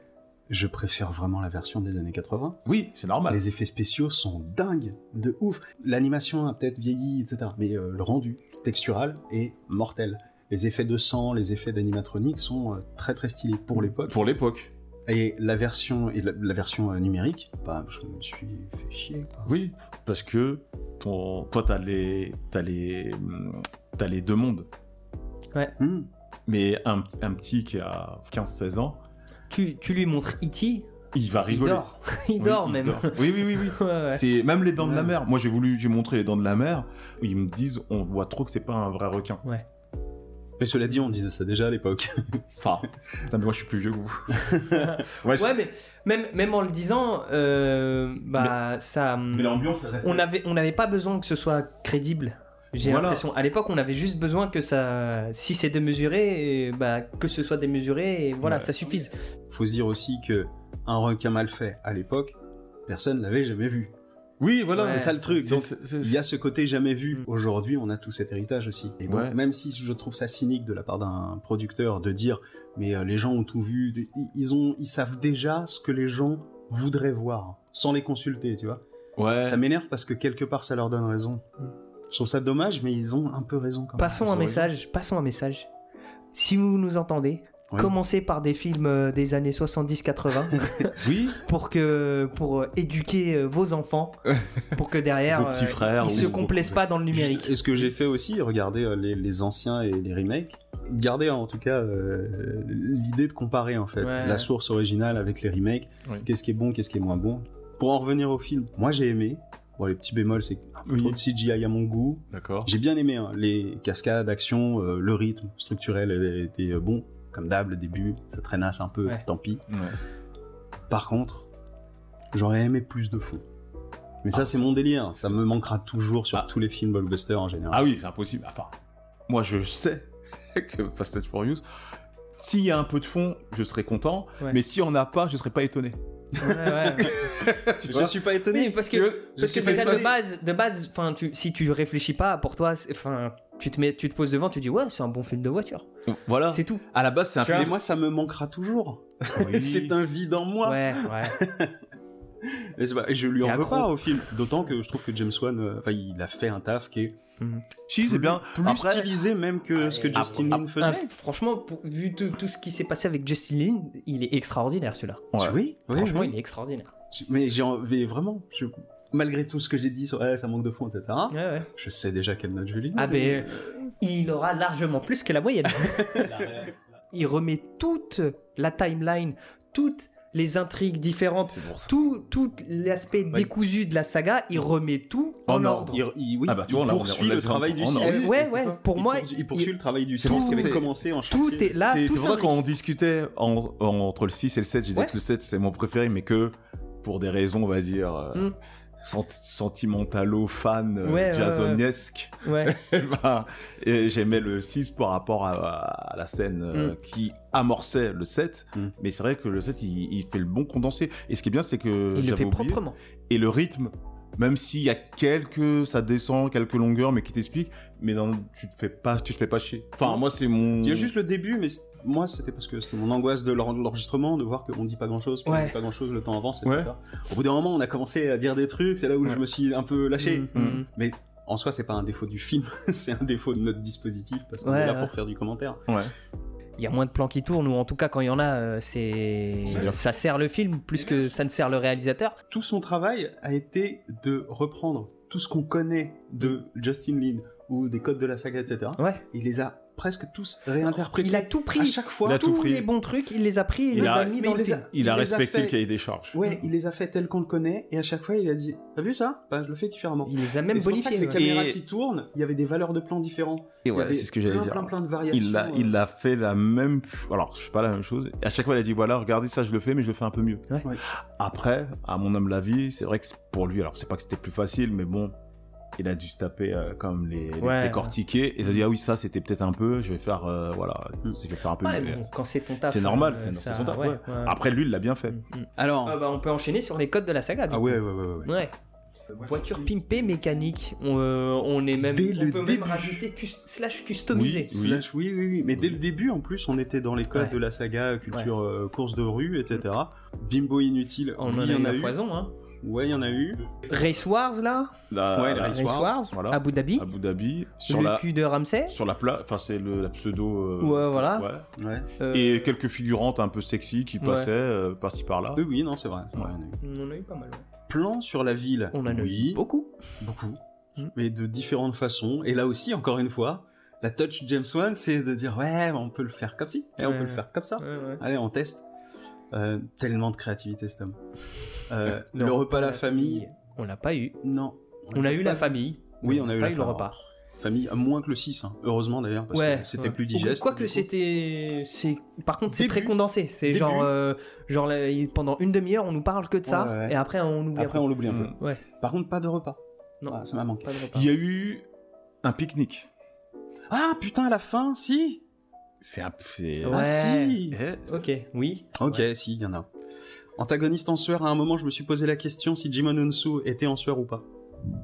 Speaker 1: Je préfère vraiment la version des années 80.
Speaker 3: oui c'est normal
Speaker 1: Les effets spéciaux sont dingues, de ouf. L'animation a peut-être vieilli, etc. Mais euh, le rendu textural est mortel. Les effets de sang, les effets d'animatronique sont euh, très très stylés pour l'époque.
Speaker 3: pour l'époque
Speaker 1: Et la version, et la, la version euh, numérique, bah, je me suis fait chier. quoi.
Speaker 3: oui parce que ton toi t'as les t'as les t'as les deux mondes
Speaker 1: Hmm.
Speaker 3: mais un, un petit qui a 15-16 ans
Speaker 2: Tu, tu lui montres E.T.
Speaker 3: il va
Speaker 2: Il
Speaker 3: rigoler
Speaker 2: dort. Il
Speaker 3: Oui,
Speaker 2: dort même.
Speaker 3: dort. oui oui oui oui
Speaker 2: Ouais, ouais.
Speaker 3: c'est même les dents de la
Speaker 1: Ouais.
Speaker 3: mer moi j'ai voulu j'ai montré les dents de la mer ils me disent on voit trop que c'est pas un vrai requin
Speaker 2: Ouais.
Speaker 1: Mais cela dit, on disait ça déjà à l'époque.
Speaker 3: enfin mais moi je suis plus vieux que vous ouais,
Speaker 2: mais même, même en le disant, euh, bah, ça.
Speaker 3: mais l'ambiance
Speaker 2: On avait, on n'avait pas besoin que ce soit crédible. J'ai
Speaker 3: Voilà.
Speaker 2: l'impression. À l'époque, on avait juste besoin que ça. Si c'est démesuré, bah, que ce soit démesuré, et voilà,
Speaker 3: Ouais.
Speaker 2: ça suffise.
Speaker 1: Faut se dire aussi que un requin mal fait à l'époque, personne l'avait jamais vu.
Speaker 3: Oui voilà
Speaker 2: Ouais.
Speaker 1: C'est ça le truc. Donc, il y a ce côté jamais vu.
Speaker 2: Mm.
Speaker 1: Aujourd'hui, on a tout cet héritage aussi. Et donc,
Speaker 3: Ouais.
Speaker 1: même si je trouve ça cynique de la part d'un producteur de dire, mais euh, les gens ont tout vu, ils, ont, ils savent déjà ce que les gens voudraient voir, sans les consulter, tu vois.
Speaker 3: ouais
Speaker 1: Ça m'énerve parce que quelque part, ça leur donne raison.
Speaker 2: Mm.
Speaker 1: Je trouve ça dommage, mais ils ont un peu raison quand même.
Speaker 2: Passons
Speaker 1: Ils
Speaker 2: un
Speaker 1: raison.
Speaker 2: message. Passons un message. Si vous nous entendez,
Speaker 1: Oui.
Speaker 2: commencez par des films euh, des années 70-80
Speaker 3: oui
Speaker 2: pour que pour euh, éduquer euh, vos enfants, pour que derrière
Speaker 3: Vos petits frères
Speaker 2: ils se
Speaker 3: vos-
Speaker 2: complaisent pas dans le numérique.
Speaker 1: Juste- Et ce que j'ai fait aussi, regarder les, les anciens et les remakes, garder en tout cas euh, l'idée de comparer en fait
Speaker 2: Ouais.
Speaker 1: la source originale avec les remakes,
Speaker 3: Oui.
Speaker 1: qu'est-ce qui est bon, qu'est-ce qui est moins bon. Pour en revenir au film, moi j'ai aimé. Bon, les petits bémols, c'est un peu
Speaker 3: Oui.
Speaker 1: trop de CGI à mon goût.
Speaker 3: d'accord
Speaker 1: J'ai bien aimé hein, les cascades, action, euh, le rythme structurel était bon, comme d'hab, le début, ça traînasse un peu,
Speaker 2: Ouais.
Speaker 1: tant pis.
Speaker 3: Ouais.
Speaker 1: Par contre, j'aurais aimé plus de fond. Mais ça, c'est mon délire. Ça me manquera toujours sur
Speaker 3: Ah.
Speaker 1: tous les films blockbusters en général.
Speaker 3: Ah oui, c'est impossible. Enfin, moi je sais que Fast and Furious, s'il y a un peu de fond, je serais content.
Speaker 2: Ouais.
Speaker 3: Mais s'il n'y en a pas, je serais pas étonné.
Speaker 2: Ouais, ouais.
Speaker 3: Tu
Speaker 1: je suis pas
Speaker 2: Oui,
Speaker 1: étonné.
Speaker 2: parce que,
Speaker 3: Je-
Speaker 1: je
Speaker 2: parce que déjà de base, de base, enfin, tu, si tu réfléchis pas, pour toi, c'est- enfin, tu te mets, tu te poses devant, tu dis ouais, c'est un bon film de voiture.
Speaker 3: Voilà.
Speaker 2: C'est tout.
Speaker 3: À la base, c'est un
Speaker 2: Tu vois
Speaker 1: Mais
Speaker 3: film.
Speaker 1: moi, ça me manquera toujours.
Speaker 3: Oui.
Speaker 1: c'est un vide en moi.
Speaker 2: Ouais, ouais.
Speaker 1: Et pas- je lui en veux
Speaker 2: accro.
Speaker 1: pas au film. D'autant que je trouve que James Wan, euh, enfin, il a fait un taf qui est
Speaker 3: Si, c'est bien.
Speaker 1: plus
Speaker 3: Après,
Speaker 1: stylisé même que ce que
Speaker 2: Ah,
Speaker 1: Justin
Speaker 2: ah,
Speaker 1: Lin faisait.
Speaker 2: ah, franchement, pour- vu tout, tout ce qui s'est passé avec Justin Lin, il est extraordinaire celui-là.
Speaker 3: Ouais.
Speaker 1: Oui, oui,
Speaker 2: Franchement,
Speaker 1: oui.
Speaker 2: il est extraordinaire.
Speaker 1: Mais j'ai envie vraiment. je- Malgré tout ce que j'ai dit sur eh, ça manque de fond, etc.
Speaker 2: Ouais, ouais.
Speaker 1: Je sais déjà quelle note je vais lui
Speaker 2: Ah ben, il aura largement plus que la moyenne. il remet toute la timeline, toutes les intrigues différentes, tout, tout l'aspect
Speaker 1: Bah,
Speaker 2: décousu de la saga, il remet tout en,
Speaker 3: En
Speaker 2: ordre.
Speaker 1: Il, il- oui,
Speaker 3: Ah bah, tu
Speaker 1: il
Speaker 3: vois, on l'a- on
Speaker 1: poursuit le travail du
Speaker 3: en
Speaker 1: 6.
Speaker 3: ordre.
Speaker 2: Euh,
Speaker 3: Oui,
Speaker 2: ouais, ouais. Pour
Speaker 1: il,
Speaker 2: moi,
Speaker 1: pour- il poursuit le travail du
Speaker 3: c'est
Speaker 1: 6
Speaker 3: pour
Speaker 1: qui avait
Speaker 3: c'est-
Speaker 1: commencé en
Speaker 2: tout est là,
Speaker 3: C'est pour ça quand on discutait en- en- entre le 6 et le 7, je disais
Speaker 2: Ouais.
Speaker 3: que le 7 c'est mon préféré, mais que pour des raisons, on va dire, euh,
Speaker 2: Mm.
Speaker 3: Sent- sentimentalo fan euh,
Speaker 2: Ouais, ouais,
Speaker 3: jasonesque.
Speaker 2: Ouais.
Speaker 3: Ben, et j'aimais le 6 par rapport à, à la scène euh,
Speaker 2: Mm.
Speaker 3: qui amorçait le 7
Speaker 1: Mm.
Speaker 3: mais c'est vrai que le 7 il, il fait le bon condensé et ce qui est bien c'est que
Speaker 2: Il le
Speaker 3: j'avais
Speaker 2: fait
Speaker 3: oublié,
Speaker 2: proprement.
Speaker 3: et le rythme même s'il y a quelques ça descend quelques longueurs mais qui t'expliquent mais tu te fais pas tu te fais pas chier enfin moi c'est mon
Speaker 1: Il y a juste le début, mais moi c'était parce que c'était mon angoisse de l'en- de l'enregistrement, de voir qu'on dit pas grand chose, qu'on
Speaker 2: Ouais.
Speaker 1: dit pas grand chose le temps avance, etc.
Speaker 3: Ouais.
Speaker 1: Au bout d'un moment, on a commencé à dire des trucs, c'est là où je me suis un peu lâché.
Speaker 2: Mm, mm.
Speaker 1: Mais en soi, c'est pas un défaut du film, c'est un défaut de notre dispositif parce qu'on
Speaker 2: Ouais,
Speaker 1: est là pour faire du commentaire.
Speaker 3: ouais
Speaker 2: Il y a moins de plans qui tournent, ou en tout cas, quand il y en a, euh, c'est ça sert le film plus que ça ne sert le réalisateur.
Speaker 1: Tout son travail a été de reprendre tout ce qu'on connaît de Justin Lin ou des codes de la saga, etc.
Speaker 2: Ouais.
Speaker 1: Il les a presque tous réinterprétés.
Speaker 2: Il a tout pris.
Speaker 1: à chaque fois.
Speaker 3: Il a tout
Speaker 2: Tous
Speaker 3: pris.
Speaker 2: les bons trucs, il les a pris et il,
Speaker 3: Il
Speaker 2: les
Speaker 3: a-
Speaker 2: a mis
Speaker 1: mais
Speaker 2: dans
Speaker 1: il
Speaker 2: le
Speaker 1: les a-
Speaker 3: il a
Speaker 1: il les a
Speaker 3: respecté
Speaker 1: fait-
Speaker 3: le cahier des charges
Speaker 1: Ouais, il les a fait tels qu'on le connaît, et à chaque fois, il a dit T'as vu ça? Bah, je le fais différemment.
Speaker 2: Il les a même
Speaker 1: c'est pour ça que
Speaker 2: bonifiés.
Speaker 1: les
Speaker 2: ouais.
Speaker 1: caméras
Speaker 3: Et-
Speaker 1: qui tournent, il y avait des valeurs de plans différents.
Speaker 3: et
Speaker 1: Il
Speaker 3: ouais c'est ce que j'allais dire
Speaker 1: Plein, plein de variations.
Speaker 3: il a,
Speaker 1: euh.
Speaker 3: il a fait la même, alors je sais pas la même chose. Et à chaque fois, il a dit voilà, regardez ça, je le fais, mais je le fais un peu mieux.
Speaker 2: Ouais.
Speaker 1: Ouais.
Speaker 3: Après, à mon humble avis, c'est vrai que pour lui, alors c'est pas que c'était plus facile, mais bon, il a dû se taper euh, comme les, les
Speaker 2: Ouais,
Speaker 3: décortiquer et a dit ah oui ça c'était peut-être un peu, je vais faire euh, voilà,
Speaker 1: Mm.
Speaker 3: je vais faire un peu
Speaker 2: Ouais,
Speaker 3: mieux.
Speaker 2: bon, quand c'est ton taf.
Speaker 3: C'est normal,
Speaker 2: euh,
Speaker 3: c'est son taf,
Speaker 2: ouais,
Speaker 3: ouais.
Speaker 2: ouais.
Speaker 3: Après lui, il l'a bien fait.
Speaker 2: Mm, mm.
Speaker 1: Alors,
Speaker 2: Ah bah, on peut enchaîner sur les codes de la saga. du
Speaker 1: ah ouais, ouais, ouais, ouais. ouais.
Speaker 2: Ouais. Voiture pimpée mécanique. On, euh, on est même.
Speaker 1: Dès
Speaker 2: on
Speaker 1: le
Speaker 2: peut
Speaker 1: début.
Speaker 2: même rajouter cus- slash customisé.
Speaker 3: Oui.
Speaker 1: Slash, oui, oui, oui. Mais dès le début, en plus, on était dans les codes
Speaker 2: Ouais.
Speaker 1: de la saga culture euh, course de rue, etc. Bimbo inutile,
Speaker 2: On
Speaker 1: oui,
Speaker 2: en
Speaker 1: il
Speaker 2: a
Speaker 1: y
Speaker 2: eu
Speaker 1: en a
Speaker 2: la
Speaker 1: eu.
Speaker 2: foison, hein.
Speaker 1: Ouais, il y en a eu.
Speaker 2: Race Wars là.
Speaker 3: La-
Speaker 1: Ouais,
Speaker 3: la-
Speaker 1: Race
Speaker 2: Race
Speaker 1: Wars,
Speaker 2: Wars.
Speaker 3: voilà.
Speaker 2: Abu Dhabi.
Speaker 3: Abu Dhabi sur
Speaker 2: le
Speaker 3: la
Speaker 2: cul de Ramsey.
Speaker 3: sur la pla enfin c'est le la pseudo euh,
Speaker 2: Ouais, voilà.
Speaker 3: ouais.
Speaker 1: Ouais.
Speaker 2: Euh,
Speaker 3: et quelques figurantes un peu sexy qui
Speaker 2: Ouais.
Speaker 3: passaient euh, par-ci par-là.
Speaker 1: Oui, oui, non, c'est vrai. on a eu.
Speaker 2: On en a eu pas mal. ouais.
Speaker 1: Plan sur la ville.
Speaker 2: On en a
Speaker 1: oui,
Speaker 2: eu beaucoup.
Speaker 1: beaucoup.
Speaker 2: Mm.
Speaker 1: Mais de différentes façons. Et là aussi, encore une fois, la touch James Wan, c'est de dire ouais, on peut le faire comme ci, et on
Speaker 2: Ouais.
Speaker 1: peut le faire comme ça.
Speaker 2: Ouais, ouais.
Speaker 1: Allez, on teste. Euh, tellement de créativité, cet homme. Euh,
Speaker 2: Le
Speaker 1: le,
Speaker 2: repas
Speaker 1: la famille,
Speaker 2: On l'a pas eu.
Speaker 1: non.
Speaker 2: On a eu la famille.
Speaker 1: Oui, on a eu la
Speaker 2: le
Speaker 1: famille.
Speaker 2: repas.
Speaker 1: Famille, à moins que le 6, hein. heureusement d'ailleurs, parce
Speaker 2: ouais,
Speaker 1: que c'était
Speaker 2: ouais.
Speaker 1: plus digeste.
Speaker 2: Quoique c'était, par contre c'est très condensé. C'est genre, euh, genre là, pendant une demi-heure on nous parle que de ça
Speaker 1: Ouais,
Speaker 2: et après on oublie.
Speaker 1: Après,
Speaker 2: un
Speaker 1: on l'oublie un peu.
Speaker 3: Mm.
Speaker 2: Ouais.
Speaker 1: Par contre, pas de repas.
Speaker 2: Non.
Speaker 1: Ah, ça m'a manqué.
Speaker 2: Pas de repas.
Speaker 3: Il y a eu un pique-nique.
Speaker 1: Ah putain, à la fin, si
Speaker 3: C'est un c'est
Speaker 2: Ouais.
Speaker 1: Ah si
Speaker 3: Eh,
Speaker 2: Ok, oui.
Speaker 1: Ok, si, il y en a. Antagoniste en sueur, à un moment, je me suis posé la question si Jimon Unsu était en sueur ou pas.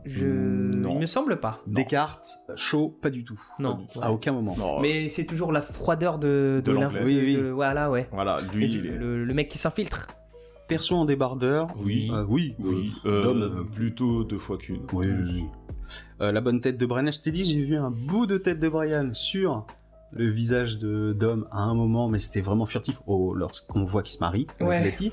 Speaker 2: Je,
Speaker 3: Non.
Speaker 2: il me semble pas.
Speaker 1: Descartes, chaud, pas du tout.
Speaker 2: Non.
Speaker 3: Pas du tout.
Speaker 2: Ouais.
Speaker 1: À aucun moment.
Speaker 3: non,
Speaker 2: Mais c'est toujours la froideur de
Speaker 3: De
Speaker 2: l'in-
Speaker 3: l'anglais.
Speaker 1: Oui, oui.
Speaker 2: de- voilà, ouais.
Speaker 3: voilà, lui
Speaker 2: du-
Speaker 3: il est
Speaker 2: le, le mec qui s'infiltre.
Speaker 1: Perso en débardeur.
Speaker 3: Oui.
Speaker 1: Euh, oui.
Speaker 3: oui,
Speaker 1: Euh,
Speaker 3: euh,
Speaker 1: Dom.
Speaker 3: plutôt deux fois qu'une.
Speaker 1: Oui, oui, oui. Euh, la bonne tête de Brian. Je t'ai dit, j'ai vu un bout de tête de Brian sur le visage de Dom à un moment, mais c'était vraiment furtif. Oh, lorsqu'on voit qu'il se marie avec
Speaker 2: Ouais.
Speaker 1: Letty.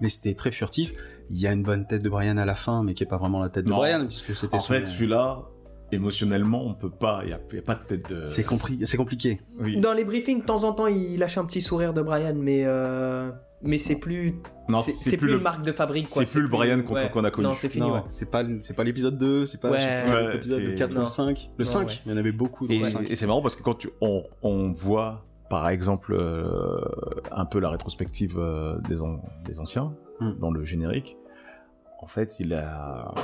Speaker 1: Mais c'était très furtif. Il y a une bonne tête de Brian à la fin, mais qui est pas vraiment la tête de. Brian, puisque c'était
Speaker 3: En
Speaker 1: son-
Speaker 3: fait, celui-là, émotionnellement, on peut pas, il y, a y a pas de tête de.
Speaker 1: c'est compris, c'est compliqué.
Speaker 3: Oui.
Speaker 2: Dans les briefings, de temps en temps, il lâche un petit sourire de Brian, mais euh, mais c'est plus,
Speaker 3: Non,
Speaker 2: c'est plus,
Speaker 3: le-
Speaker 2: une marque de fabrique.
Speaker 3: C'est plus le Brian qu'on
Speaker 2: ouais.
Speaker 3: a connu.
Speaker 2: Non, c'est fini. ouais.
Speaker 1: c'est pas c'est pas l'épisode 2, c'est pas
Speaker 2: Ouais.
Speaker 1: l'épisode
Speaker 3: c'est-
Speaker 1: 4 ou le 5. Le
Speaker 2: Non,
Speaker 1: 5,
Speaker 2: ouais.
Speaker 1: il y en avait beaucoup dans
Speaker 3: Et,
Speaker 1: le 5.
Speaker 3: et c'est marrant parce que quand tu, on, on voit, par exemple, euh, un peu la rétrospective euh, des, an- des anciens
Speaker 1: Hmm.
Speaker 3: dans le générique, en fait, il a,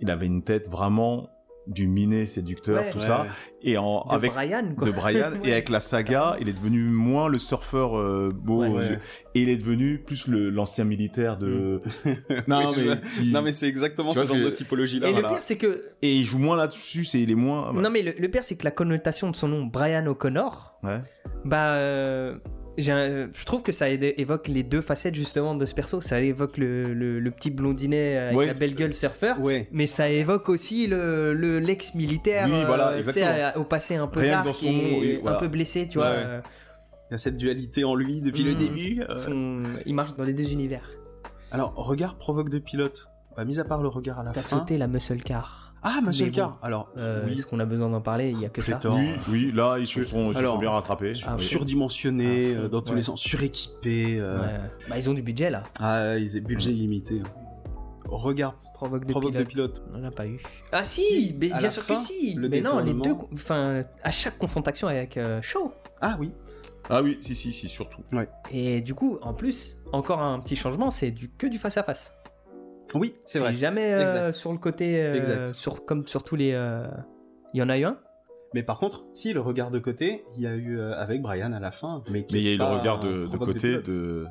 Speaker 3: il avait une tête vraiment du minet séducteur,
Speaker 2: Ouais.
Speaker 3: tout
Speaker 1: Ouais,
Speaker 3: ça,
Speaker 1: ouais.
Speaker 3: et en,
Speaker 2: De
Speaker 3: avec
Speaker 2: Brian, quoi.
Speaker 3: de Brian et avec la saga, il est devenu moins le surfeur euh, beau aux yeux, et il est devenu plus le l'ancien militaire de. non,
Speaker 1: Oui, je
Speaker 3: mais qui-
Speaker 1: Non mais c'est exactement
Speaker 3: Tu
Speaker 1: ce
Speaker 3: vois
Speaker 1: genre
Speaker 3: que-
Speaker 1: de typologie là.
Speaker 2: Et
Speaker 3: voilà.
Speaker 2: le pire, c'est que
Speaker 3: et il joue moins là-dessus, c'est il est moins.
Speaker 2: non, mais le, le pire, c'est que la connotation de son nom, Brian O'Connor,
Speaker 3: Ouais.
Speaker 2: bah, euh, un- je trouve que ça évoque les deux facettes justement de ce perso. Ça évoque le, le- le petit blondinet avec
Speaker 3: Ouais.
Speaker 2: la belle gueule surfeur.
Speaker 1: Ouais.
Speaker 2: Mais ça évoque aussi le, le- l'ex-militaire,
Speaker 3: Oui, voilà,
Speaker 2: euh, au passé un peu
Speaker 3: Rien que
Speaker 2: dark
Speaker 3: dans son
Speaker 2: et
Speaker 3: nom, oui, voilà.
Speaker 2: un peu blessé, tu vois. Euh,
Speaker 1: Il y a cette dualité en lui depuis le
Speaker 2: Mm.
Speaker 1: début. euh.
Speaker 2: son- Il marche dans les deux univers.
Speaker 1: Alors, regard provoque de pilote. Bah, mis à part le regard à la
Speaker 2: T'as
Speaker 1: fin.
Speaker 2: sauté la muscle car.
Speaker 1: Ah, Car.
Speaker 2: bon.
Speaker 1: Alors,
Speaker 2: Euh,
Speaker 1: oui,
Speaker 2: Est-ce qu'on a besoin d'en parler? Il y a que ça?
Speaker 1: Pléthore.
Speaker 3: Oui, oui, là ils se sont, ils se
Speaker 1: alors,
Speaker 3: sont bien rattrapés.
Speaker 2: Ah,
Speaker 3: Oui.
Speaker 1: surdimensionné
Speaker 2: À fond,
Speaker 1: euh, dans tous
Speaker 2: ouais.
Speaker 1: les sens, suréquipé. euh,
Speaker 2: Ouais. Bah, ils ont du budget là.
Speaker 1: Ah, ils ont budget illimité. Regard
Speaker 2: Provoque de
Speaker 1: provoque de
Speaker 2: pilote.
Speaker 1: pilote.
Speaker 2: On n'en a pas eu. Ah si,
Speaker 1: Si,
Speaker 2: mais bien sûr
Speaker 1: fin,
Speaker 2: que si.
Speaker 1: le
Speaker 2: mais non, les deux, enfin, à chaque confrontation avec euh, Shaw.
Speaker 1: Ah oui.
Speaker 3: Ah oui, si, si, si, surtout.
Speaker 2: Et du coup, en plus, encore un petit changement, c'est du que du face à face.
Speaker 1: Oui, c'est vrai.
Speaker 2: jamais euh,
Speaker 1: Exact.
Speaker 2: sur le côté, euh,
Speaker 1: Exact.
Speaker 2: sur, comme sur tous les. euh, Il y en a eu un
Speaker 1: Mais par contre, si le regard de côté, il y a eu euh, avec Brian à la fin, mais
Speaker 3: il y a eu le regard de, côté de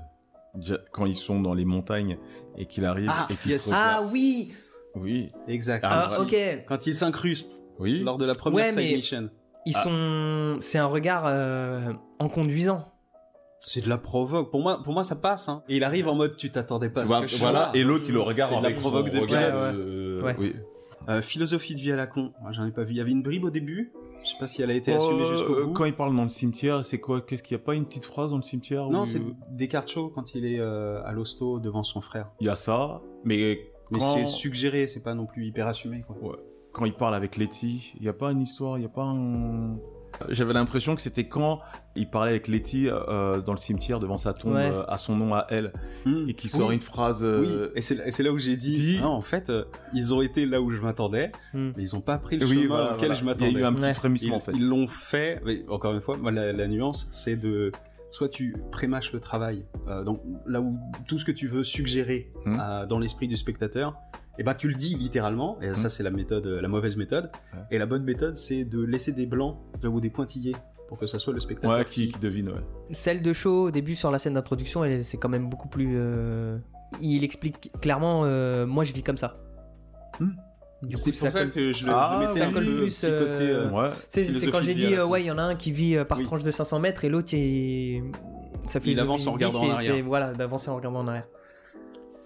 Speaker 3: quand ils sont dans les montagnes et qu'il arrive
Speaker 1: Ah,
Speaker 3: et qu'il
Speaker 1: yes.
Speaker 3: se regarde.
Speaker 2: Ah oui
Speaker 3: Oui.
Speaker 1: Exact.
Speaker 2: Ah,
Speaker 1: Quand
Speaker 2: ok.
Speaker 1: Quand il s'incruste
Speaker 3: Oui.
Speaker 1: lors de la première
Speaker 2: Ouais,
Speaker 1: side mission.
Speaker 2: Ils
Speaker 3: Ah.
Speaker 2: sont. C'est un regard euh, en conduisant.
Speaker 1: C'est de la provoque. Pour moi, pour moi, ça passe. hein. Et il arrive en mode tu t'attendais pas à ce
Speaker 3: Voilà, et l'autre il le regarde
Speaker 1: C'est de la provoque de
Speaker 3: regard,
Speaker 1: pilote.
Speaker 3: euh,
Speaker 2: Ouais.
Speaker 3: oui.
Speaker 1: Euh, philosophie de vie à la con. Moi, j'en ai pas vu. Il y avait une bribe au début. Je sais pas si elle a été
Speaker 3: Euh,
Speaker 1: assumée jusqu'au bout.
Speaker 3: Quand il parle dans le cimetière, c'est quoi? Qu'est-ce qu'il n'y a pas une petite phrase dans le cimetière
Speaker 1: Non,
Speaker 3: où-
Speaker 1: c'est Descartes Show quand il est euh, à l'hosto devant son frère.
Speaker 3: Il y a ça, mais
Speaker 1: Mais
Speaker 3: quand...
Speaker 1: c'est suggéré, c'est pas non plus hyper assumé. Quoi.
Speaker 3: Ouais. Quand il parle avec Letty, il n'y a pas une histoire, il n'y a pas un... J'avais l'impression que c'était quand il parlait avec Letty euh, dans le cimetière devant sa tombe
Speaker 2: Ouais.
Speaker 3: euh, à son nom à elle
Speaker 1: Hmm.
Speaker 3: et qu'il sort
Speaker 1: Oui.
Speaker 3: une phrase. euh,
Speaker 1: Oui, et c'est là où j'ai dit,
Speaker 3: dit-
Speaker 1: Ah, en fait, euh, ils ont été là où je m'attendais,
Speaker 2: Hmm.
Speaker 1: mais ils ont pas pris le
Speaker 3: Oui,
Speaker 1: chemin
Speaker 3: voilà,
Speaker 1: auquel
Speaker 3: voilà.
Speaker 1: je
Speaker 3: Il y a
Speaker 1: m'attendais.
Speaker 3: eu un petit
Speaker 2: Ouais.
Speaker 3: frémissement
Speaker 1: Ils
Speaker 3: en fait.
Speaker 1: ils l'ont fait, mais encore une fois, moi, la, la nuance, c'est de soit tu prémâches le travail, euh, donc là où tout ce que tu veux suggérer euh, dans l'esprit du spectateur, et ben tu le dis littéralement, et ça c'est la méthode, euh, la mauvaise méthode,
Speaker 3: Ouais.
Speaker 1: et la bonne méthode c'est de laisser des blancs ou des pointillés pour que ça soit le spectateur
Speaker 3: Ouais, qui, qui devine, ouais.
Speaker 2: Celle de show au début sur la scène d'introduction, elle c'est quand même beaucoup plus. euh, Il explique clairement, euh, moi je vis comme ça.
Speaker 1: Hmm.
Speaker 2: Du coup,
Speaker 1: C'est pour ça
Speaker 2: colle-
Speaker 1: que je, le-
Speaker 3: Ah,
Speaker 1: je mettais
Speaker 2: ça
Speaker 1: un peu le
Speaker 2: plus,
Speaker 1: petit côté.
Speaker 2: euh,
Speaker 3: Ouais.
Speaker 2: C'est quand j'ai dit, euh, ouais, il y en a un qui vit par
Speaker 1: Oui.
Speaker 2: tranche de 500 mètres et l'autre, il... ça fait
Speaker 1: Il avance en regardant en arrière.
Speaker 2: Voilà, d'avancer en regardant en arrière.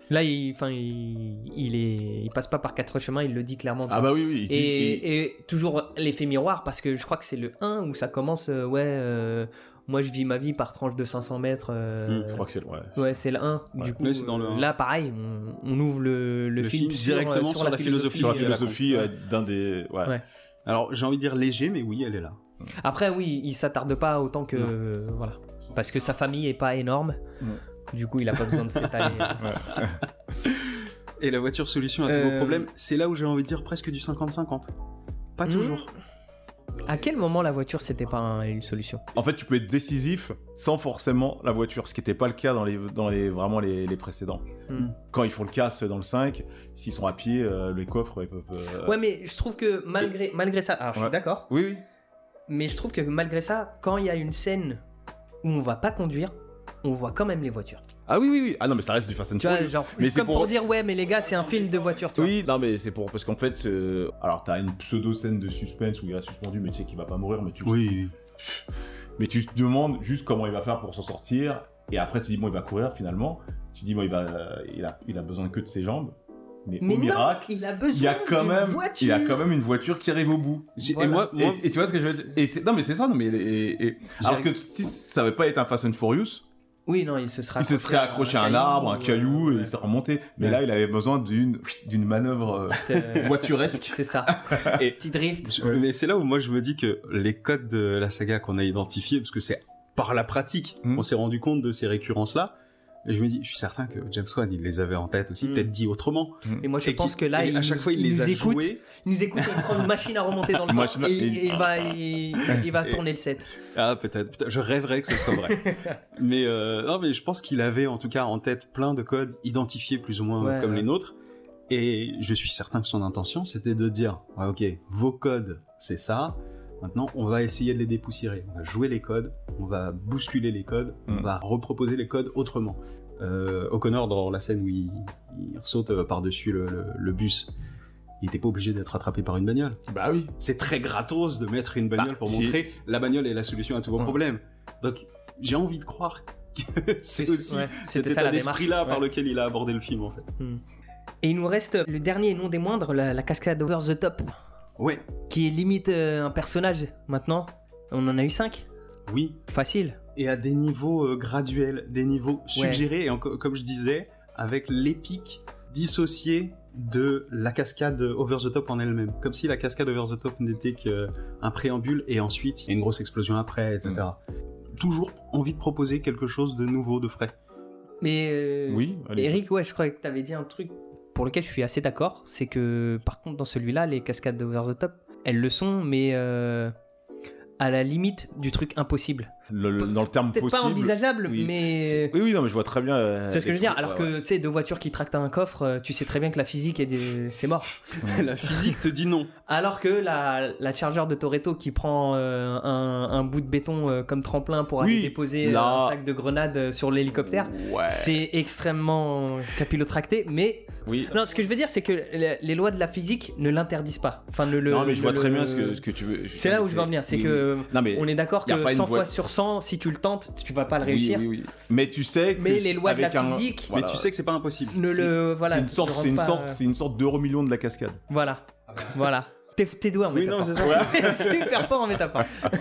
Speaker 2: Là, il, enfin, il, il, est, il passe pas par quatre chemins, il le dit clairement.
Speaker 3: Ah bah oui, oui. il dit- il-
Speaker 2: Et, et toujours l'effet miroir, parce que je crois que c'est le 1 où ça commence, euh, ouais, euh, moi je vis ma vie par tranche de 500 mètres. euh,
Speaker 3: Je crois que c'est le. Ouais.
Speaker 2: Ouais, c'est le 1.
Speaker 3: Ouais.
Speaker 2: Du coup,
Speaker 1: Ouais, c'est dans le 1.
Speaker 2: là, pareil, on, on ouvre le, le
Speaker 1: Le
Speaker 2: film,
Speaker 1: film
Speaker 2: sur,
Speaker 1: directement sur la philosophie.
Speaker 3: Sur la philosophie d'un des. Ouais.
Speaker 2: Ouais.
Speaker 1: Alors j'ai envie de dire léger, mais oui, elle est là.
Speaker 2: Après, oui, il s'attarde pas autant que. Euh, voilà. Parce que sa famille est pas énorme. Du coup, il a pas besoin de s'étaler.
Speaker 1: Et la voiture solution à tous
Speaker 2: Euh,
Speaker 1: vos problèmes, c'est là où j'ai envie de dire presque du 50-50. Pas
Speaker 2: Hmm.
Speaker 1: toujours.
Speaker 2: à quel moment la voiture, c'était pas un- une solution?
Speaker 3: En fait, tu peux être décisif sans forcément la voiture, ce qui n'était pas le cas dans les, dans les vraiment les, les précédents.
Speaker 2: Hmm.
Speaker 3: Quand ils font le casse dans le 5, s'ils sont à pied, euh, les coffres, ils peuvent. euh,
Speaker 2: Ouais, mais je trouve que malgré, malgré ça. Alors, je suis
Speaker 3: Ouais.
Speaker 2: d'accord.
Speaker 3: Oui, oui.
Speaker 2: Mais je trouve que malgré ça, quand il y a une scène où on va pas conduire, on voit quand même les voitures.
Speaker 3: Ah oui, oui, oui. Ah non, mais ça reste du Fast and Furious.
Speaker 2: genre,
Speaker 3: mais c'est
Speaker 2: comme pour... dire, ouais, mais les gars, c'est un film de voiture, tu vois.
Speaker 3: Oui, non, mais c'est pour. Parce qu'en fait, alors t'as une pseudo-scène de suspense où il reste suspendu, mais tu sais qu'il va pas mourir, mais tu.
Speaker 1: Oui.
Speaker 3: Mais tu te demandes juste comment il va faire pour s'en sortir, et après tu dis, bon, il va courir finalement. Tu dis, bon, il, va, il, a, il a besoin que de ses jambes. Mais,
Speaker 2: Mais
Speaker 3: au
Speaker 2: non,
Speaker 3: miracle,
Speaker 2: il a besoin
Speaker 3: il y a quand même,
Speaker 2: voiture.
Speaker 3: il y a quand même une voiture qui arrive au bout.
Speaker 2: Voilà.
Speaker 1: Et moi, moi-
Speaker 3: Et, et tu vois ce que je veux dire? Et c'est- Non, mais c'est ça, non, mais. et- et- alors que si ça avait pas été un Fast and Furious,
Speaker 2: Oui, non, il se serait
Speaker 3: il se serait accroché à un arbre, un caillou, et il serait remonté. Mais
Speaker 1: Ouais.
Speaker 3: là, il avait besoin d'une d'une manœuvre euh,
Speaker 2: Euh,
Speaker 3: voituresque.
Speaker 2: C'est ça.
Speaker 1: Et-
Speaker 2: Petit drift.
Speaker 1: Je- Mais c'est là où moi je me dis que les codes de la saga qu'on a identifiés, parce que c'est par la pratique,
Speaker 3: Mm.
Speaker 1: on s'est rendu compte de ces récurrences-là. Et je me dis, je suis certain que James Wan, il les avait en tête aussi,
Speaker 2: Mm.
Speaker 1: peut-être dit autrement.
Speaker 2: Et moi, je
Speaker 1: Et
Speaker 2: pense que là, il
Speaker 1: à chaque
Speaker 2: nous-
Speaker 1: fois, il,
Speaker 2: il
Speaker 1: les
Speaker 2: nous
Speaker 1: a
Speaker 2: écoute.
Speaker 1: joués.
Speaker 2: Il nous écoute, il prend une machine à remonter dans le temps et,
Speaker 3: et-
Speaker 2: et il va, il, il va
Speaker 1: Et-
Speaker 2: tourner le set.
Speaker 1: Ah, peut-être, je rêverais que ce soit vrai. mais, euh, non, mais je pense qu'il avait en tout cas en tête plein de codes identifiés plus ou moins
Speaker 2: Ouais,
Speaker 1: comme
Speaker 2: ouais.
Speaker 1: les nôtres. Et je suis certain que son intention, c'était de dire, ouais, ok, vos codes, c'est ça. Maintenant, on va essayer de les dépoussiérer. On va jouer les codes, on va bousculer les codes, on
Speaker 3: Mm.
Speaker 1: va reproposer les codes autrement. Euh, O'Connor, dans la scène où il, il saute euh, par-dessus le, le- le bus, il était pas obligé d'être attrapé par une bagnole.
Speaker 3: Bah oui.
Speaker 1: C'est très gratos de mettre une bagnole
Speaker 3: Bah,
Speaker 1: pour
Speaker 3: si-
Speaker 1: montrer la bagnole est la solution à tous vos problèmes. Donc, j'ai envie de croire que c'est aussi
Speaker 2: ouais,
Speaker 1: cet état d'esprit-là par lequel il a abordé le film, en fait.
Speaker 2: Et il nous reste le dernier et non des moindres, la, la cascade over the top,
Speaker 1: Ouais,
Speaker 2: qui est limite euh, un personnage maintenant. On en a eu 5
Speaker 1: oui.
Speaker 2: Facile.
Speaker 1: Et à des niveaux euh, graduels, des niveaux suggérés, et comme je disais, avec l'épique dissocié de la cascade over the top en elle-même. Comme si la cascade over the top n'était qu'un préambule et ensuite il y a une grosse explosion après, etc. Toujours envie de proposer quelque chose de nouveau, de frais.
Speaker 2: Mais euh,
Speaker 3: Oui, allez.
Speaker 2: Eric, ouais, je croyais que tu avais dit un truc pour lequel je suis assez d'accord. C'est que par contre, dans celui-là, les cascades over the top, elles le sont, mais euh, à la limite du truc impossible.
Speaker 3: Le- le- dans le terme
Speaker 2: Peut-être
Speaker 3: possible.
Speaker 2: pas envisageable,
Speaker 3: oui.
Speaker 2: mais.
Speaker 3: Oui, oui, non, mais je vois très bien. euh,
Speaker 2: C'est ce que je veux dire? Alors
Speaker 3: ouais,
Speaker 2: que
Speaker 3: ouais.
Speaker 2: tu sais, deux voitures qui tractent un coffre, euh, tu sais très bien que la physique est des... c'est mort.
Speaker 1: La physique te dit non.
Speaker 2: Alors que la, la chargeur de Toretto qui prend euh, un, un bout de béton euh, comme tremplin pour aller
Speaker 3: Oui,
Speaker 2: déposer
Speaker 3: là-
Speaker 2: un sac de grenades sur l'hélicoptère,
Speaker 3: Ouais.
Speaker 2: c'est extrêmement capillotracté. Mais
Speaker 3: Oui.
Speaker 2: non, ce que je veux dire, c'est que les, lois de la physique ne l'interdisent pas. Enfin, ne le,
Speaker 3: non, mais je vois très
Speaker 2: le-
Speaker 3: bien ce que, ce que tu veux.
Speaker 2: C'est là où je veux en venir. C'est
Speaker 3: oui,
Speaker 2: que
Speaker 3: oui. Non, mais
Speaker 2: on est d'accord que
Speaker 3: pas une
Speaker 2: 100
Speaker 3: voie-
Speaker 2: fois sur 100, si tu le tentes, tu vas pas le
Speaker 3: Oui,
Speaker 2: réussir.
Speaker 3: oui, oui. Mais tu sais que
Speaker 2: Mais les lois de la
Speaker 3: un-
Speaker 2: physique-
Speaker 3: voilà.
Speaker 1: Mais tu sais que c'est pas impossible.
Speaker 2: Ne le voilà.
Speaker 3: c'est une sorte, c'est une
Speaker 2: pas,
Speaker 3: sorte,
Speaker 2: euh,
Speaker 3: c'est une sorte d'euro million de la cascade.
Speaker 2: Voilà, voilà. T'es, t'es doué en
Speaker 1: Oui,
Speaker 2: métaphore.
Speaker 1: non, c'est ça.
Speaker 2: c'est super fort en métaphore.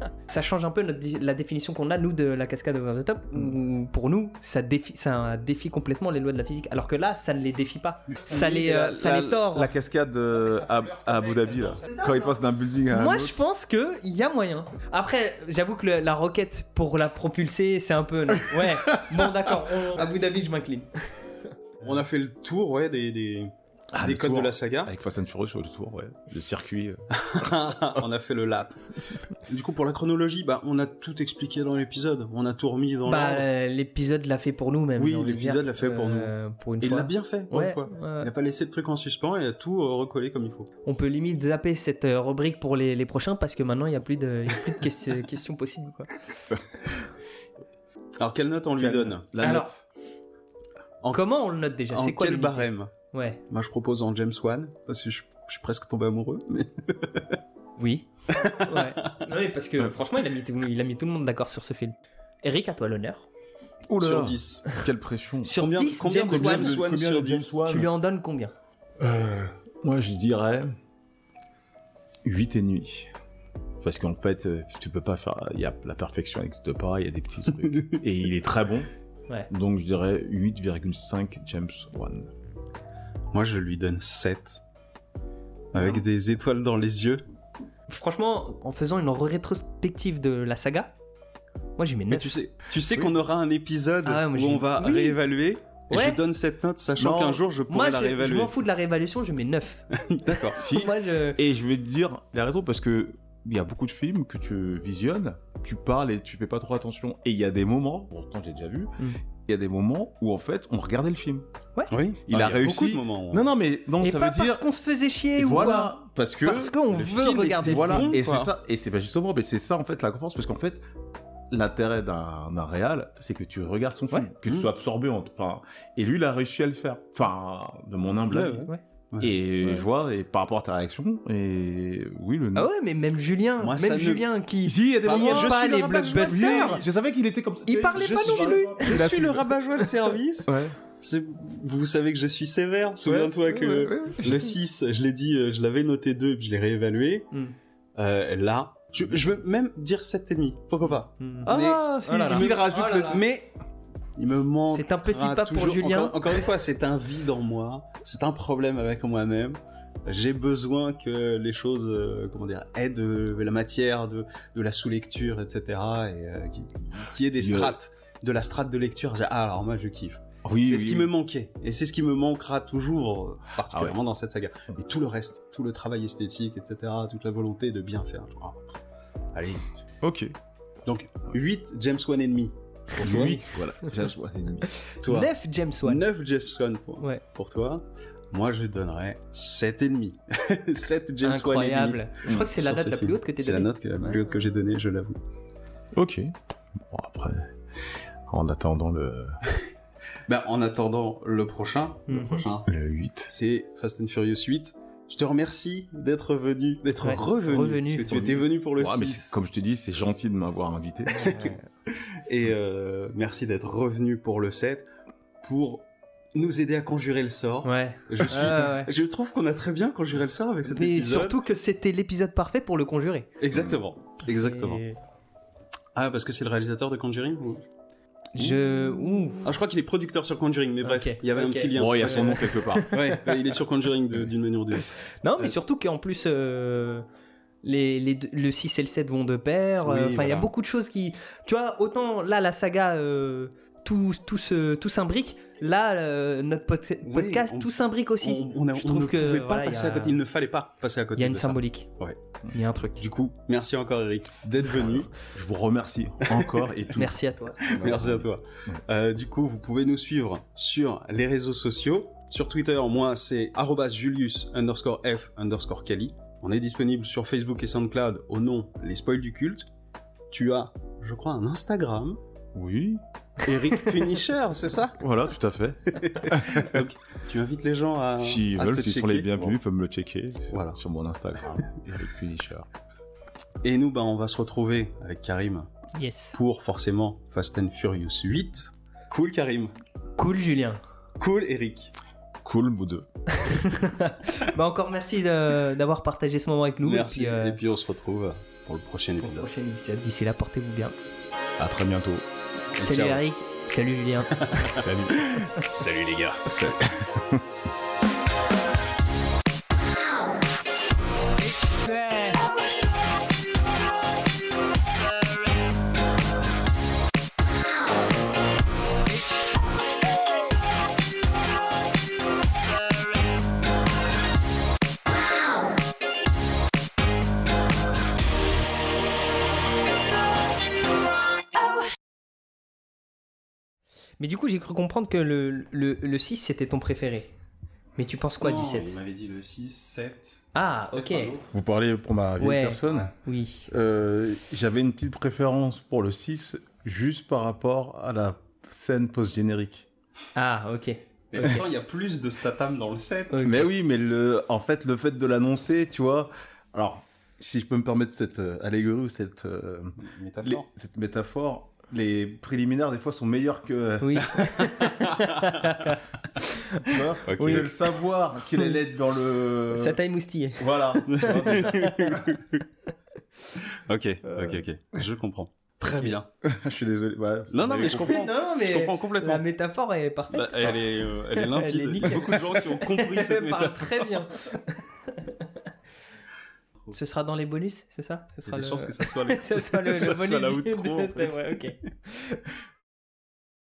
Speaker 2: Ça change un peu notre la définition qu'on a, nous, de la cascade over the top, où pour nous, ça défie, ça défie complètement les lois de la physique. Alors que là, ça ne les défie pas. Ça les, euh,
Speaker 3: la,
Speaker 2: ça
Speaker 3: la-
Speaker 2: les tord.
Speaker 3: La cascade euh, à, à Abu Dhabi, là. Quand il passe d'un building à un
Speaker 2: Moi,
Speaker 3: autre.
Speaker 2: je pense qu'il y a moyen. Après, j'avoue que le- la roquette pour la propulser, c'est un peu. non. Ouais, bon, d'accord. on- Abu Dhabi, je m'incline.
Speaker 1: On a fait le tour, ouais, des, des,
Speaker 3: Ah,
Speaker 1: des codes
Speaker 3: tour.
Speaker 1: de la saga.
Speaker 3: Avec Fast and Furious sur le tour, ouais. Le circuit. euh.
Speaker 1: on a fait le lap. Du coup, pour la chronologie, bah, on a tout expliqué dans l'épisode. On a tout remis dans
Speaker 2: Bah,
Speaker 1: l'ordre.
Speaker 2: euh, l'épisode l'a fait pour nous, même.
Speaker 1: Oui, l'épisode l'a fait pour nous.
Speaker 2: Euh, Pour une
Speaker 1: Et il
Speaker 2: fois.
Speaker 1: l'a bien fait, pour
Speaker 2: Ouais,
Speaker 1: une fois. Il n'a pas laissé de trucs en suspens, il a tout euh, recollé comme il faut.
Speaker 2: On peut limite zapper cette rubrique pour les, les prochains parce que maintenant il n'y a plus de, y a plus de ques- questions possibles. Quoi.
Speaker 1: Alors, quelle note on lui
Speaker 3: Quelle-
Speaker 1: donne?
Speaker 3: La
Speaker 2: Alors,
Speaker 3: note.
Speaker 1: En-
Speaker 2: Comment on le note déjà?
Speaker 1: En
Speaker 2: C'est quoi
Speaker 1: quel barème?
Speaker 2: Ouais.
Speaker 1: Moi, je propose en James Wan, parce que je, je suis presque tombé amoureux. Mais...
Speaker 2: Oui. ouais. Non, mais parce que franchement, il a, mis tout, il a mis tout le monde d'accord sur ce film. Eric, à toi l'honneur.
Speaker 3: Oula.
Speaker 1: Sur 10.
Speaker 3: Quelle pression.
Speaker 2: Sur
Speaker 1: Combien-
Speaker 2: 10,
Speaker 1: combien
Speaker 2: James Wan,
Speaker 1: James Wan
Speaker 3: Combien
Speaker 1: sur
Speaker 3: de James
Speaker 1: 10
Speaker 3: Wan
Speaker 2: tu lui en donnes combien
Speaker 3: Euh, Moi, je dirais 8 et demi. Parce qu'en fait, euh, tu peux pas faire. Il y a, la perfection n'existe pas, il y a des petits trucs. et il est très bon.
Speaker 2: Ouais.
Speaker 3: Donc, je dirais 8,5 James Wan.
Speaker 1: Moi, je lui donne 7. Avec des étoiles dans les yeux.
Speaker 2: Franchement, en faisant une rétrospective de la saga, moi j'ai mis 9.
Speaker 1: Mais tu sais, tu sais qu'on aura un épisode
Speaker 2: Ah ouais,
Speaker 1: où on va
Speaker 2: Oui.
Speaker 1: réévaluer. Et
Speaker 2: Ouais.
Speaker 1: je donne cette note, sachant qu'un jour je pourrai
Speaker 2: Moi,
Speaker 1: la
Speaker 2: je, je
Speaker 1: réévaluer.
Speaker 2: m'en fous de la réévaluation, je mets 9.
Speaker 1: D'accord.
Speaker 3: Si.
Speaker 2: Moi, je...
Speaker 3: Et je vais te dire la raison parce que il y a beaucoup de films que tu visionnes, tu parles et tu fais pas trop attention. Et il y a des moments, pourtant j'ai déjà vu, il y a des moments où en fait on regardait le film.
Speaker 1: Oui,
Speaker 3: Il
Speaker 1: Ah,
Speaker 3: a
Speaker 1: y
Speaker 3: réussi.
Speaker 1: beaucoup de moments.
Speaker 3: Non, non, mais donc
Speaker 2: Et
Speaker 3: ça
Speaker 2: pas
Speaker 3: veut dire.
Speaker 2: parce qu'on se faisait chier ou
Speaker 3: voilà,
Speaker 2: quoi.
Speaker 3: parce que
Speaker 2: Parce qu'on
Speaker 1: le
Speaker 2: veut
Speaker 1: film
Speaker 2: regarder.
Speaker 1: était
Speaker 3: voilà,
Speaker 1: bon,
Speaker 3: et c'est ça, et c'est pas justement, mais c'est ça en fait la force, parce qu'en fait, l'intérêt d'un réal, c'est que tu regardes son film,
Speaker 2: Ouais.
Speaker 3: que tu
Speaker 1: Mm.
Speaker 3: sois absorbé, en, enfin, et lui, il a réussi à le faire, enfin, de mon humble
Speaker 1: Ouais,
Speaker 3: avis.
Speaker 1: Ouais.
Speaker 3: Et
Speaker 1: Ouais.
Speaker 3: je vois, et par rapport à ta réaction, et oui, le.
Speaker 2: Ah ouais, mais même Julien,
Speaker 1: Moi,
Speaker 2: même
Speaker 1: ne-
Speaker 2: Julien qui.
Speaker 3: Si, il y a des moments, je
Speaker 2: pas
Speaker 3: suis le
Speaker 2: les blockbusters.
Speaker 3: Je savais qu'il était comme ça.
Speaker 2: Il parlait
Speaker 1: Je
Speaker 2: pas non plus.
Speaker 1: Je suis
Speaker 3: su-
Speaker 1: le rabat-joie de service.
Speaker 3: Ouais.
Speaker 1: Vous savez que je suis sévère. Souviens-toi que
Speaker 3: ouais,
Speaker 1: le,
Speaker 3: ouais, ouais.
Speaker 1: le 6, je l'ai dit, euh, je l'avais noté 2, puis je l'ai réévalué.
Speaker 2: Hmm.
Speaker 1: Euh, là, je, je veux même dire 7,5. Pourquoi pas?
Speaker 2: Hmm.
Speaker 3: Ah, si,
Speaker 2: Oh là là.
Speaker 3: s'il rajoute
Speaker 2: Oh là
Speaker 3: le.
Speaker 2: là.
Speaker 1: Mais il me manque.
Speaker 2: C'est un petit pas pour Julien.
Speaker 1: Encore, encore une fois, c'est un vide en moi. C'est un problème avec moi-même. J'ai besoin que les choses, euh, comment dire, aient de la matière, de, de la sous-lecture, etc. Et euh, qui, qui ait des strates, de la strate de lecture. Ah, alors moi, je kiffe.
Speaker 3: Oui,
Speaker 1: c'est
Speaker 3: oui,
Speaker 1: ce qui
Speaker 3: oui.
Speaker 1: me manquait. Et c'est ce qui me manquera toujours, euh, particulièrement
Speaker 3: Ah
Speaker 1: dans cette saga. Et tout le reste, tout le travail esthétique, etc., toute la volonté de bien faire. Oh, allez.
Speaker 3: Ok.
Speaker 1: Donc, 8 James Wan et demi. Pour toi.
Speaker 3: 8, voilà. James Wan et demi.
Speaker 1: Toi.
Speaker 2: 9 James Wan.
Speaker 1: 9 James Wan pour,
Speaker 2: Ouais.
Speaker 1: pour toi. Moi, je donnerais 7,5. 7 James Wan et demi.
Speaker 2: Incroyable. Je crois que c'est la note
Speaker 1: ce
Speaker 2: la plus haute que t'aies
Speaker 1: C'est la
Speaker 2: donnée.
Speaker 1: note la
Speaker 2: Ouais.
Speaker 1: plus haute que j'ai donnée, je l'avoue.
Speaker 3: Ok. Bon, après, en attendant le,
Speaker 1: Bah, en attendant le prochain, le
Speaker 2: Mhm.
Speaker 1: prochain,
Speaker 3: le 8.
Speaker 1: c'est Fast and Furious 8. Je te remercie d'être venu, d'être
Speaker 2: Ouais,
Speaker 1: revenu,
Speaker 2: revenu.
Speaker 1: parce que tu étais venu pour le
Speaker 3: Ouais, mais
Speaker 1: 6.
Speaker 3: c'est- comme je te dis, c'est gentil de m'avoir invité.
Speaker 1: Et euh, merci d'être revenu pour le 7, pour nous aider à conjurer le sort.
Speaker 2: Ouais.
Speaker 1: Je, suis,
Speaker 2: Ah, ouais.
Speaker 1: je trouve qu'on a très bien conjuré le sort avec cet
Speaker 2: Mais
Speaker 1: épisode.
Speaker 2: surtout que c'était l'épisode parfait pour le conjurer.
Speaker 1: Exactement, exactement. Ah, parce que c'est le réalisateur de Conjuring ou...
Speaker 2: Je. Ouh.
Speaker 1: Ah, je crois qu'il est producteur sur Conjuring, mais bref, il y avait un petit lien.
Speaker 3: Bon, il y a son nom quelque part.
Speaker 1: Ouais, il est sur Conjuring de- d'une manière ou d'une autre.
Speaker 2: Non, mais
Speaker 1: Euh,
Speaker 2: surtout qu'en plus, euh, les, les le 6 et le 7 vont de pair. euh,
Speaker 1: Oui,
Speaker 2: Enfin, il y a beaucoup de choses qui. Tu vois, autant là, la saga. Tout, tout, se, tout s'imbrique. Là, euh, notre pod-
Speaker 1: Oui,
Speaker 2: podcast,
Speaker 1: on-
Speaker 2: tout s'imbrique aussi.
Speaker 1: On, on a-
Speaker 2: Je
Speaker 1: on
Speaker 2: trouve
Speaker 1: ne
Speaker 2: que,
Speaker 1: pouvait pas
Speaker 2: voilà,
Speaker 1: passer
Speaker 2: a-
Speaker 1: à côté. Il ne fallait pas passer à côté.
Speaker 2: Il y a une symbolique.
Speaker 1: Ouais.
Speaker 2: Il y a un truc.
Speaker 1: Du coup, merci encore Eric d'être venu.
Speaker 3: Je vous remercie encore et tout.
Speaker 2: Merci à toi.
Speaker 1: Merci à toi. Euh, du coup, vous pouvez nous suivre sur les réseaux sociaux. Sur Twitter, moi, c'est Julius underscore F underscore Kali. On est disponible sur Facebook et SoundCloud au nom Les Spoils du Culte. Tu as, je crois, un Instagram.
Speaker 3: Oui.
Speaker 1: Eric Punisher, c'est ça?
Speaker 3: Voilà, tout à fait.
Speaker 1: Donc, tu invites les gens à.
Speaker 3: S'ils
Speaker 1: à
Speaker 3: veulent,
Speaker 1: te
Speaker 3: s'ils sont les bienvenus,
Speaker 1: Bon.
Speaker 3: ils peuvent me le checker
Speaker 1: Voilà.
Speaker 3: sur mon Instagram, Eric Punisher.
Speaker 1: Et nous, ben, on va se retrouver avec Karim
Speaker 2: Yes.
Speaker 1: pour forcément Fast and Furious 8. Cool, Karim?
Speaker 2: Cool, Julien.
Speaker 1: Cool, Eric.
Speaker 3: Cool, vous deux.
Speaker 2: Bah encore merci de- d'avoir partagé ce moment avec nous.
Speaker 1: Merci.
Speaker 2: Et puis, euh,
Speaker 1: Et puis, on se retrouve pour le prochain
Speaker 2: pour le
Speaker 1: épisode.
Speaker 2: prochain épisode. D'ici là, portez-vous bien.
Speaker 3: À très bientôt.
Speaker 2: Salut
Speaker 1: ciao.
Speaker 2: Eric. Salut Julien.
Speaker 3: Salut.
Speaker 1: Salut les gars.
Speaker 2: Mais du coup, j'ai cru comprendre que le, le, le 6 c'était ton préféré. Mais tu penses quoi
Speaker 1: Non,
Speaker 2: du 7
Speaker 1: Il m'avait dit le 6, 7.
Speaker 2: Ah, ok.
Speaker 3: Vous parlez pour ma vieille
Speaker 2: Ouais.
Speaker 3: personne
Speaker 2: Oui.
Speaker 3: Euh, J'avais une petite préférence pour le 6, juste par rapport à la scène post-générique.
Speaker 2: Ah, ok.
Speaker 1: Mais pourtant, il y a plus de statam dans le 7.
Speaker 3: Mais oui, mais le, en fait, le fait de l'annoncer, tu vois. Alors, si je peux me permettre cette euh, allégorie ou cette, euh,
Speaker 1: Métaphore.
Speaker 3: les- cette métaphore, les préliminaires, des fois, sont meilleurs que.
Speaker 2: Oui.
Speaker 3: tu vois
Speaker 1: Ok.
Speaker 3: Que le savoir qu'il allait être dans le.
Speaker 2: Ça t'a émoustillé.
Speaker 3: Voilà.
Speaker 1: Ok, ok, ok. Je comprends. Très bien.
Speaker 3: je suis désolé. ouais.
Speaker 1: Non, non, mais je comprends.
Speaker 2: Non, non, mais
Speaker 1: Je comprends complètement.
Speaker 2: la métaphore est parfaite.
Speaker 1: Bah, elle, est, euh, elle est limpide.
Speaker 2: Elle est
Speaker 1: Il y a
Speaker 2: nickel.
Speaker 1: beaucoup de gens qui ont compris cette métaphore.
Speaker 2: très bien. Ce sera dans les bonus, c'est ça? Ce
Speaker 1: Il y a des chances que ça soit
Speaker 2: le,
Speaker 1: le-
Speaker 2: ce soit le,
Speaker 1: ça
Speaker 2: le
Speaker 1: soit
Speaker 2: bonus
Speaker 1: la
Speaker 2: du-
Speaker 1: outro,
Speaker 2: de-
Speaker 1: en fait.
Speaker 2: ouais, ok.